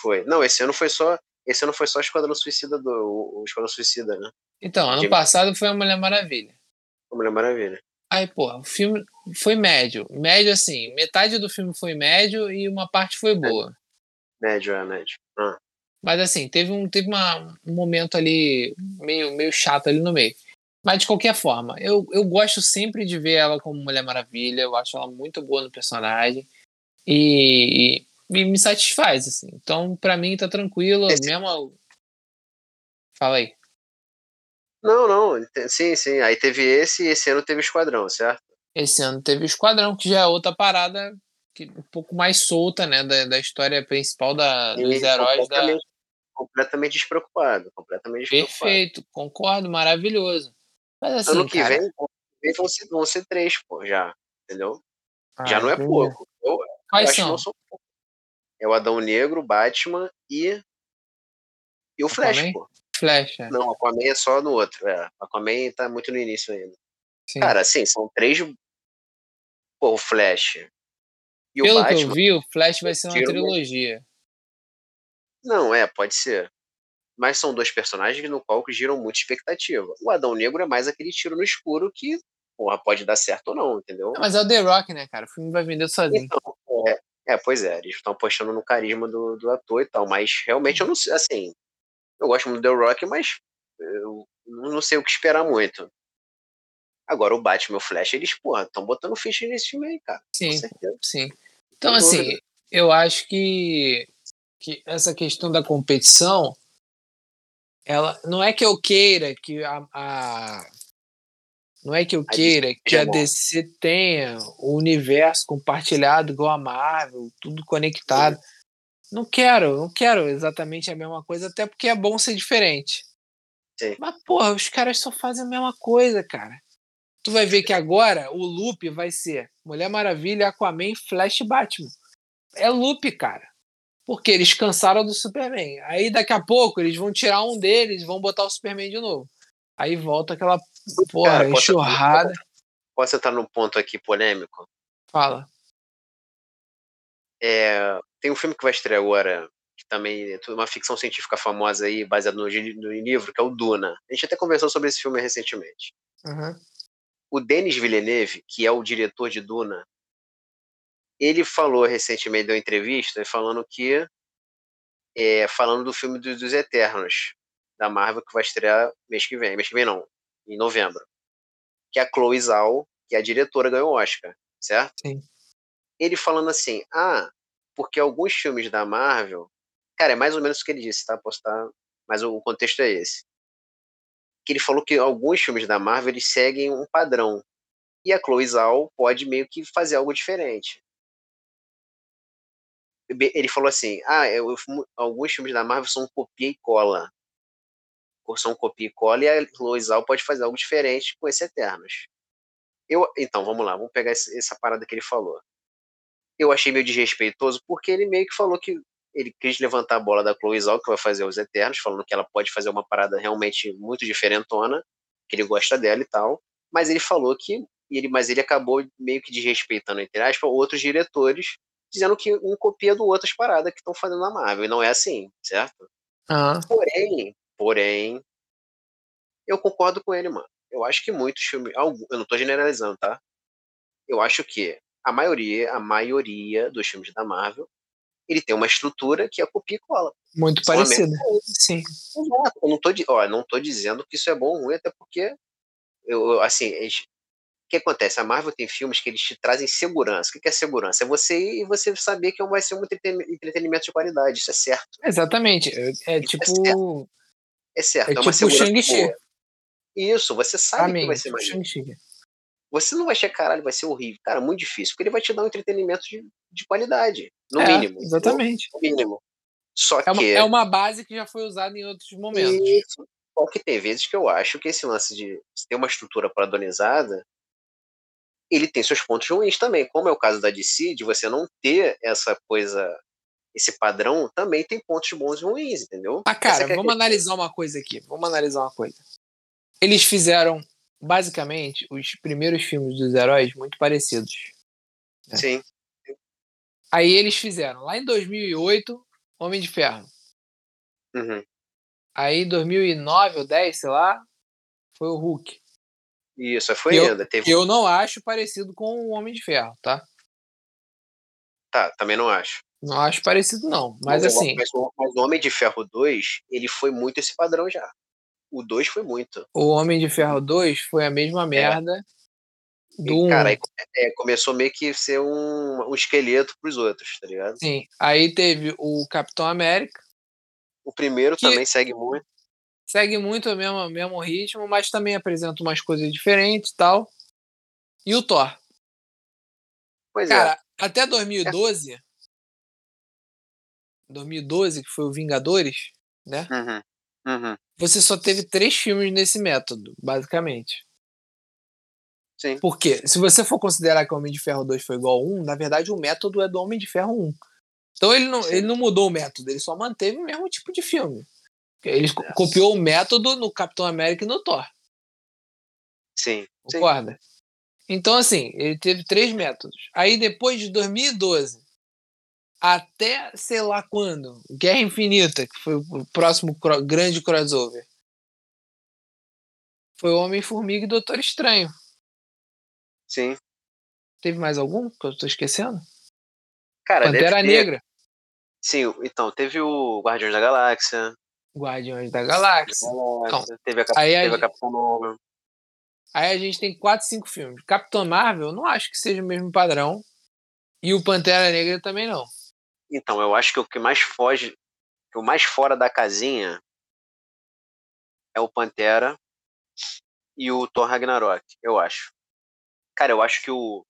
Foi. Não, esse ano foi só. Esse ano foi só Esquadrão Suicida do. O Esquadrão Suicida, né? Então, ano passado foi a Mulher Maravilha. A Mulher Maravilha. Aí, pô, o filme foi médio. Médio, assim, metade do filme foi médio e uma parte foi boa. Médio, é médio. Ah. Mas, assim, teve, um, teve uma, um momento ali meio, meio chato ali no meio. Mas, de qualquer forma, eu, eu gosto sempre de ver ela como Mulher Maravilha. Eu acho ela muito boa no personagem. E, e, e me satisfaz, assim. Então, para mim, tá tranquilo. Esse... Mesmo. Fala aí. Não, não, sim, sim. Aí teve esse e esse ano teve o Esquadrão, certo? Esse ano teve o Esquadrão, que já é outra parada que, um pouco mais solta, né, da, da história principal da, dos heróis completamente, da... Completamente despreocupado, completamente despreocupado. Perfeito, concordo, maravilhoso. Mas assim, ano que cara... vem vão ser, vão ser três, pô, já, entendeu? Ah, já não é pouco. Eu, Quais são? são é o Adão Negro, Batman e e o Flash, Aquaman? pô. Flash. É. Não, Aquaman é só no outro. É. Aquaman tá muito no início ainda. Sim. Cara, assim, são três. Pô, o Flash. E Pelo o Batman, que eu vi, o Flash vai ser uma trilogia. Não, é, pode ser. Mas são dois personagens no qual giram muita expectativa. O Adão Negro é mais aquele tiro no escuro que, porra, pode dar certo ou não, entendeu? Não, mas é o The Rock, né, cara? O filme vai vender sozinho. Então, é, é, pois é, eles estão apostando no carisma do, do ator e tal, mas realmente eu não sei, assim, eu gosto muito do The Rock, mas eu não sei o que esperar muito. Agora, o Batman e o Flash, eles, porra, estão botando ficha nesse filme aí, cara. Sim, sim. Então, assim, eu acho que, que essa questão da competição, ela não é que eu queira que a, a não é que eu queira que a DC tenha o universo compartilhado igual a Marvel, tudo conectado. Sim. Não quero, não quero exatamente a mesma coisa, até porque é bom ser diferente. Sim. Mas, porra, os caras só fazem a mesma coisa, cara. Tu vai ver que agora o loop vai ser Mulher Maravilha, Aquaman, Flash Batman. É loop, cara. Porque eles cansaram do Superman. Aí daqui a pouco eles vão tirar um deles e vão botar o Superman de novo. Aí volta aquela porra, cara, enxurrada. Posso entrar num ponto aqui polêmico? Fala. É, tem um filme que vai estrear agora, que também é uma ficção científica famosa aí, baseada no, no, livro, que é o Duna. A gente até conversou sobre esse filme recentemente. Uhum. O Denis Villeneuve, que é o diretor de Duna, ele falou recentemente, deu entrevista, falando que. É, falando do filme dos, dos Eternos. da Marvel que vai estrear mês que vem. Mês que vem não, em novembro. Que a Chloe Zhao, que é a diretora, ganhou o Oscar, certo? Sim. Ele falando assim, ah, porque alguns filmes da Marvel, cara, é mais ou menos o que ele disse, tá? Posso estar, mas o contexto é esse. Que ele falou que alguns filmes da Marvel eles seguem um padrão. E a Chloe Zhao pode meio que fazer algo diferente. Ele falou assim: ah, eu, alguns filmes da Marvel são copia e cola. São copia e cola, e a Chloe Zhao pode fazer algo diferente com esse Eternos. Eu, então, vamos lá, vamos pegar essa parada que ele falou. Eu achei meio desrespeitoso, porque ele meio que falou que ele quis levantar a bola da Chloe Zhao, que vai fazer os Eternos, falando que ela pode fazer uma parada realmente muito diferentona, que ele gosta dela e tal, mas ele falou que ele, mas ele acabou meio que desrespeitando, entre aspas, outros diretores, dizendo que um copia do outro as paradas que estão fazendo na Marvel, e não é assim, certo? Ah. Porém, porém, eu concordo com ele, mano. Eu acho que muitos filmes, eu não tô generalizando, tá? Eu acho que a maioria, a maioria dos filmes da Marvel, ele tem uma estrutura que é copia e cola. Muito parecida. Sim. Exato. Eu não tô, ó, não tô dizendo que isso é bom ou ruim, até porque eu, assim, o que acontece? A Marvel tem filmes que eles te trazem segurança. O que é segurança? É você ir e você saber que vai ser um entretenimento de qualidade. Isso é certo. Exatamente. É, é tipo. É certo. É, certo. é, é uma tipo Shang-Chi. Isso, você sabe que vai ser mais. Você não vai achar, caralho, vai ser horrível. Cara, muito difícil, porque ele vai te dar um entretenimento de, de qualidade, no é, mínimo. Exatamente. No mínimo. Só é que. Uma, é uma base que já foi usada em outros momentos. Isso. Só que tem vezes que eu acho que esse lance de ter uma estrutura padronizada, ele tem seus pontos ruins também. Como é o caso da DC, de você não ter essa coisa, esse padrão, também tem pontos bons e ruins, entendeu? Ah, cara, é vamos analisar uma coisa aqui. Vamos analisar uma coisa. Eles fizeram, basicamente, os primeiros filmes dos heróis muito parecidos. Né? Sim. Aí eles fizeram, lá em 2008, Homem de Ferro. Uhum. Aí, 2009 ou 10, sei lá, foi o Hulk. Isso, foi eu, ainda. Teve... Eu não acho parecido com o Homem de Ferro, tá? Tá, também não acho. Não acho parecido, não. Mas, mas assim. Mas, mas, o Homem de Ferro 2, ele foi muito esse padrão já. O 2 foi muito. O Homem de Ferro 2 foi a mesma merda é. do 1. Cara, aí, é, começou meio que ser um, um esqueleto pros outros, tá ligado? Sim. Aí teve o Capitão América. O primeiro que também segue muito. Segue muito o mesmo, mesmo ritmo, mas também apresenta umas coisas diferentes e tal. E o Thor. Pois Cara, é. até 2012. É. 2012, que foi o Vingadores, né? Uhum. Uhum. Você só teve três filmes nesse método, basicamente. Sim. Porque se você for considerar que o Homem de Ferro 2 foi igual a 1, na verdade o método é do Homem de Ferro 1. Então ele não, ele não mudou o método, ele só manteve o mesmo tipo de filme. Ele copiou o método no Capitão América e no Thor. Sim. Concorda? Sim. Então, assim, ele teve três métodos. Aí, depois de 2012 até sei lá quando, Guerra Infinita, que foi o próximo cro grande crossover, foi Homem-Formiga e Doutor Estranho. Sim. Teve mais algum que eu tô esquecendo? Cara, Pantera ter... Negra. Sim, então, teve o Guardiões da Galáxia. Guardiões da Galáxia. Então, teve a, Cap... aí teve a, a Capitã Marvel. Aí a gente tem quatro, cinco filmes. Capitão Marvel, não acho que seja o mesmo padrão. E o Pantera Negra também não. Então, eu acho que o que mais foge, o mais fora da casinha é o Pantera e o Thor Ragnarok, eu acho. Cara, eu acho que o,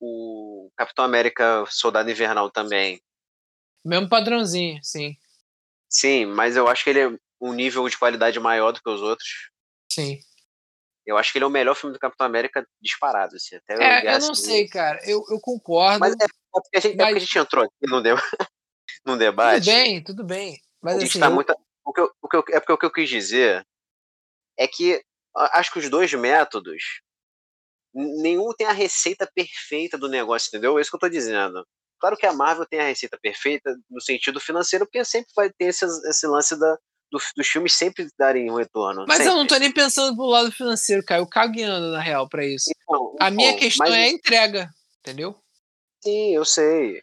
o Capitão América Soldado Invernal também. Mesmo padrãozinho, sim. Sim, mas eu acho que ele é um nível de qualidade maior do que os outros. Sim. Eu acho que ele é o melhor filme do Capitão América disparado, assim. Até é, eu não sei, cara. Eu, eu concordo. Mas é, é porque a gente, mas... é porque a gente entrou aqui num, deba... num debate. Tudo bem, tudo bem. Mas, a gente assim, tá eu... muito... o que eu, o que eu, é porque o que eu quis dizer é que acho que os dois métodos nenhum tem a receita perfeita do negócio, entendeu? É isso que eu tô dizendo. Claro que a Marvel tem a receita perfeita no sentido financeiro, porque sempre vai ter esse, esse lance da, do, dos filmes sempre darem um retorno. Mas sempre. eu não tô nem pensando pro lado financeiro, cara. Eu cagueando, na real, para isso. Então, a minha então, questão mas... é a entrega, entendeu? Sim, eu sei.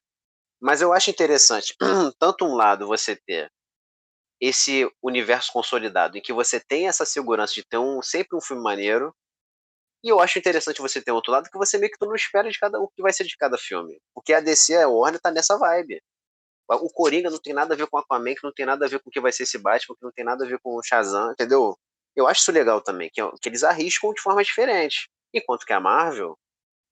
Mas eu acho interessante, tanto um lado você ter esse universo consolidado, em que você tem essa segurança de ter um, sempre um filme maneiro. E eu acho interessante você ter outro lado que você meio que tu não espera de cada o que vai ser de cada filme. Porque a DC, a Warner, tá nessa vibe. O Coringa não tem nada a ver com o Aquaman, que não tem nada a ver com o que vai ser esse Batman, que não tem nada a ver com o Shazam, entendeu? Eu acho isso legal também, que, que eles arriscam de forma diferente. Enquanto que a Marvel,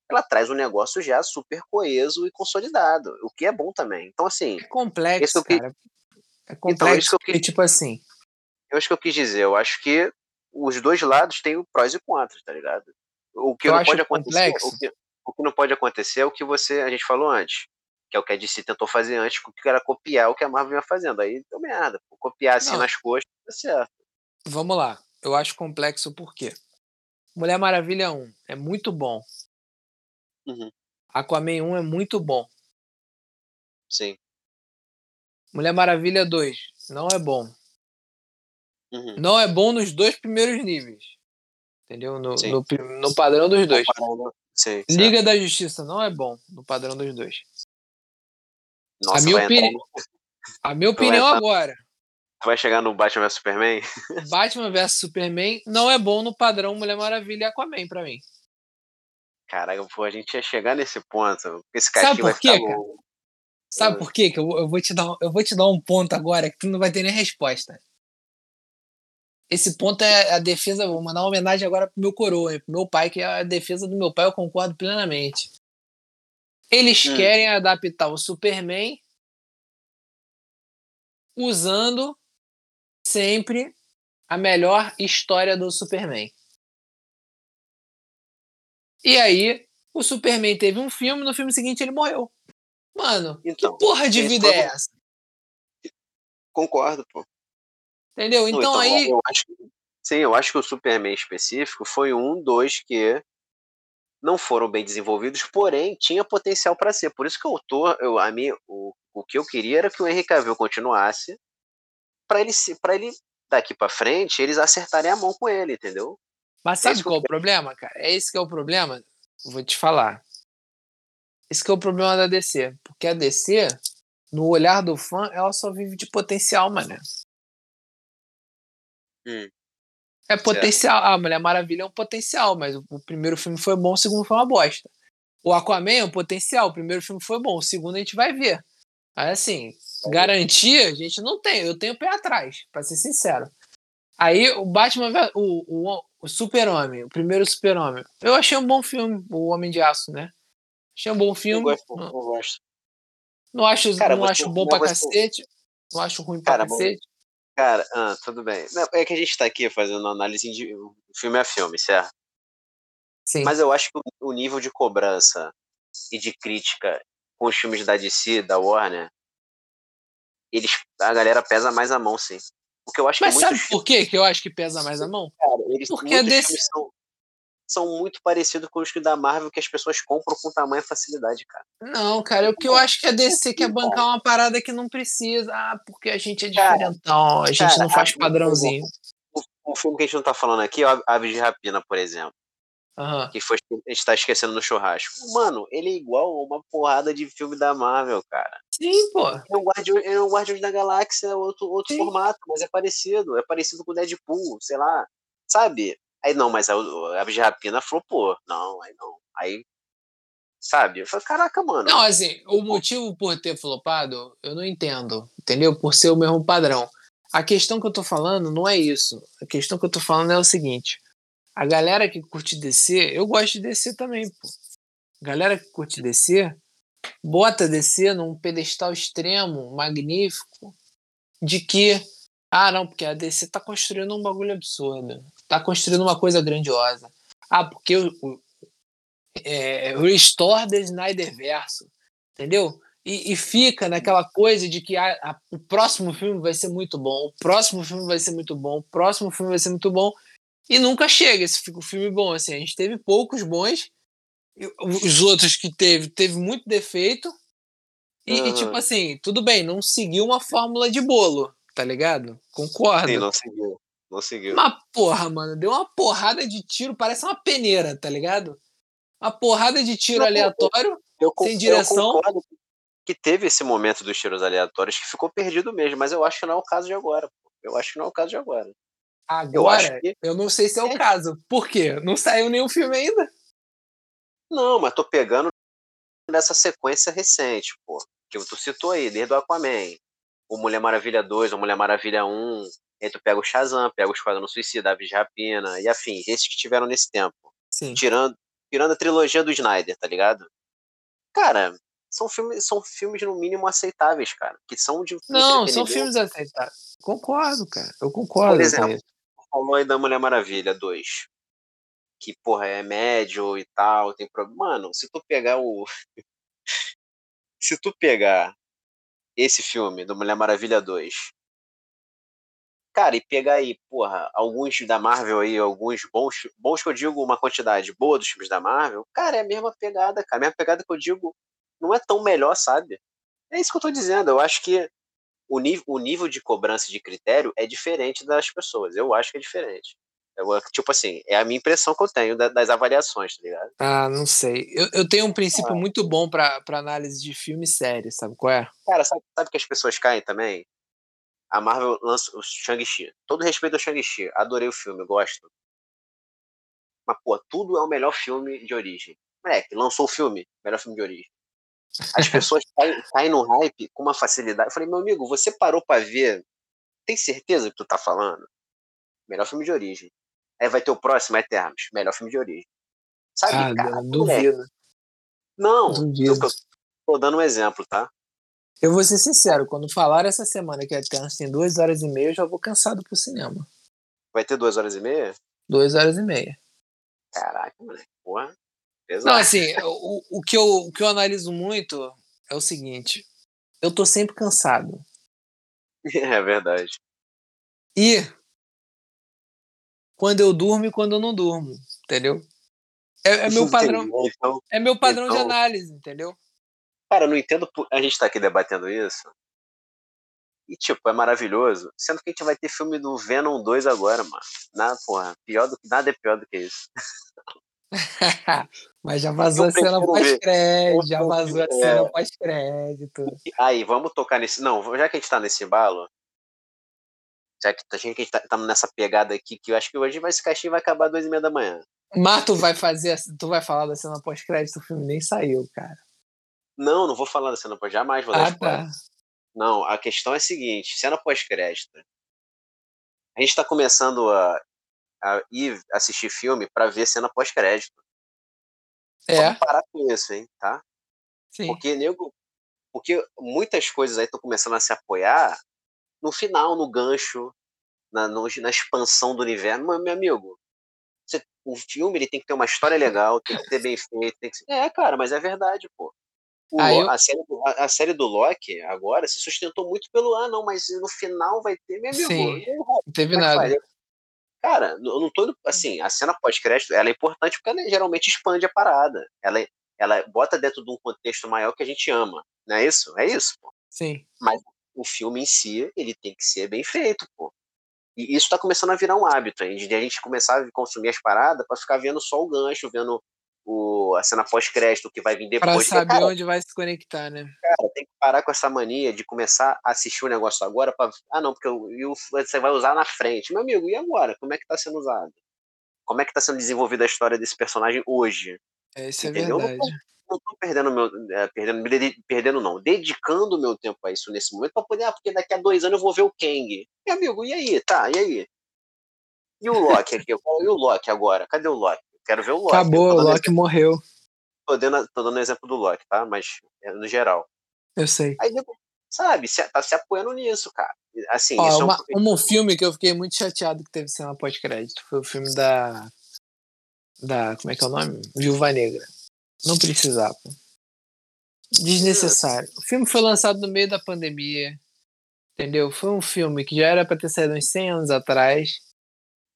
ela traz um negócio já super coeso e consolidado, o que é bom também. Então, assim. É complexo, cara. É complexo, então, isso que eu quis, tipo assim. Eu acho que eu quis dizer, eu acho que os dois lados têm prós e contras, tá ligado? O que eu não pode acontecer. O que, o que não pode acontecer é o que você. A gente falou antes que é o que a DC tentou fazer antes, que era copiar o que a Marvel vinha fazendo. Aí deu merda. Copiar assim Não. nas coxas, tá certo. Vamos lá. Eu acho complexo por quê? Mulher Maravilha 1 é muito bom. Uhum. Aquaman 1 é muito bom. Sim. Mulher Maravilha 2 não é bom. Uhum. Não é bom nos dois primeiros níveis. Entendeu? No, no, no, padrão dos dois. Sim, Liga da Justiça não é bom no padrão dos dois. Nossa, a minha, opini... a minha opinião agora. Tu vai chegar no Batman vs Superman? Batman vs Superman não é bom no padrão Mulher Maravilha e Aquaman pra mim. Caraca, pô, a gente ia chegar nesse ponto. Esse Sabe por quê, cara? Sabe ah. por quê? Que eu, eu, vou te dar, eu vou te dar um ponto agora que tu não vai ter nem resposta. Esse ponto é a defesa. Vou mandar uma homenagem agora pro meu coroa, pro meu pai, que é a defesa do meu pai, eu concordo plenamente. Eles hum. querem adaptar o Superman usando sempre a melhor história do Superman. E aí, o Superman teve um filme, no filme seguinte ele morreu. Mano, então, que porra de vida é essa? Concordo, pô. Entendeu? Então, então aí. Eu acho, sim, eu acho que o Superman específico foi um dos que não foram bem desenvolvidos, porém tinha potencial para ser. Por isso que eu tô, eu, a mim, o, o que eu queria era que o Henry Cavill continuasse, para ele para ele daqui para frente eles acertarem a mão com ele, entendeu? Mas sabe qual é o problema, cara? É esse que é o problema. Vou te falar. Esse que é o problema da DC, porque a DC, no olhar do fã, ela só vive de potencial, mano. Hum. É potencial. Certo. Ah, Mulher Maravilha é um potencial, mas o primeiro filme foi bom, o segundo foi uma bosta. O Aquaman é um potencial, o primeiro filme foi bom, o segundo a gente vai ver. Aí, assim, garantia a gente não tem, eu tenho pé atrás, pra ser sincero. Aí o Batman, o, o, o Super-Homem, o primeiro Super-Homem, eu achei um bom filme, o Homem de Aço, né? Achei um bom filme. Eu gosto, eu gosto. Não acho, Cara, não acho bom pra cacete, não acho ruim pra Cara, cacete. Cara, ah, tudo bem. Não, é que a gente tá aqui fazendo análise de filme a filme, certo? Sim. Mas eu acho que o nível de cobrança e de crítica com os filmes da DC, da Warner, eles, a galera pesa mais a mão, sim. Porque eu acho Mas que sabe por que que eu acho que pesa mais a mão? Cara, eles, Porque a DC... são, são muito parecidos com os que da Marvel que as pessoas compram com tamanha facilidade, cara. Não, cara, o que eu acho que a DC quer bancar uma parada que não precisa. Ah, porque a gente é diferentão, a gente cara, não faz padrãozinho. O, o, filme que a gente não tá falando aqui é Aves de Rapina, por exemplo. Uhum. Que foi, a gente tá esquecendo no churrasco. Mano, ele é igual a uma porrada de filme da Marvel, cara. Sim, pô. É um Guardiões, é um Guardiões da Galáxia, outro, outro formato, mas é parecido. É parecido com o Deadpool, sei lá. Sabe? Aí não, mas a, a de Rapina flopou. Não, aí não. Aí, sabe? Eu falei, caraca, mano. Não, assim, o motivo por ter flopado, eu não entendo, entendeu? Por ser o mesmo padrão. A questão que eu tô falando não é isso. A questão que eu tô falando é o seguinte. A galera que curte DC, eu gosto de DC também, pô. Galera que curte DC, bota DC num pedestal extremo, magnífico, de que, ah, não, porque a DC tá construindo um bagulho absurdo tá construindo uma coisa grandiosa. Ah, porque o, o é, Restore the Snyder Verso, entendeu? E, e, fica naquela coisa de que a, a, o próximo filme vai ser muito bom, o próximo filme vai ser muito bom, o próximo filme vai ser muito bom, e nunca chega esse filme bom. Assim, a gente teve poucos bons, os outros que teve, teve muito defeito, e, uhum. e tipo assim, tudo bem, não seguiu uma fórmula de bolo, tá ligado? Concordo. Sim, não seguiu. Não seguiu. Uma porra, mano. Deu uma porrada de tiro, parece uma peneira, tá ligado? Uma porrada de tiro não, aleatório, eu, eu, sem direção. Eu concordo, que teve esse momento dos tiros aleatórios que ficou perdido mesmo, mas eu acho que não é o caso de agora. Pô. Eu acho que não é o caso de agora. Agora, eu, que... eu não sei se é o é. caso. Por quê? Não saiu nenhum filme ainda? Não, mas tô pegando nessa sequência recente, pô. Que tu citou aí, desde o Aquaman. O Mulher Maravilha 2, o Mulher Maravilha 1. Aí tu pega o Shazam, pega o Esquadrão Suicida, Aves de Rapina e afins. Esses que tiveram nesse tempo. Sim. Tirando, tirando a trilogia do Snyder, tá ligado? Cara, são filmes, são filmes no mínimo aceitáveis, cara. Que são de. Não, são filmes aceitáveis. Concordo, cara. Eu concordo. Por exemplo, falou aí da Mulher Maravilha 2. Que, porra, é médio e tal, tem problema. Mano, se tu pegar o. se tu pegar esse filme do Mulher Maravilha 2. Cara, e pegar aí, porra, alguns da Marvel aí, alguns bons, bons que eu digo, uma quantidade boa dos filmes da Marvel, cara, é a mesma pegada, cara. A mesma pegada que eu digo, não é tão melhor, sabe? É isso que eu tô dizendo. Eu acho que o, nível, o nível de cobrança de critério é diferente das pessoas. Eu acho que é diferente. Eu, tipo assim, é a minha impressão que eu tenho das avaliações, tá ligado? Ah, não sei. Eu, eu tenho um princípio ah. muito bom para análise de filme e série, sabe qual é? Cara, sabe, sabe que as pessoas caem também? A Marvel lança o Shang-Chi. Todo respeito ao Shang-Chi. Adorei o filme, gosto. Mas, pô, tudo é o melhor filme de origem. Moleque, lançou o filme, melhor filme de origem. As pessoas caem, caem no hype com uma facilidade. Eu falei, meu amigo, você parou para ver? Tem certeza que tu tá falando? Melhor filme de origem. Aí vai ter o próximo, Eternos. Melhor filme de origem. Sabe, ah, cara? Duvido. Não, duvido. Eu, tô dando um exemplo, tá? Eu vou ser sincero, quando falaram essa semana que Eternos tem duas horas e meia, eu já vou cansado pro cinema. Vai ter duas horas e meia? Duas horas e meia. Caraca, moleque, porra. Exato. Não, assim, o, o, que eu, o que eu analiso muito é o seguinte: eu tô sempre cansado. É verdade. E quando eu durmo e quando eu não durmo, entendeu? É, é meu padrão. Então, é meu padrão então, de análise, entendeu? Cara, eu não entendo. A gente tá aqui debatendo isso. E, tipo, é maravilhoso. Sendo que a gente vai ter filme do Venom 2 agora, mano. Nada, porra. Pior do, nada é pior do que isso. Mas já vazou a cena pós-crédito, já vazou a é. cena pós-crédito. Aí, vamos tocar nesse. Não, já que a gente tá nesse embalo, já que a gente tá, tá nessa pegada aqui, que eu acho que hoje vai, esse caixinho vai acabar às duas e meia da manhã. Mas tu vai fazer, tu vai falar da cena pós-crédito, o filme nem saiu, cara. Não, não vou falar da cena pós jamais vou ah, dar tá. Não, a questão é a seguinte, cena pós-crédito. A gente tá começando a, a ir assistir filme para ver cena pós-crédito. É. Vamos parar com isso, hein, tá? Sim. Porque, nego, porque muitas coisas aí estão começando a se apoiar no final, no gancho, na, no, na expansão do universo. Mas, meu amigo, você, o filme ele tem que ter uma história legal, tem que ter bem feito. Tem que... É, cara, mas é verdade, pô. O, ah, eu... a, série, a, a, série do Loki agora se sustentou muito pelo ah, não, mas no final vai ter, meu amigo. Sim, não teve nada. Cara, eu não tô. Assim, a cena pós-crédito ela é importante porque ela geralmente expande a parada. Ela, ela bota dentro de um contexto maior que a gente ama. Não é isso? É isso, pô. Sim. Mas o filme em si, ele tem que ser bem feito, pô. E isso tá começando a virar um hábito, hein, de a gente começar a consumir as paradas para ficar vendo só o gancho, vendo o, a cena pós-crédito que vai vir depois. Pra saber cara, onde vai se conectar, né? Cara, tem que parar com essa mania de começar a assistir o negócio agora para Ah, não, porque eu, você vai usar na frente. Meu amigo, e agora? Como é que tá sendo usado? Como é que tá sendo desenvolvida a história desse personagem hoje? É, isso é Entendeu? é verdade. Não tô, perdendo meu. É, perdendo, perdendo, não, dedicando meu tempo a isso nesse momento para poder. Ah, porque daqui a dois anos eu vou ver o Kang. Meu amigo, e aí? Tá, e aí? E o Loki aqui? E o Loki agora? Cadê o Loki? Quero ver o Loki. Acabou, o Loki exemplo. morreu. Tô dando, tô dando exemplo do Loki, tá? Mas é no geral. Eu sei. Aí, sabe, se, tá se apoiando nisso, cara. Assim, Ó, uma, é um... um filme que eu fiquei muito chateado que teve cena pós-crédito foi o filme da. Da. Como é que é o nome? Viúva Negra. Não precisava. Desnecessário. O filme foi lançado no meio da pandemia. Entendeu? Foi um filme que já era pra ter saído uns 100 anos atrás.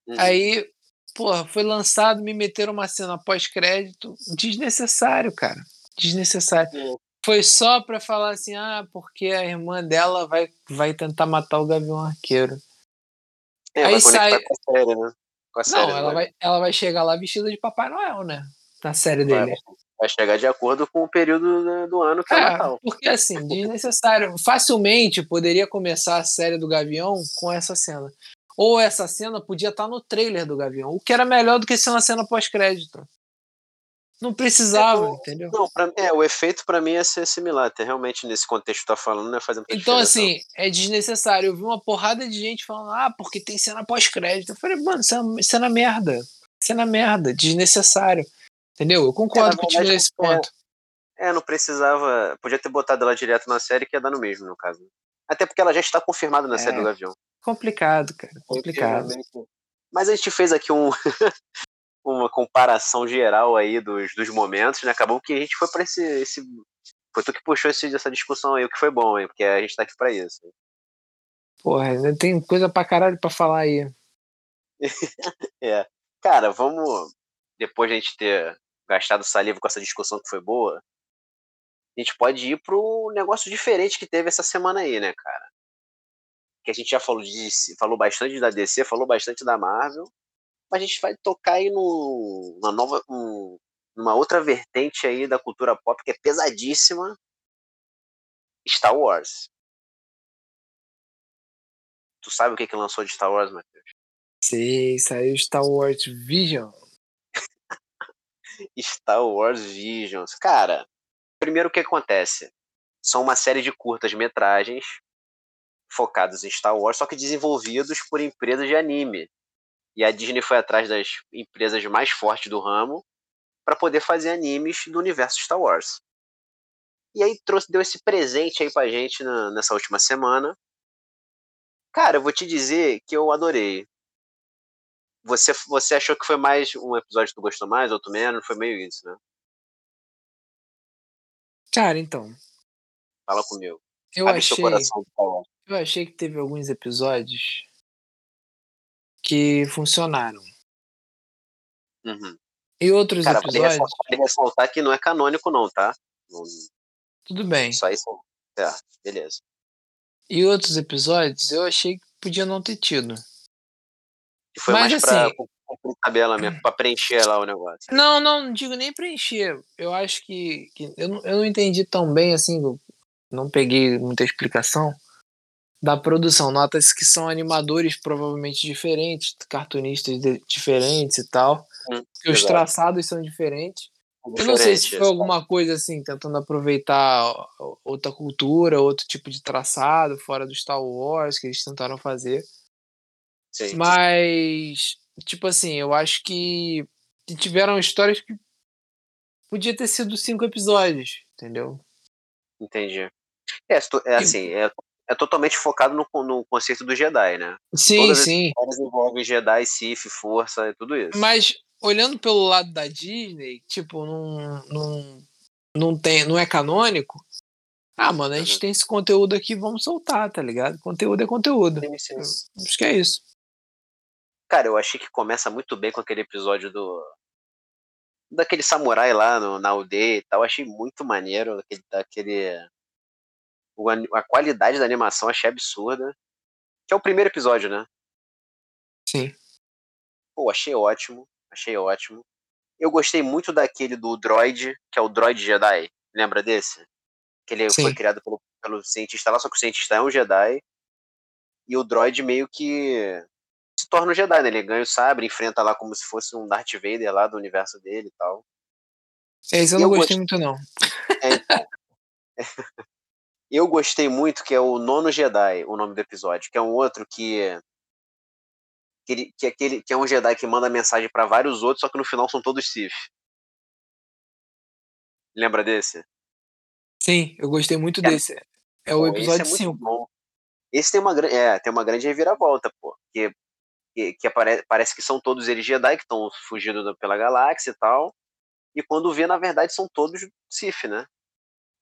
Uhum. Aí porra, foi lançado, me meteram uma cena pós-crédito desnecessário, cara. Desnecessário. É. Foi só pra falar assim, ah, porque a irmã dela vai, vai tentar matar o Gavião Arqueiro. É, Aí sai. Com a série, né? Com a série, Não, ela vai, ela vai chegar lá vestida de Papai Noel, né? Na série dele. Vai chegar de acordo com o período do, ano que é, é Natal. Porque assim, desnecessário. Facilmente poderia começar a série do Gavião com essa cena. Ou essa cena podia estar no trailer do Gavião, o que era melhor do que ser uma cena pós-crédito. Não precisava, é, entendeu? Não, pra, é, o efeito para mim é ser similar, até realmente nesse contexto que tá falando, né, fazendo Então, assim, é desnecessário. Eu vi uma porrada de gente falando, ah, porque tem cena pós-crédito. Eu falei, mano, cena, cena merda. Cena merda, desnecessário. Entendeu? Eu concordo é, você nesse ponto. É, é, não precisava. Podia ter botado ela direto na série que ia dar no mesmo, no caso. Até porque ela já está confirmada na é, série do Gavião. Complicado, cara. Complicado. Mas a gente fez aqui um, uma comparação geral aí dos, dos momentos, né? Acabou que a gente foi para esse, esse. Foi tu que puxou esse, essa discussão aí, o que foi bom, hein? Porque a gente tá aqui pra isso. Porra, tem coisa pra caralho pra falar aí. é. Cara, vamos. Depois de a gente ter gastado saliva com essa discussão que foi boa, a gente pode ir pro negócio diferente que teve essa semana aí, né, cara? Que a gente já falou de falou bastante da DC, falou bastante da Marvel, mas a gente vai tocar aí no, uma nova, um, numa outra vertente aí da cultura pop que é pesadíssima, Star Wars. Tu sabe o que que lançou de Star Wars, Matheus? Sei, saiu Star Wars Vision. Star Wars Visions. Cara, primeiro o que acontece? São uma série de curtas metragens focados em Star Wars, só que desenvolvidos por empresas de anime. E a Disney foi atrás das empresas mais fortes do ramo para poder fazer animes do universo Star Wars. E aí trouxe, deu esse presente aí pra gente na, nessa última semana. Cara, eu vou te dizer que eu adorei. Você, você achou que foi mais um episódio que tu gostou mais, outro menos? Foi meio isso, né? Cara, então. Fala comigo. Eu Abre achei. Eu achei que teve alguns episódios que funcionaram. Uhum. E outros Cara, episódios. Vale ressaltar que não é canônico, não, tá? Não... Tudo bem. Só isso. É, beleza. E outros episódios eu achei que podia não ter tido. Que foi Mas, mais pra assim, cumprir tabela mesmo, pra preencher lá o negócio. Não, não, não digo nem preencher. Eu acho que. que eu, não, eu não entendi tão bem assim, não peguei muita explicação da produção. Nota-se que são animadores provavelmente diferentes, cartunistas de, diferentes e tal. Hum, que os traçados são diferentes. eu não sei se foi alguma coisa assim, tentando aproveitar outra cultura, outro tipo de traçado fora do Star Wars que eles tentaram fazer. Sim. Mas, tipo assim, eu acho que tiveram histórias que podia ter sido cinco episódios, entendeu? Entendi. É, é assim, é, é totalmente focado no, no conceito do Jedi, né? Sim, Todas sim. Todas envolvem Jedi, Sith, força e tudo isso. Mas olhando pelo lado da Disney, tipo, não, não, não, tem, não é canônico. Ah, mano, a gente uhum. tem esse conteúdo aqui, vamos soltar, tá ligado? Conteúdo é conteúdo. Acho que é isso. Cara, eu achei que começa muito bem com aquele episódio do. Daquele samurai lá no, na aldeia e tal. Achei muito maneiro. Aquele, aquele, a qualidade da animação achei absurda. Que é o primeiro episódio, né? Sim. Pô, achei ótimo. Achei ótimo. Eu gostei muito daquele do Droid, que é o Droid Jedi. Lembra desse? Que ele Sim. foi criado pelo, pelo cientista lá, só que o cientista é um Jedi. E o droid meio que torna um Jedi, né? Ele ganha o sabre, enfrenta lá como se fosse um Darth Vader lá do universo dele e tal. Esse eu e não eu gostei muito, não. É, então. eu gostei muito que é o Nono Jedi, o nome do episódio, que é um outro que. Que, que, é aquele, que é um Jedi que manda mensagem para vários outros, só que no final são todos Sith. Lembra desse? Sim, eu gostei muito é, desse. É o episódio 5. É esse tem uma, é, tem uma grande reviravolta, pô. Que que, que apare, parece que são todos eles Jedi que estão fugindo pela galáxia e tal. E quando vê, na verdade, são todos Sith, né?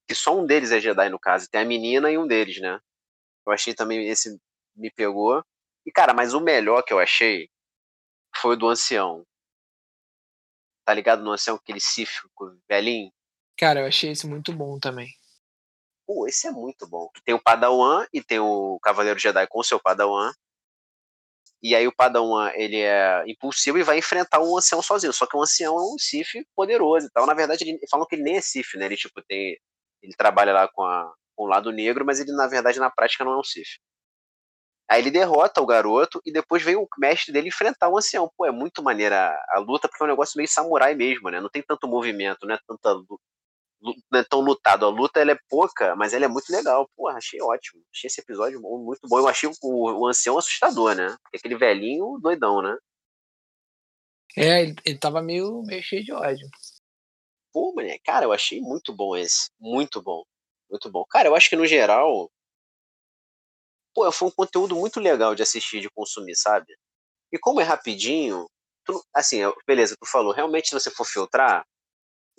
Que só um deles é Jedi, no caso. Tem a menina e um deles, né? Eu achei também, esse me pegou. E, cara, mas o melhor que eu achei foi o do ancião. Tá ligado no ancião, aquele Sith velhinho? Cara, eu achei esse muito bom também. Pô, esse é muito bom. Tem o Padawan e tem o Cavaleiro Jedi com o seu Padawan. E aí o Padawan, ele é impulsivo e vai enfrentar um ancião sozinho. Só que o ancião é um Sif poderoso e tal. Na verdade, ele, falam que ele nem é Sif, né? Ele, tipo, tem... Ele trabalha lá com, a, com o lado negro, mas ele, na verdade, na prática não é um Sif. Aí ele derrota o garoto e depois vem o mestre dele enfrentar o ancião. Pô, é muito maneira a luta, porque é um negócio meio samurai mesmo, né? Não tem tanto movimento, não é tanta não é tão lutado. A luta ela é pouca, mas ela é muito legal. Porra, achei ótimo. Achei esse episódio muito bom. Eu achei o, o ancião assustador, né? Aquele velhinho doidão, né? É, ele, ele tava meio, meio cheio de ódio. Pô, mané, cara, eu achei muito bom esse. Muito bom. Muito bom. Cara, eu acho que no geral. Pô, foi um conteúdo muito legal de assistir, de consumir, sabe? E como é rapidinho, tu, assim, beleza, tu falou, realmente se você for filtrar,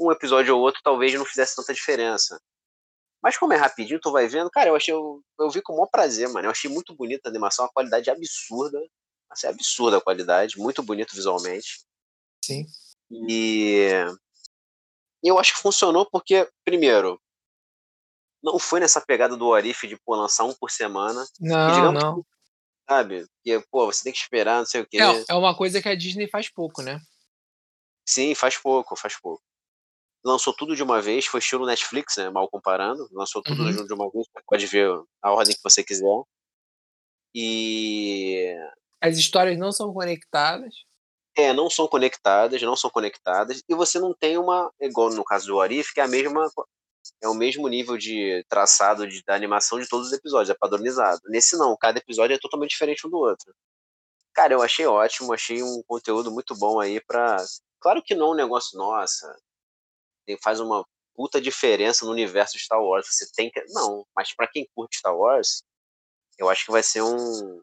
um episódio ou outro talvez não fizesse tanta diferença. Mas como é rapidinho, tu vai vendo, cara, eu achei, eu, eu vi com o maior prazer, mano. Eu achei muito bonita a animação, a qualidade absurda. Assim, absurda a qualidade, muito bonito visualmente. Sim. E eu acho que funcionou porque, primeiro, não foi nessa pegada do Orif de pô, lançar um por semana. Não, digamos, não. Sabe? Que, pô, você tem que esperar, não sei o quê. É, é uma coisa que a Disney faz pouco, né? Sim, faz pouco, faz pouco lançou tudo de uma vez, foi estilo Netflix, né? Mal comparando, lançou tudo uhum. de uma vez, pode ver a ordem que você quiser. E as histórias não são conectadas. É, não são conectadas, não são conectadas, e você não tem uma, igual no caso do Arif, que é a mesma é o mesmo nível de traçado de, da animação de todos os episódios, é padronizado. Nesse não, cada episódio é totalmente diferente um do outro. Cara, eu achei ótimo, achei um conteúdo muito bom aí pra. Claro que não é um negócio, nossa, faz uma puta diferença no universo de Star Wars. Você tem que. Não, mas para quem curte Star Wars, eu acho que vai ser um,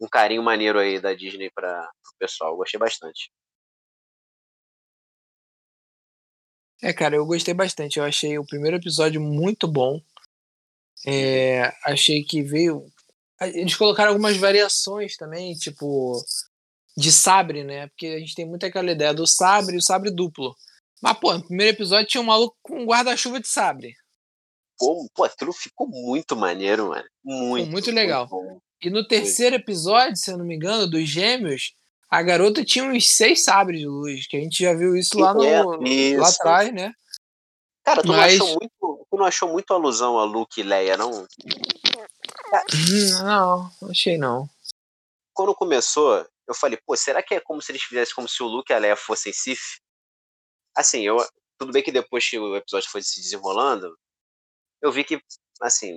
um carinho maneiro aí da Disney para o pessoal. Eu gostei bastante. É, cara, eu gostei bastante. Eu achei o primeiro episódio muito bom. É, achei que veio. Eles colocaram algumas variações também, tipo de sabre, né? Porque a gente tem muito aquela ideia do sabre e o sabre duplo. Mas, pô, no primeiro episódio tinha um maluco com um guarda-chuva de sabre. Pô, pô, aquilo ficou muito maneiro, mano. Muito. Ficou muito legal. Muito e no terceiro episódio, se eu não me engano, dos gêmeos, a garota tinha uns seis sabres de luz, que a gente já viu isso lá, no, é, isso. lá atrás, né? Cara, tu, Mas... não achou muito, tu não achou muito alusão a Luke e Leia, não? Não, achei não. Quando começou, eu falei, pô, será que é como se eles fizessem como se o Luke e a Leia fossem Sith? Assim, eu tudo bem que depois que o episódio foi se desenrolando, eu vi que assim,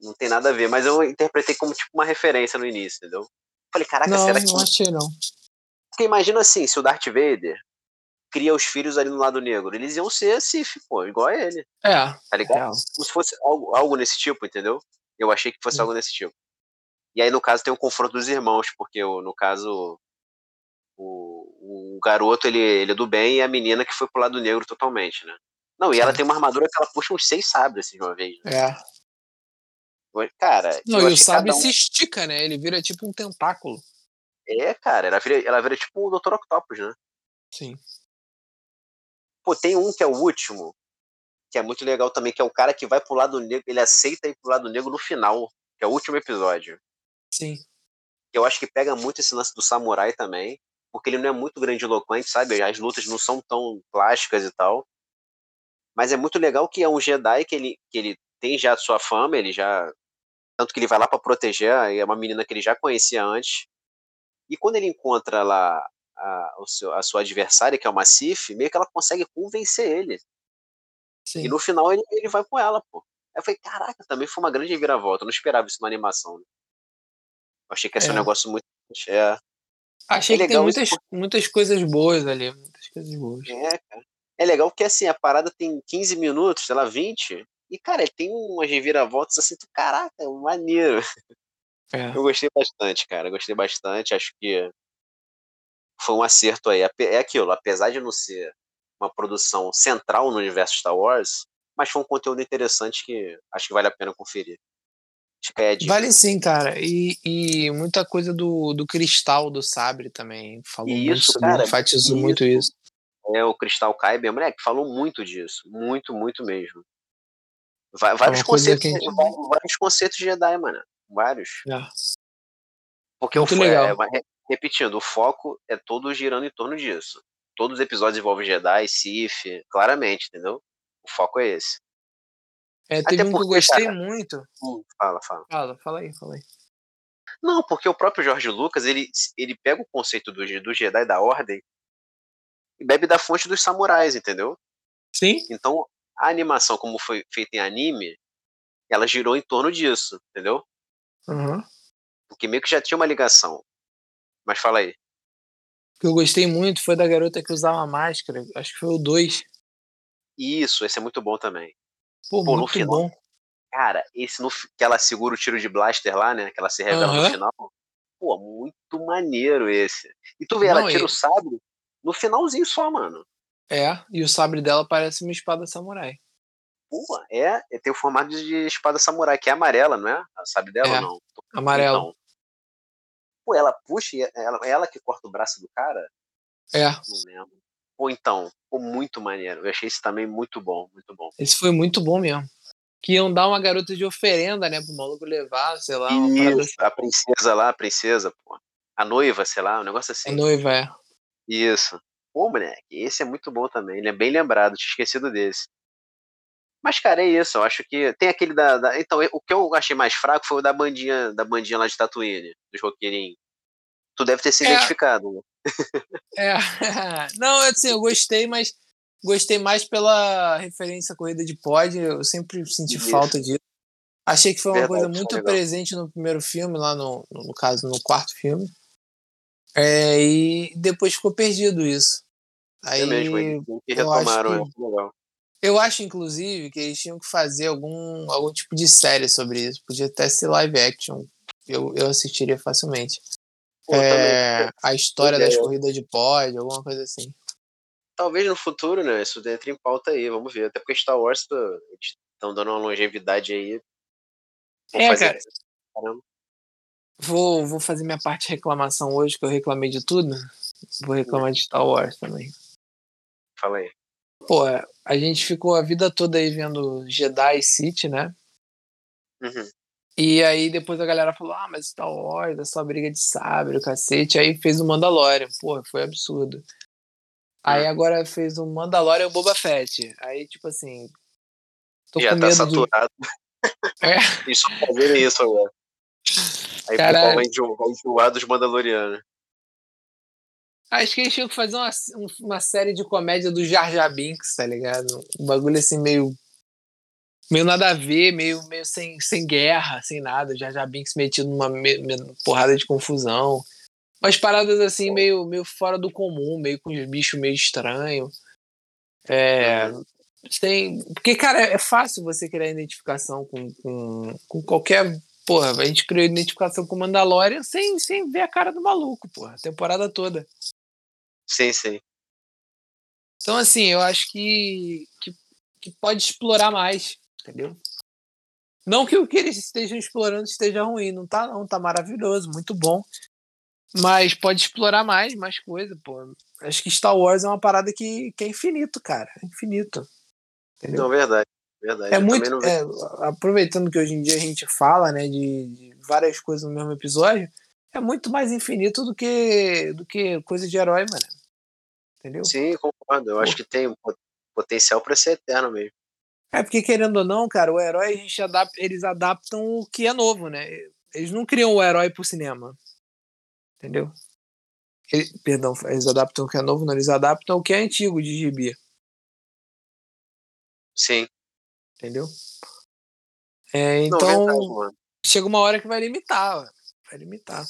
não tem nada a ver, mas eu interpretei como tipo uma referência no início, entendeu? Falei, caraca, não, será que não achei não. Porque imagina assim, se o Darth Vader cria os filhos ali no lado negro, eles iam ser Sif, pô, igual a ele. É. Tá ligado? É. Como se fosse algo, algo nesse tipo, entendeu? Eu achei que fosse hum. algo nesse tipo. E aí, no caso, tem um confronto dos irmãos, porque no caso, o, o garoto ele, ele é do bem e a menina que foi pro lado negro totalmente, né? Não, e ela tem uma armadura que ela puxa uns seis sabres assim de uma vez. Né? É. Cara. Não, e o sabre um... se estica, né? Ele vira tipo um tentáculo. É, cara, ela vira, ela vira tipo o Dr. Octopus, né? Sim. Pô, tem um que é o último, que é muito legal também, que é o cara que vai pro lado negro, ele aceita ir pro lado negro no final, que é o último episódio. Sim. Eu acho que pega muito esse lance do samurai também porque ele não é muito grandiloquente, sabe? As lutas não são tão plásticas e tal. Mas é muito legal que é um Jedi que ele, que ele tem já a sua fama, ele já. Tanto que ele vai lá para proteger, é uma menina que ele já conhecia antes. E quando ele encontra lá a, o seu, a sua adversária, que é uma Sif, meio que ela consegue convencer ele. Sim. E no final ele, ele vai com ela, pô. Aí eu falei, caraca, também foi uma grande reviravolta. Eu não esperava isso na animação. Né? Eu achei que ia ser é. um negócio muito. É, Achei é que tem muitas, isso. muitas coisas boas ali. Muitas coisas boas. É, cara. É legal porque assim, a parada tem 15 minutos, sei lá, 20. E, cara, tem umas reviravoltas assim, tu, caraca, maneiro. É. Eu gostei bastante, cara. Gostei bastante. Acho que foi um acerto aí. É aquilo, apesar de não ser uma produção central no universo Star Wars, mas foi um conteúdo interessante que acho que vale a pena conferir. Vale sim, cara. E, e muita coisa do, do cristal do sabre também. Falou isso, muito cara, enfatizou isso. muito isso. É, o cristal Kyber, moleque, falou muito disso. Muito, muito mesmo. Vários, conceitos, gente... vários conceitos de Jedi, mano. Vários. É. Porque Muito o, legal. é, é, repetindo, o foco é todo girando em torno disso. Todos os episódios envolvem Jedi, Sith, claramente, entendeu? O foco é esse. É, teve Até um que eu porque, gostei cara- muito. Hum, fala, fala. Fala, fala aí, fala aí. Não, porque o próprio George Lucas, ele, ele pega o conceito do, do Jedi da Ordem e bebe da fonte dos samurais, entendeu? Sim? Então, a animação, como foi feita em anime, ela girou em torno disso, entendeu? Uhum. Porque meio que já tinha uma ligação. Mas fala aí. O que eu gostei muito foi da garota que usava máscara. Acho que foi o 2. Isso, esse é muito bom também. Pô, Pô, no final- bom. Cara, esse no, que ela segura o tiro de blaster lá, né? Que ela se revela Aham. no final. Pô, muito maneiro esse. E tu vê, ela Não, tira e- o sabre no finalzinho só, mano. É, e o sabre dela parece uma espada samurai. Pô, é, é, tem o formato de espada samurai, que é amarela, não é? Sabe dela É, ou não? Amarelo. Então. Pô, ela puxa e ela, é ela que corta o braço do cara? É, Não lembro. Pô, então, pô, muito maneiro. Eu achei isso também muito bom, muito bom. esse foi muito bom mesmo. Que iam dar uma garota de oferenda, né, pro maluco levar, sei lá, uma parada assim. Isso, a princesa lá, a princesa, pô. A noiva, sei lá, um negócio assim. A noiva, é. Isso. Pô, moleque, esse é muito bom também. Ele é bem lembrado, tinha esquecido desse. Mas, cara, é isso. Eu acho que. Tem aquele da. da- Então, o que eu achei mais fraco foi o da bandinha, da bandinha lá de Tatooine, dos roqueirinhos. Tu deve ter se É. identificado, né? É. Não, assim, eu gostei, mas gostei mais pela referência à corrida de pod. Eu sempre senti Isso. falta disso. Achei que foi uma Verdade, coisa foi muito legal. presente no primeiro filme, lá no, no, caso, no quarto filme. É, e depois ficou perdido isso. Aí, é mesmo, eles que eu acho retomaram, que- é legal. Eu acho, inclusive, que eles tinham que fazer algum, algum tipo de série sobre isso. Podia até ser live action. Eu, eu assistiria facilmente. É, também, a história das corridas de pod, alguma coisa assim. Talvez no futuro, né? Isso entra em pauta aí, vamos ver. Até porque Star Wars tá- eles estão dando uma longevidade aí. Vão É, fazer- cara. Caramba. Vou, vou fazer minha parte de reclamação hoje, que eu reclamei de tudo. Vou reclamar de Star Wars também. Fala aí. Pô, a gente ficou a vida toda aí vendo Jedi Sith, né? Uhum. E aí depois a galera falou, ah, mas Star Wars é só briga de sabre, o cacete. Aí fez o Mandalorian. Porra, foi absurdo. Aí Hum. agora fez o Mandalorian e o Boba Fett. Aí, tipo assim. Tô Já com tá medo de. saturado. É. Eles fazerem isso agora. Aí o Caralho. pessoal vai enjoar, dos Mandalorianos. Acho que eles tinham que fazer uma, um- uma série de comédia do Jar Jar Binks, tá ligado? Um bagulho assim meio. Meio nada a ver, meio, meio sem, sem guerra, sem nada. Jar Jar Binks metido numa me- me- porrada de confusão. Umas paradas assim, meio, meio fora do comum, meio com os bichos meio estranho. É. Sem, porque, cara, é fácil você criar identificação com, com, com qualquer. Porra, a gente criou identificação com o Mandalorian sem, sem ver a cara do maluco, porra, a temporada toda. Sim, sim. Então, assim, eu acho que, que, que pode explorar mais, entendeu? Não que o que eles estejam explorando esteja ruim, não tá não, tá maravilhoso, muito bom. Mas pode explorar mais, mais coisa, pô. Acho que Star Wars é uma parada que, que é infinito, cara. É infinito. Entendeu? Não, verdade. Verdade. É Eu muito. é, aproveitando que hoje em dia a gente fala, né, de, de várias coisas no mesmo episódio, é muito mais infinito do que, do que coisa de herói, mano. Entendeu? Sim, concordo. Eu acho que tem pot- potencial pra ser eterno mesmo. É porque, querendo ou não, cara, o herói a gente adapta, eles adaptam o que é novo, né? Eles não criam o herói pro cinema. Entendeu? Ele- perdão, eles adaptam o que é novo, não, eles adaptam o que é antigo de gibi, Sim. entendeu? É, Não, então, verdade, mano. chega uma hora que vai limitar, vai limitar.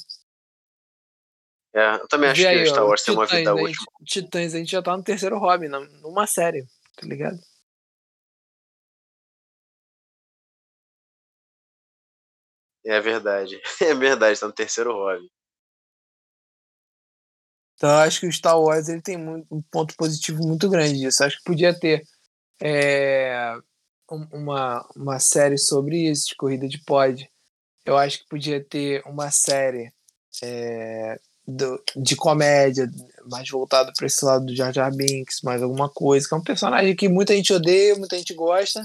É, eu também acho que aí, Star Wars tem uma vida útil. Titãs, a gente já tá no terceiro hobby, numa série, tá ligado? É verdade. É verdade, tá no terceiro hobby. Então eu acho que o Star Wars ele tem um ponto positivo muito grande disso. Acho que podia ter é, um- uma, uma série sobre isso, de corrida de pod. Eu acho que podia ter uma série é, do- de comédia, mais voltada para esse lado do Jar Jar Binks, mais alguma coisa, que é um personagem que muita gente odeia, muita gente gosta,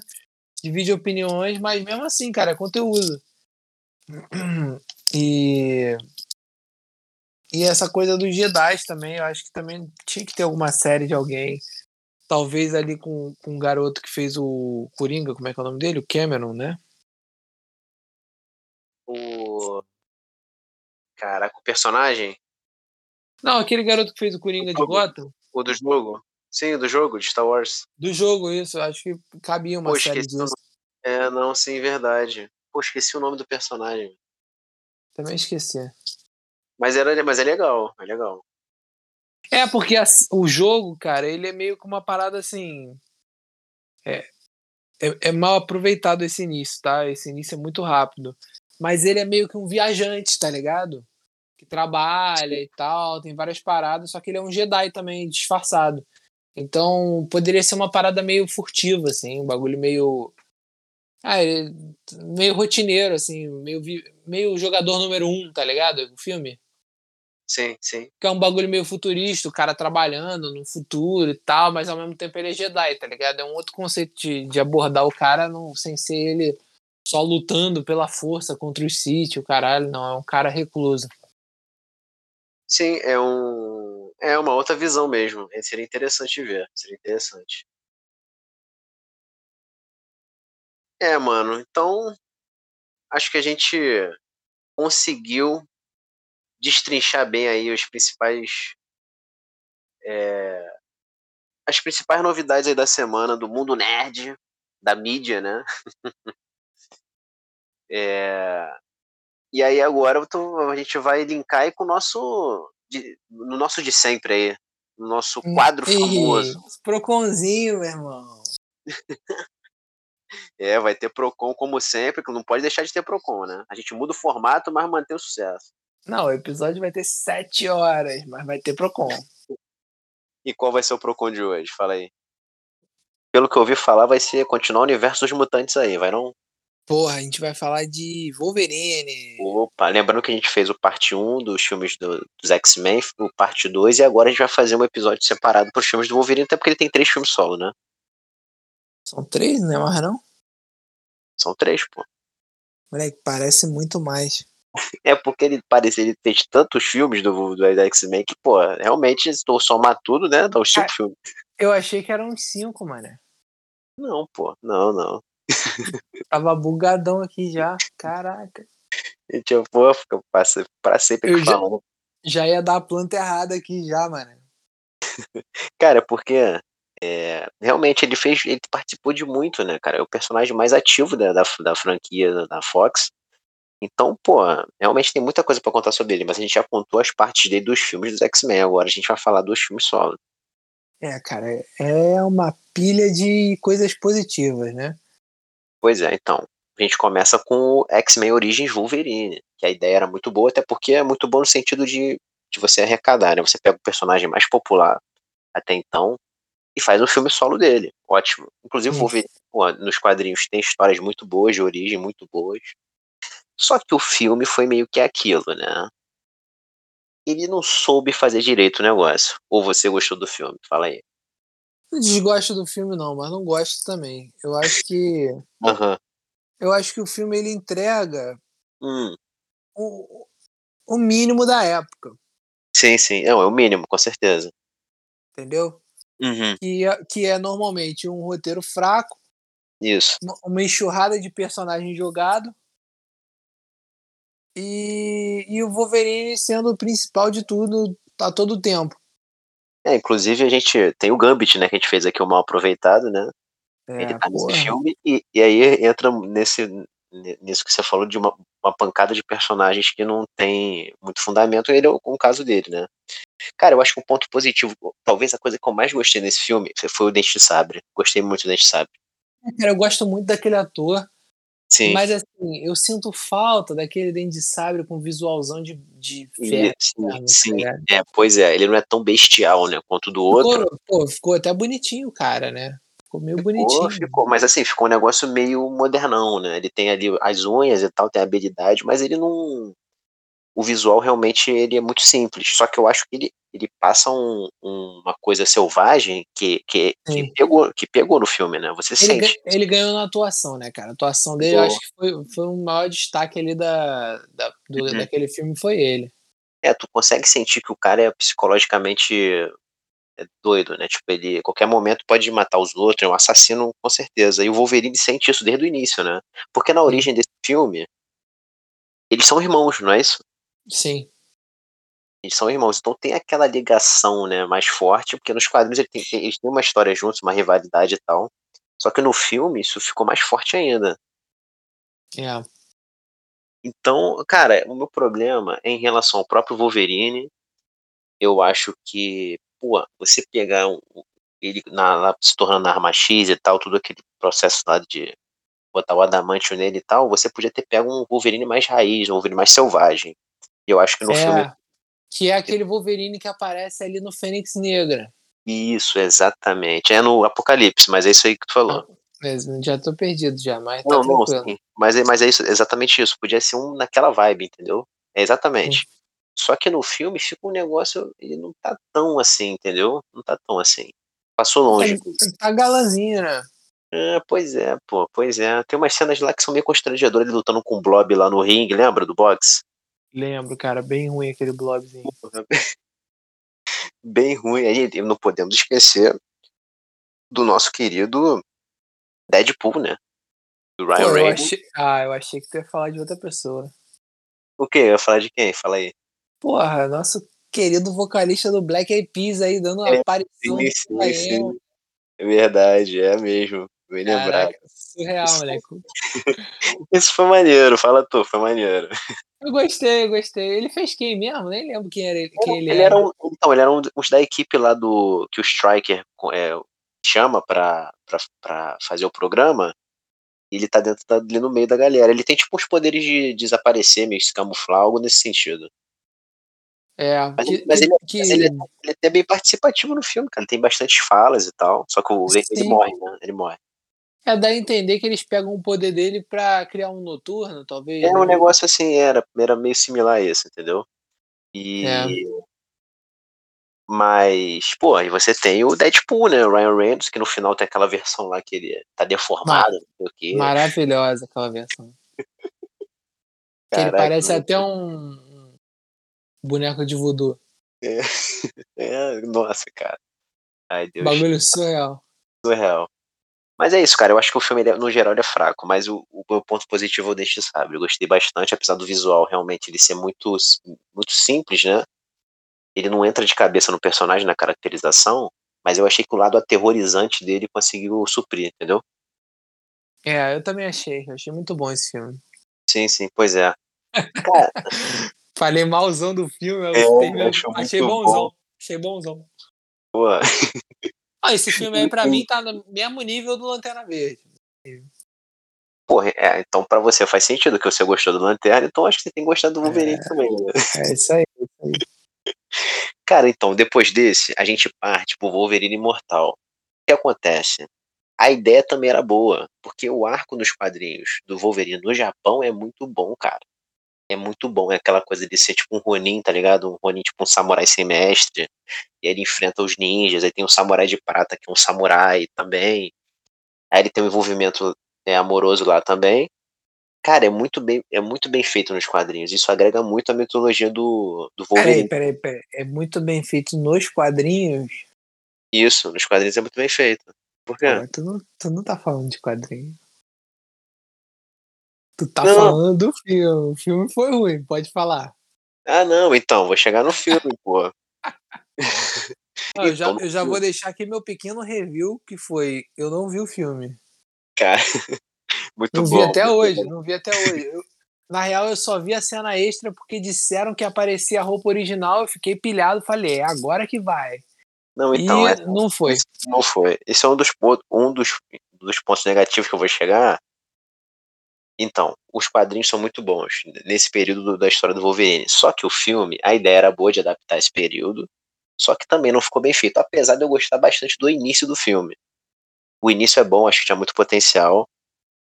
divide opiniões, mas mesmo assim, cara, é conteúdo. E E essa coisa dos Jedi também, eu acho que também tinha que ter alguma série de alguém. Talvez ali com, com um garoto que fez o Coringa, como é que é o nome dele? O Cameron, né? O. Caraca, o personagem? Não, aquele garoto que fez o Coringa o de Gotham. O do jogo? Sim, do jogo, de Star Wars. Do jogo, isso. Acho que cabia uma Pô, série disso. É, não, sim, verdade. Pô, esqueci o nome do personagem. Também esqueci. Mas, era, mas é legal, é legal. É, porque a, o jogo, cara, ele é meio que uma parada assim. É, é, é, mal aproveitado esse início, tá? Esse início é muito rápido. Mas ele é meio que um viajante, tá ligado? Que trabalha e tal, tem várias paradas, só que ele é um Jedi também, disfarçado. Então poderia ser uma parada meio furtiva, assim, um bagulho meio. Ah, meio rotineiro, assim, meio, meio jogador número um, tá ligado? O filme. Sim, sim. Que é um bagulho meio futurista, o cara trabalhando no futuro e tal, mas ao mesmo tempo ele é Jedi, tá ligado? É um outro conceito de, de abordar o cara não, sem ser ele só lutando pela força contra os Sith, o caralho, não, é um cara recluso. Sim, é um é uma outra visão mesmo. Seria interessante ver, seria interessante. É, mano, então acho que a gente conseguiu destrinchar bem aí os principais é, as principais novidades aí da semana do mundo nerd, da mídia, né? é, e aí agora tô, a gente vai linkar aí com o nosso de, no nosso de sempre aí, no nosso quadro famoso. Proconzinho, meu irmão. é, vai ter Procon como sempre, que não pode deixar de ter Procon, né? A gente muda o formato, mas mantém o sucesso. Não, o episódio vai ter sete horas, mas vai ter Procon. E qual vai ser o Procon de hoje? Fala aí. Pelo que eu ouvi falar, vai ser continuar o universo dos mutantes aí, vai não? Porra, a gente vai falar de Wolverine. Opa, lembrando que a gente fez o parte 1 dos filmes do, dos X-Men, o parte 2, e agora a gente vai fazer um episódio separado para os filmes do Wolverine, até porque ele tem três filmes solo, né? São três, né, mas não? São três, pô. Moleque, parece muito mais. É porque ele parece, ele fez tantos filmes do, do X-Men que, pô, realmente, se tu somar tudo, né, dá os cinco ah, filmes. Eu achei que eram uns cinco, mano. Não, pô, não, não. Tava bugadão aqui já, caraca. Gente, eu vou ficar pra sempre eu falando. Já, já ia dar a planta errada aqui já, mano. Cara, porque é, realmente ele fez, ele participou de muito, né, cara? É o personagem mais ativo da, da, da franquia da Fox. Então, pô, realmente tem muita coisa para contar sobre ele, mas a gente já contou as partes dele dos filmes dos X-Men, agora a gente vai falar dos filmes solo. É, cara, é uma pilha de coisas positivas, né? Pois é, então. A gente começa com o X-Men Origins Wolverine, que a ideia era muito boa, até porque é muito bom no sentido de, de você arrecadar, né? Você pega o personagem mais popular até então e faz um filme solo dele. Ótimo. Inclusive, Wolverine, pô, nos quadrinhos tem histórias muito boas, de origem muito boas. Só que o filme foi meio que aquilo, né? Ele não soube fazer direito o negócio. Ou você gostou do filme? Fala aí. Não desgosto do filme, não, mas não gosto também. Eu acho que. Uhum. Eu acho que o filme ele entrega hum. o, o mínimo da época. Sim, sim. Não, é o mínimo, com certeza. Entendeu? Uhum. Que, é, que é normalmente um roteiro fraco. Isso. Uma enxurrada de personagens jogado. E, e o Wolverine sendo o principal de tudo a todo tempo. É, inclusive a gente tem o Gambit, né, que a gente fez aqui o mal aproveitado, né? É, ele tá porra. nesse filme e, e aí entra nesse nisso que você falou de uma, uma, pancada de personagens que não tem muito fundamento, ele é o, caso dele, né? Cara, eu acho que um ponto positivo, talvez a coisa que eu mais gostei nesse filme foi o Dente de Sabre. Gostei muito do Dente de Sabre. É, cara, eu gosto muito daquele ator. Sim. Mas assim, eu sinto falta daquele Dente de Sabre com visualzão de, de ferro. Sim, tá sim. é, pois é, ele não é tão bestial, né, quanto do outro. Ficou, pô, ficou até bonitinho, cara, né? Ficou meio ficou, bonitinho. Ficou, mas assim, ficou um negócio meio modernão, né? Ele tem ali as unhas e tal, tem a habilidade, mas ele não. O visual realmente ele é muito simples. Só que eu acho que ele, ele passa um, um, uma coisa selvagem que, que, que, pegou, que pegou no filme, né? Você ele sente. ele ganhou na atuação, né, cara? A atuação dele, eu acho que foi, foi o maior destaque ali da, da do, uhum. daquele filme, foi ele. É, tu consegue sentir que o cara é psicologicamente é doido, né? Tipo, ele a qualquer momento pode matar os outros, é um assassino com certeza. E o Wolverine sente isso desde o início, né? Porque na origem desse filme, eles são irmãos, não é isso? Sim. Eles são irmãos, então tem aquela ligação, né, mais forte, porque nos quadrinhos eles têm, eles têm uma história juntos, uma rivalidade e tal. Só que no filme isso ficou mais forte ainda. É. Então, cara, o meu problema é em relação ao próprio Wolverine. Eu acho que, pô, você pegar um, ele na, lá, se tornando arma X e tal, tudo aquele processo lá de botar o adamantio nele e tal, você podia ter pego um Wolverine mais raiz, um Wolverine mais selvagem. Eu acho que no é, filme. Que é aquele Wolverine que aparece ali no Fênix Negra. Isso, exatamente. É no Apocalipse, mas é isso aí que tu falou. Mesmo, já tô perdido já, mas tá Não, não, tranquilo. sim. Mas, é- mas é isso, exatamente isso. Podia ser um naquela vibe, entendeu? É exatamente. Só que no filme fica um negócio, ele não tá tão assim, entendeu? Não tá tão assim. Passou longe. Tá galazinho, né? Ah, pois é, pô, pois é. Tem umas cenas lá que são meio constrangedoras, ele lutando com o Blob lá no ringue, lembra do boxe? Lembro, cara, bem ruim aquele blobzinho. Bem ruim. Aí não podemos esquecer do nosso querido Deadpool, né? Do Ryan Reynolds. achei... Ah, eu achei que tu ia falar de outra pessoa. O quê? Eu ia falar de quem? Fala aí. Porra, nosso querido vocalista do Black Eyed Peas aí, dando uma É, aparição. Sim, sim, sim. É verdade, é mesmo. Bem lembrado. Caraca, surreal, Isso- moleque. Isso foi maneiro, fala tu, foi maneiro. Eu gostei, eu gostei. Ele fez quem mesmo? Nem lembro quem era ele. Quem ele, Ele era um, então, ele era um dos da equipe lá do que o Striker é, chama pra, pra, pra fazer o programa. E ele tá dentro da, ali no meio da galera. Ele tem tipo uns poderes de desaparecer, meio se camuflar, algo nesse sentido. É, Mas, que, mas ele, que- mas ele, ele é bem participativo no filme, cara. Ele tem bastantes falas e tal. Só que o, ele, morre, né? Ele morre. é dar a entender que eles pegam o poder dele pra criar um noturno, talvez. É um né? negócio assim, era, era meio similar a esse, entendeu? E. É. Mas, pô, aí você tem o Deadpool, né? O Ryan Reynolds, que no final tem aquela versão lá que ele tá deformado, não sei o quê. Maravilhosa aquela versão. Que ele Caraca, parece até um boneco de voodoo. É, nossa, cara. Ai, Deus. Bagulho surreal. surreal. Mas é isso, cara. Eu acho que o filme, é- no geral, ele é fraco. Mas o, o meu ponto positivo eu deixo, sabe? Eu gostei bastante, apesar do visual realmente ele ser muito, muito simples, né? Ele não entra de cabeça no personagem, na caracterização. Mas eu achei que o lado aterrorizante dele conseguiu suprir, entendeu? É, eu também achei. Eu achei muito bom esse filme. Sim, sim, pois é. Cara, Falei malzão do filme, eu É, acho achei bonzão. Achei bonzão. pô, Ah, esse filme aí pra mim tá no mesmo nível do Lanterna Verde. porra, é, então pra você faz sentido que você gostou do Lanterna, então acho que você tem gostado do Wolverine também, né? É isso aí. Cara, então, depois desse, a gente parte pro Wolverine Imortal. O que acontece? A ideia também era boa, porque o arco nos quadrinhos do Wolverine no Japão é muito bom, cara. É muito bom, é aquela coisa de ser tipo um Ronin, tá ligado? Um Ronin tipo um samurai sem mestre. E aí ele enfrenta os ninjas, aí tem um samurai de prata que é um samurai também. Aí ele tem um envolvimento é, amoroso lá também. Cara, é muito bem, é muito bem feito nos quadrinhos. Isso agrega muito à mitologia do, do Wolverine. Peraí, peraí, peraí. É muito bem feito nos quadrinhos. Isso, nos quadrinhos é muito bem feito. Por quê? Tu, não, tu não tá falando de quadrinho. Tu tá Não. falando do filme. O filme foi ruim, pode falar. Ah, não, então, vou chegar no filme, pô. Eu, já, Então, eu já vou deixar aqui meu pequeno review, que foi. Eu não vi o filme. Cara, muito Não bom. vi até hoje, bom. não vi até hoje. Eu- na real, eu só vi a cena extra porque disseram que aparecia a roupa original. Eu fiquei pilhado, falei, é agora que vai. Não, então, e é, não foi. não foi. Esse é um dos, um dos, dos pontos negativos que eu vou chegar. Então, os quadrinhos são muito bons nesse período do- da história do Wolverine. Só que o filme, a ideia era boa de adaptar esse período, só que também não ficou bem feito, apesar de eu gostar bastante do início do filme. O início é bom, acho que tinha muito potencial.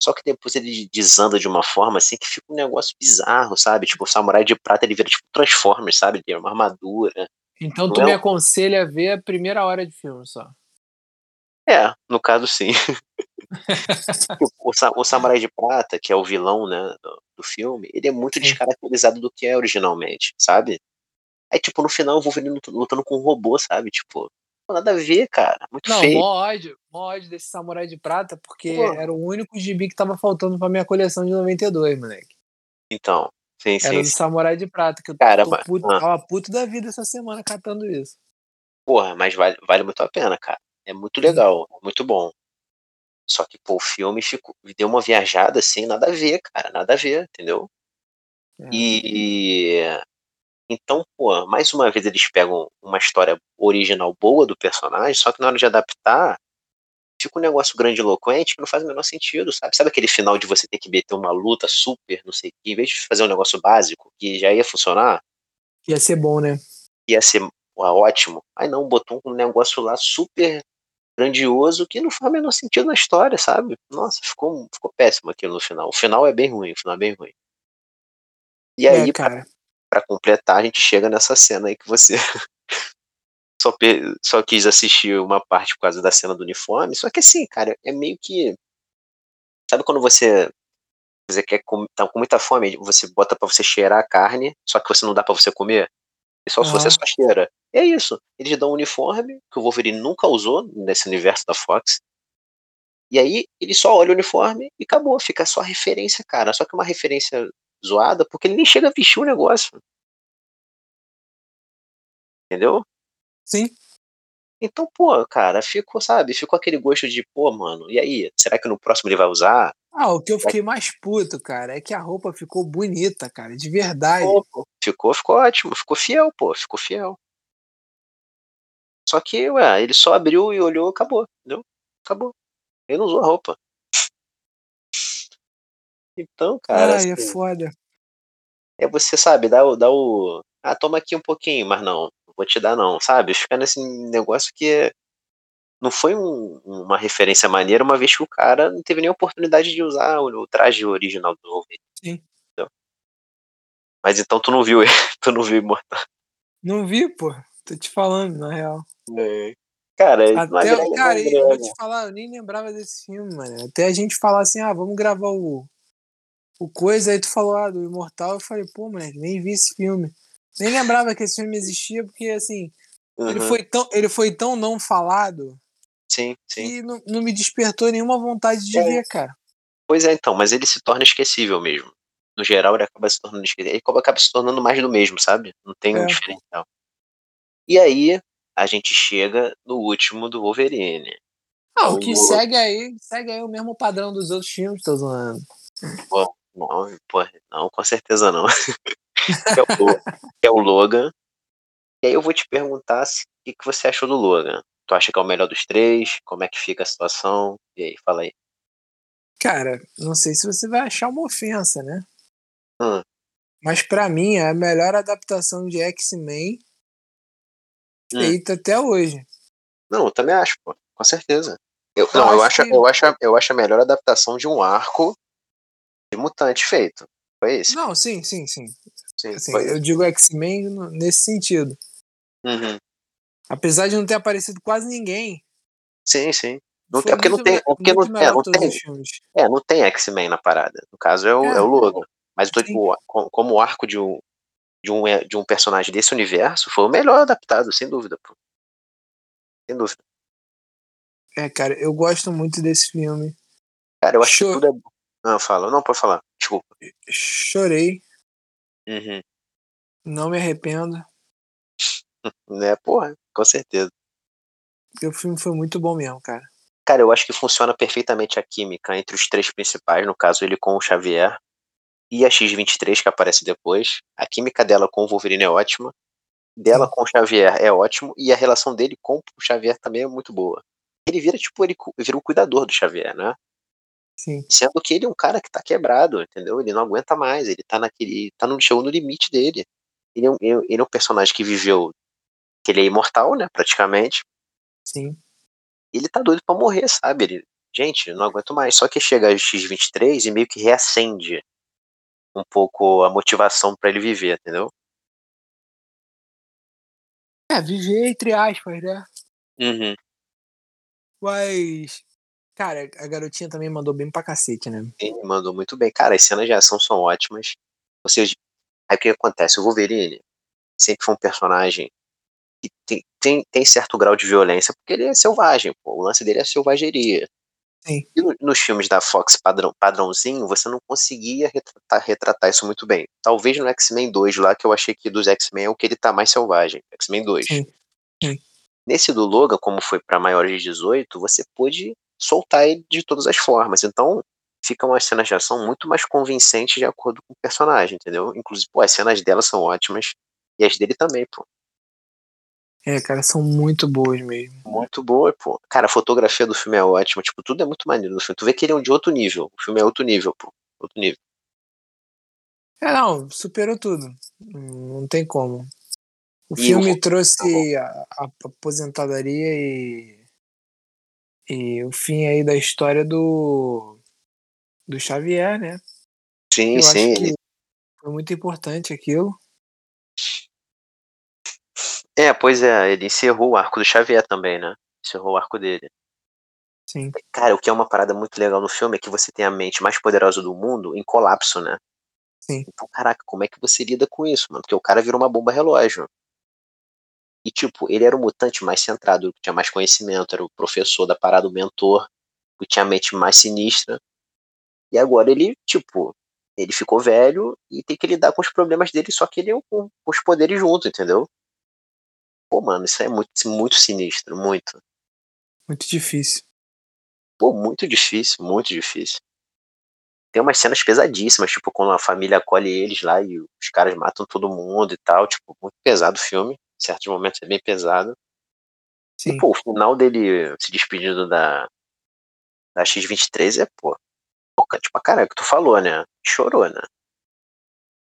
Só que depois ele desanda de uma forma assim que fica um negócio bizarro, sabe? Tipo, o samurai de prata ele vira tipo Transformers, sabe? Ele tem uma armadura. Então Não tu é me um- aconselha a ver a primeira hora de filme só. É, no caso sim. o, o Samurai de Prata, que é o vilão né, do, do filme, ele é muito descaracterizado do que é originalmente, sabe? Aí, tipo, no final o Wolverine lutando com um robô, sabe? Tipo, nada a ver, cara. Muito Não, feio. mó ódio, mó ódio desse Samurai de Prata, porque Pô. era o único gibi que tava faltando pra minha coleção de 92, moleque. Então, sim, Era sim. do sim. Samurai de Prata, que eu Cara, tô mas- puto, ah. tava puto da vida essa semana catando isso. Porra, mas vale, vale muito a pena, cara. É muito legal, muito bom. Só que, pô, o filme ficou, deu uma viajada assim, nada a ver, cara, nada a ver, entendeu? É. E então, pô, mais uma vez eles pegam uma história original boa do personagem, só que na hora de adaptar, fica um negócio grandiloquente que não faz o menor sentido, sabe? Sabe aquele final de você ter que meter uma luta super, não sei o que, em vez de fazer um negócio básico que já ia funcionar, Ia ser bom, né? ia ser ótimo. Aí não, botou um negócio lá super grandioso que não faz o menor sentido na história, sabe? Nossa, ficou, ficou péssimo aquilo no final. O final é bem ruim, o final é bem ruim. E aí, é, cara. pra completar, a gente chega nessa cena aí que você só, só quis assistir uma parte por causa da cena do uniforme. Só que assim, cara, é meio que. Sabe quando você. Você quer com, tá com muita fome, você bota pra você cheirar a carne, só que você não dá pra você comer? E só se você Aham. só cheira. É isso. Eles dão um uniforme que o Wolverine nunca usou nesse universo da Fox. E aí ele só olha o uniforme e acabou. Fica só referência, cara. Só que uma referência zoada, porque ele nem chega a vestir o negócio. Entendeu? Sim. Então, pô, cara, ficou, sabe? Ficou aquele gosto de, pô, mano, e aí? Será que no próximo ele vai usar? Ah, o que eu fiquei mais puto, cara, é que a roupa ficou bonita, cara, de verdade. Pô, ficou, ficou ótimo, ficou fiel, pô, ficou fiel. Só que, ué, ele só abriu e olhou, acabou, entendeu? Acabou. Ele não usou a roupa. Então, cara, Ai, é assim, foda. é você, sabe, dá o, dá o. Ah, toma aqui um pouquinho, mas não, não vou te dar, não, sabe? Fica nesse negócio que não foi um- uma referência maneira, uma vez que o cara não teve nem oportunidade de usar o, o traje original do Wolverine. Sim. Mas então tu não viu ele, tu não viu Imortal. Não vi, pô. Tô te falando, na real. Cara, não Até, não cara, eu vou te falar, eu nem lembrava desse filme, mano. Até a gente falar assim, ah, vamos gravar o, o coisa, aí tu falou, ah, do Imortal, eu falei, pô, moleque, nem vi esse filme. Nem lembrava que esse filme existia, porque assim, ele, Uhum, foi tão, ele foi tão não falado Sim, sim. que não, não me despertou nenhuma vontade de É. ver, cara. Pois é, então, mas ele se torna esquecível mesmo. No geral, ele acaba se tornando esquecível. Ele acaba- se tornando mais do mesmo, sabe? Não tem um É. diferencial. E aí, a gente chega no último do Wolverine. Ah, o o que Lula- segue aí, segue aí o mesmo padrão dos outros filmes, tô zoando. Não, pô, não, com certeza não. que, é o, que é o Logan. E aí eu vou te perguntar o que, que você achou do Logan. Tu acha que é o melhor dos três? Como é que fica a situação? E aí, fala aí. Cara, não sei se você vai achar uma ofensa, né? Hum. Mas pra mim é a melhor adaptação de X-Men Hum. feita até hoje. Não, eu também acho, pô, com certeza. Eu, não, eu acho eu, acho, eu acho a melhor adaptação de um arco de mutante feito. Foi esse? Não, sim, sim, sim. Sim, Assim, eu digo X-Men nesse sentido. Uhum. Apesar de não ter aparecido quase ninguém. Sim, sim. Não tem, porque não tem, é porque não, é, não tem, é, não tem X-Men na parada. No caso é o, É. é o Logan. Mas eu tô, tipo, co- como o arco de um, de, um, é, de um personagem desse universo foi o melhor adaptado, sem dúvida, pô. Sem dúvida. É, cara, eu gosto muito desse filme. Cara, eu acho Show. que tudo é. Não, fala. Não, pode falar. Desculpa. Chorei, Uhum. não me arrependo. Né, porra, com certeza. O filme foi muito bom mesmo, cara. Cara, eu acho que funciona perfeitamente a química entre os três principais, no caso ele com o Xavier e a X-23 que aparece depois. A química dela com o Wolverine é ótima, dela com o Xavier é ótimo e a relação dele com o Xavier também é muito boa. Ele vira tipo, ele vira um cuidador do Xavier, né? Sim. Sendo que ele é um cara que tá quebrado, entendeu? Ele não aguenta mais, ele tá naquele, tá no chegou no limite dele. Ele é um, ele é um personagem que viveu que ele é imortal, né, praticamente. Sim. ele tá doido pra morrer, sabe? Ele, gente, não aguento mais. Só que chega a X23 e meio que reacende um pouco a motivação pra ele viver, entendeu? É, viver entre aspas, né? Uhum. Mas. Cara, a garotinha também mandou bem pra cacete, né? Ele mandou muito bem. Cara, as cenas de ação são ótimas. Ou seja, aí o que acontece? O Wolverine, sempre foi um personagem que tem, tem, tem certo grau de violência, porque ele é selvagem, pô. O lance dele é selvageria. Sim. E no, nos filmes da Fox padrão, padrãozinho, você não conseguia retratar, retratar isso muito bem. Talvez no X-Men 2 lá, que eu achei que dos X-Men é o que ele tá mais selvagem. X-Men 2. Sim. Sim. Nesse do Logan, como foi para maiores de 18, você pôde soltar ele de todas as formas. Então, ficam as cenas de ação muito mais convincentes de acordo com o personagem, entendeu? Inclusive, pô, as cenas dela são ótimas e as dele também, pô. É, cara, são muito boas mesmo. Muito boa, pô. Cara, a fotografia do filme é ótima, tipo, tudo é muito maneiro no filme. Tu vê que ele é de outro nível. O filme é outro nível, pô. Outro nível. É, não, superou tudo. Não tem como. O E filme o- trouxe a, a aposentadoria e, e o fim aí da história do, do Xavier, né? Sim, Eu sim. foi muito importante aquilo. É, pois é, ele encerrou o arco do Xavier também, né? Encerrou o arco dele. Sim, Cara, o que é uma parada muito legal no filme é que você tem a mente mais poderosa do mundo em colapso, né? sim, Então, caraca, como é que você lida com isso, mano? Porque o cara virou uma bomba relógio. E, tipo, ele era o mutante mais centrado, que tinha mais conhecimento, era o professor da parada, o mentor, que tinha a mente mais sinistra. E agora ele, tipo, ele ficou velho e tem que lidar com os problemas dele, só que ele é com, com os poderes junto, entendeu? Pô, mano, isso é muito, muito sinistro, muito. muito difícil. Pô, muito difícil, muito difícil. Tem umas cenas pesadíssimas, tipo, quando a família acolhe eles lá e os caras matam todo mundo e tal, tipo, muito pesado o filme. Em certos momentos é bem pesado. Sim. E, pô, o final dele se despedindo da, da X-23 é, pô, tocante pra caralho, que tu falou, né? Chorou, né?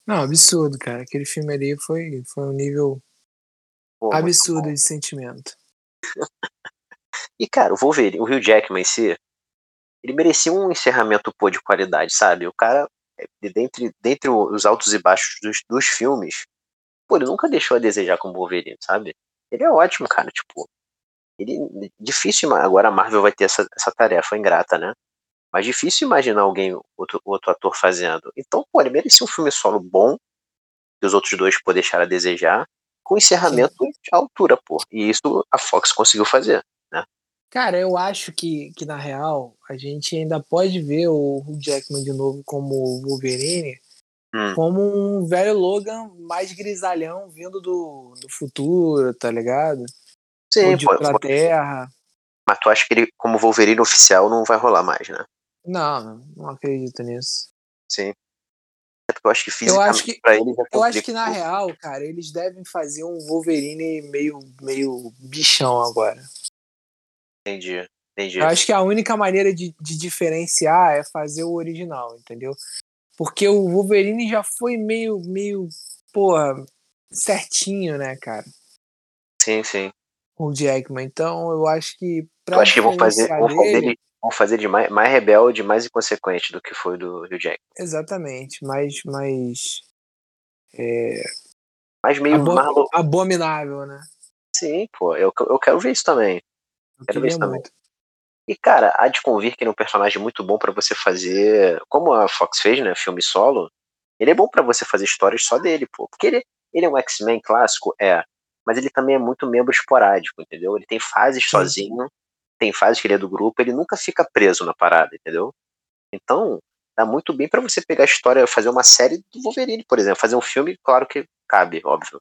Não, absurdo, cara. Aquele filme ali foi, foi um nível Pô, absurdo de sentimento. E, cara, o Wolverine, o Hugh Jackman em si, ele merecia um encerramento, pô, de qualidade, sabe? O cara, é, de- dentre, dentre os altos e baixos dos, dos filmes, pô, ele nunca deixou a desejar como Wolverine, sabe? Ele é ótimo, cara, tipo, ele, difícil, agora a Marvel vai ter essa, essa tarefa ingrata, né? Mas difícil imaginar alguém, outro, outro ator fazendo. Então, pô, ele merecia um filme solo bom, que os outros dois pô, deixaram a desejar, com encerramento de altura, pô. E isso a Fox conseguiu fazer. Cara, eu acho que, que na real a gente ainda pode ver o Jackman de novo como Wolverine Hum. como um velho Logan mais grisalhão vindo do, do futuro, tá ligado? Sim, Ou de pô, terra. Mas tu acha que ele, como Wolverine oficial, não vai rolar mais, né? Não, não acredito nisso. Sim. É porque eu acho que fisicamente já Eu acho que na real, cara, eles devem fazer um Wolverine meio, meio bichão agora. Entendi, entendi. Eu acho que a única maneira de, de diferenciar é fazer o original, entendeu? Porque o Wolverine já foi meio, meio, porra, certinho, né, cara? Sim, sim. O Jackman. Então eu acho que pra Eu acho que vão fazer, vão fazer, dele, ele- vão fazer de mais, mais rebelde, mais inconsequente do que foi do Hugh Jack. exatamente, mais, mais Mas meio abo- mais abominável, né? Sim, pô, eu, eu quero ver isso também. Eu Quero ver isso também. muito. E, cara, há de convir que ele é um personagem muito bom pra você fazer. Como a Fox fez, né? Filme solo. Ele é bom pra você fazer histórias só dele, pô. Porque ele, ele é um X-Men clássico, é. Mas ele também é muito membro esporádico, entendeu? Ele tem fases Sim. sozinho, tem fases que ele é do grupo, ele nunca fica preso na parada, entendeu? Então, dá muito bem pra você pegar a história, fazer uma série do Wolverine, por exemplo. Fazer um filme, claro que cabe, óbvio.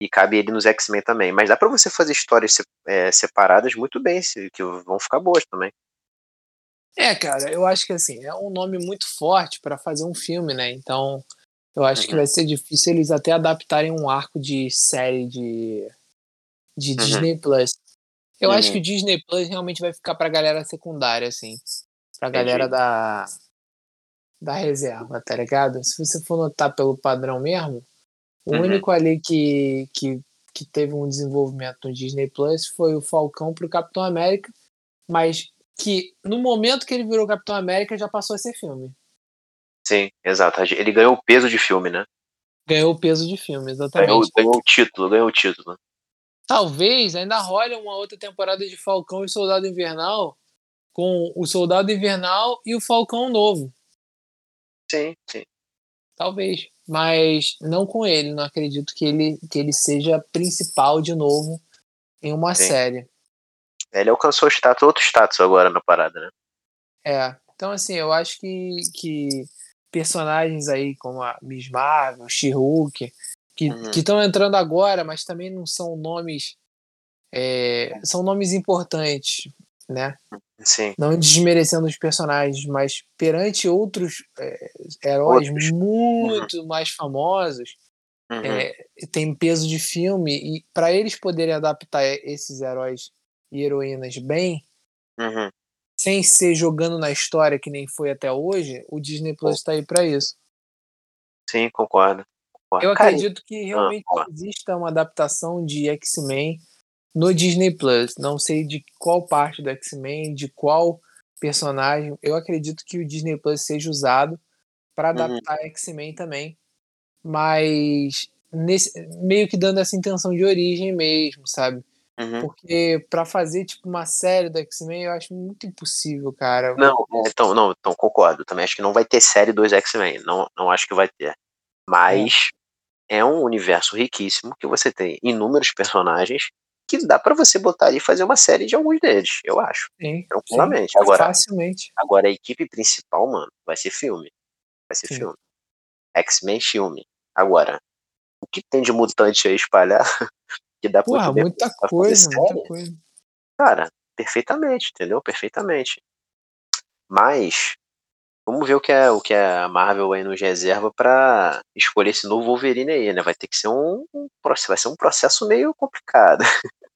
E cabe ele nos X-Men também. Mas dá pra você fazer histórias é, separadas muito bem, que vão ficar boas também. É, cara, eu acho que assim, é um nome muito forte pra fazer um filme, né? Então, eu acho que Uhum. vai ser difícil eles até adaptarem um arco de série de, de Uhum. Disney Plus. Eu acho Uhum. que o Disney Plus realmente vai ficar pra galera secundária, assim. Pra galera da, da reserva, tá ligado? Se você for notar pelo padrão mesmo, o Uhum. único ali que, que, que teve um desenvolvimento no Disney Plus foi o Falcão pro Capitão América, mas que no momento que ele virou Capitão América já passou a ser filme. Sim, exato. Ele ganhou o peso de filme, né? Ganhou o peso de filme, exatamente. Ganhou, ganhou o título, ganhou o título. Talvez ainda role uma outra temporada de Falcão e Soldado Invernal com o Soldado Invernal e o Falcão novo. Sim, sim. Talvez. mas não com ele. Não acredito que ele, que ele seja principal de novo em uma Sim. série. Ele alcançou status, outro status agora na parada, né? É. Então, assim, eu acho que, que personagens aí como a Miss Marvel, She-Hulk, que uhum. estão entrando agora, mas também não são nomes. É, são nomes importantes, né? Sim. Não desmerecendo os personagens, mas perante outros é, heróis outros. muito uhum. mais famosos, uhum. é, tem peso de filme, e para eles poderem adaptar esses heróis e heroínas bem, uhum. sem ser jogando na história que nem foi até hoje, o Disney Plus está aí para isso. Sim, concordo. Eu acredito que realmente ah, exista uma adaptação de X-Men no Disney Plus. Não sei de qual parte do X-Men, de qual personagem. Eu acredito que o Disney Plus seja usado para uhum. adaptar uhum. X-Men também. Mas nesse, meio que dando essa intenção de origem mesmo, sabe? Uhum. Porque para fazer tipo uma série do X-Men eu acho muito impossível, cara. Não, é, então, não, então concordo. Também acho que não vai ter série dos X-Men. Não, não acho que vai ter. Mas é. é um universo riquíssimo que você tem inúmeros personagens que dá para você botar ali e fazer uma série de alguns deles, eu acho. Sim, tranquilamente. Sim, agora, facilmente. Agora a equipe principal, mano, vai ser filme. Vai ser sim. filme. X-Men filme. Agora, o que tem de mutante aí espalhar que dá Porra, pra muita coisa, muita coisa. Cara, perfeitamente, entendeu? Perfeitamente. Mas vamos ver o que é o que é a Marvel aí nos reserva para escolher esse novo Wolverine aí, né? Vai ter que ser um, um vai ser um processo meio complicado.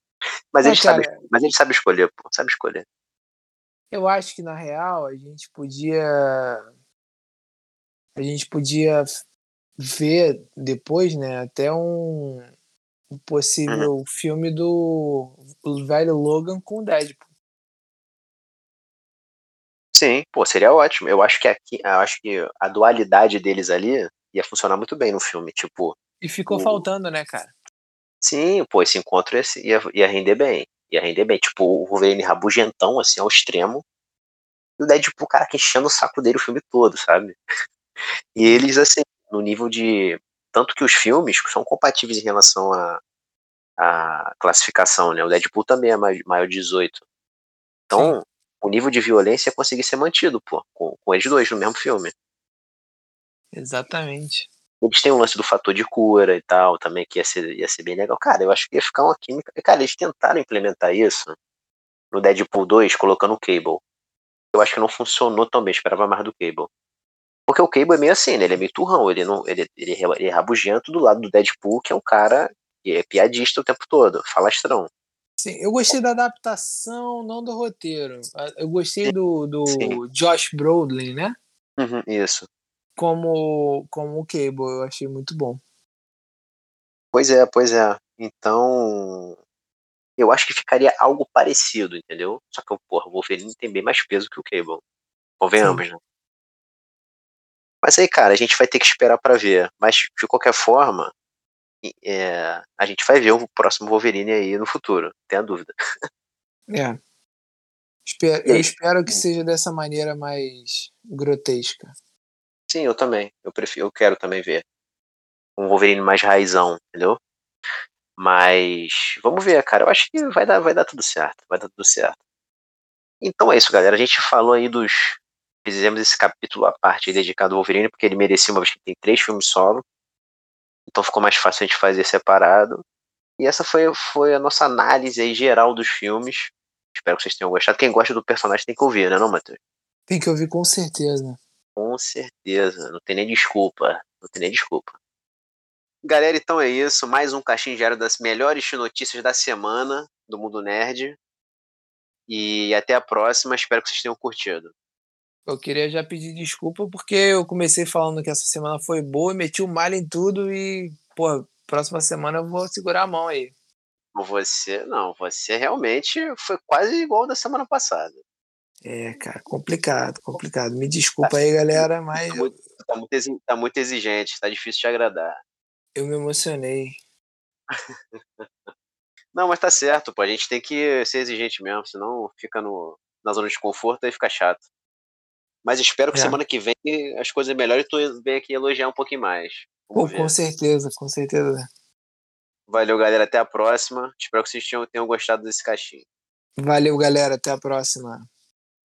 mas, ele sabe, mas ele sabe escolher, pô, sabe escolher. Eu acho que na real a gente podia a gente podia ver depois, né, até um um possível uhum. filme do velho Logan com o Deadpool. Sim, pô, seria ótimo. Eu acho que aqui, eu acho que a dualidade deles ali ia funcionar muito bem no filme, tipo. E ficou o... faltando, né, cara? Sim, pô, esse encontro ia, ia, ia render bem. Ia render bem. Tipo, o Wolverine rabugentão, assim, ao extremo. E o Deadpool, cara, que enchendo o saco dele o filme todo, sabe? E eles, assim, no nível de tanto que os filmes são compatíveis em relação à a, a, classificação, né? O Deadpool também é maior de 18. Então, Sim. O nível de violência é conseguir ser mantido, pô, com, com eles dois no mesmo filme. Exatamente. Eles têm o um lance do fator de cura e tal, também, que ia ser, ia ser bem legal. Cara, eu acho que ia ficar uma química. Cara, eles tentaram implementar isso no Deadpool 2, colocando o Cable. Eu acho que não funcionou tão bem, esperava mais do Cable. Porque o Cable é meio assim, né? Ele é meio turrão, ele, não, ele, ele, ele é rabugento do lado do Deadpool, que é um cara que é piadista o tempo todo, falastrão. Sim, eu gostei da adaptação, não do roteiro. Eu gostei do, do Josh Brolin, né? Uhum, isso. Como, como o Cable, eu achei muito bom. Pois é, pois é. Então, eu acho que ficaria algo parecido, entendeu? Só que, porra, o Wolverine tem bem mais peso que o Cable. Convenhamos, Sim. né? Mas aí, cara, a gente vai ter que esperar para ver. Mas, de qualquer forma, é, a gente vai ver o próximo Wolverine aí no futuro, tenha dúvida. É. Eu espero que seja dessa maneira mais grotesca. Sim, eu também. Eu prefiro, eu quero também ver um Wolverine mais raizão, entendeu? Mas vamos ver, cara. Eu acho que vai dar, vai dar tudo certo. Vai dar tudo certo. Então é isso, galera. A gente falou aí dos fizemos esse capítulo à parte dedicado ao Wolverine, porque ele merecia uma vez que tem três filmes solo. Então ficou mais fácil a gente fazer separado. E essa foi, foi a nossa análise aí geral dos filmes. Espero que vocês tenham gostado. Quem gosta do personagem tem que ouvir, né, não, Matheus? Tem que ouvir com certeza. Com certeza. Não tem nem desculpa. Não tem nem desculpa. Galera, então é isso. Mais um caixinho diário das melhores notícias da semana do Mundo Nerd. E até a próxima. Espero que vocês tenham curtido. Eu queria já pedir desculpa porque eu comecei falando que essa semana foi boa, meti o malho em tudo e, pô, próxima semana eu vou segurar a mão aí. Você, não, você realmente foi quase igual da semana passada. É, cara, complicado, complicado. Me desculpa aí, galera, mas. Tá muito, tá muito, tá muito exigente, tá difícil de agradar. Eu me emocionei. não, mas tá certo, pô. A gente tem que ser exigente mesmo, senão fica no, na zona de conforto e fica chato. Mas espero que é. semana que vem as coisas melhorem e tu venha aqui elogiar um pouquinho mais. Pô, com certeza, com certeza. Valeu, galera. Até a próxima. Espero que vocês tenham, tenham gostado desse caixinho. Valeu, galera. Até a próxima.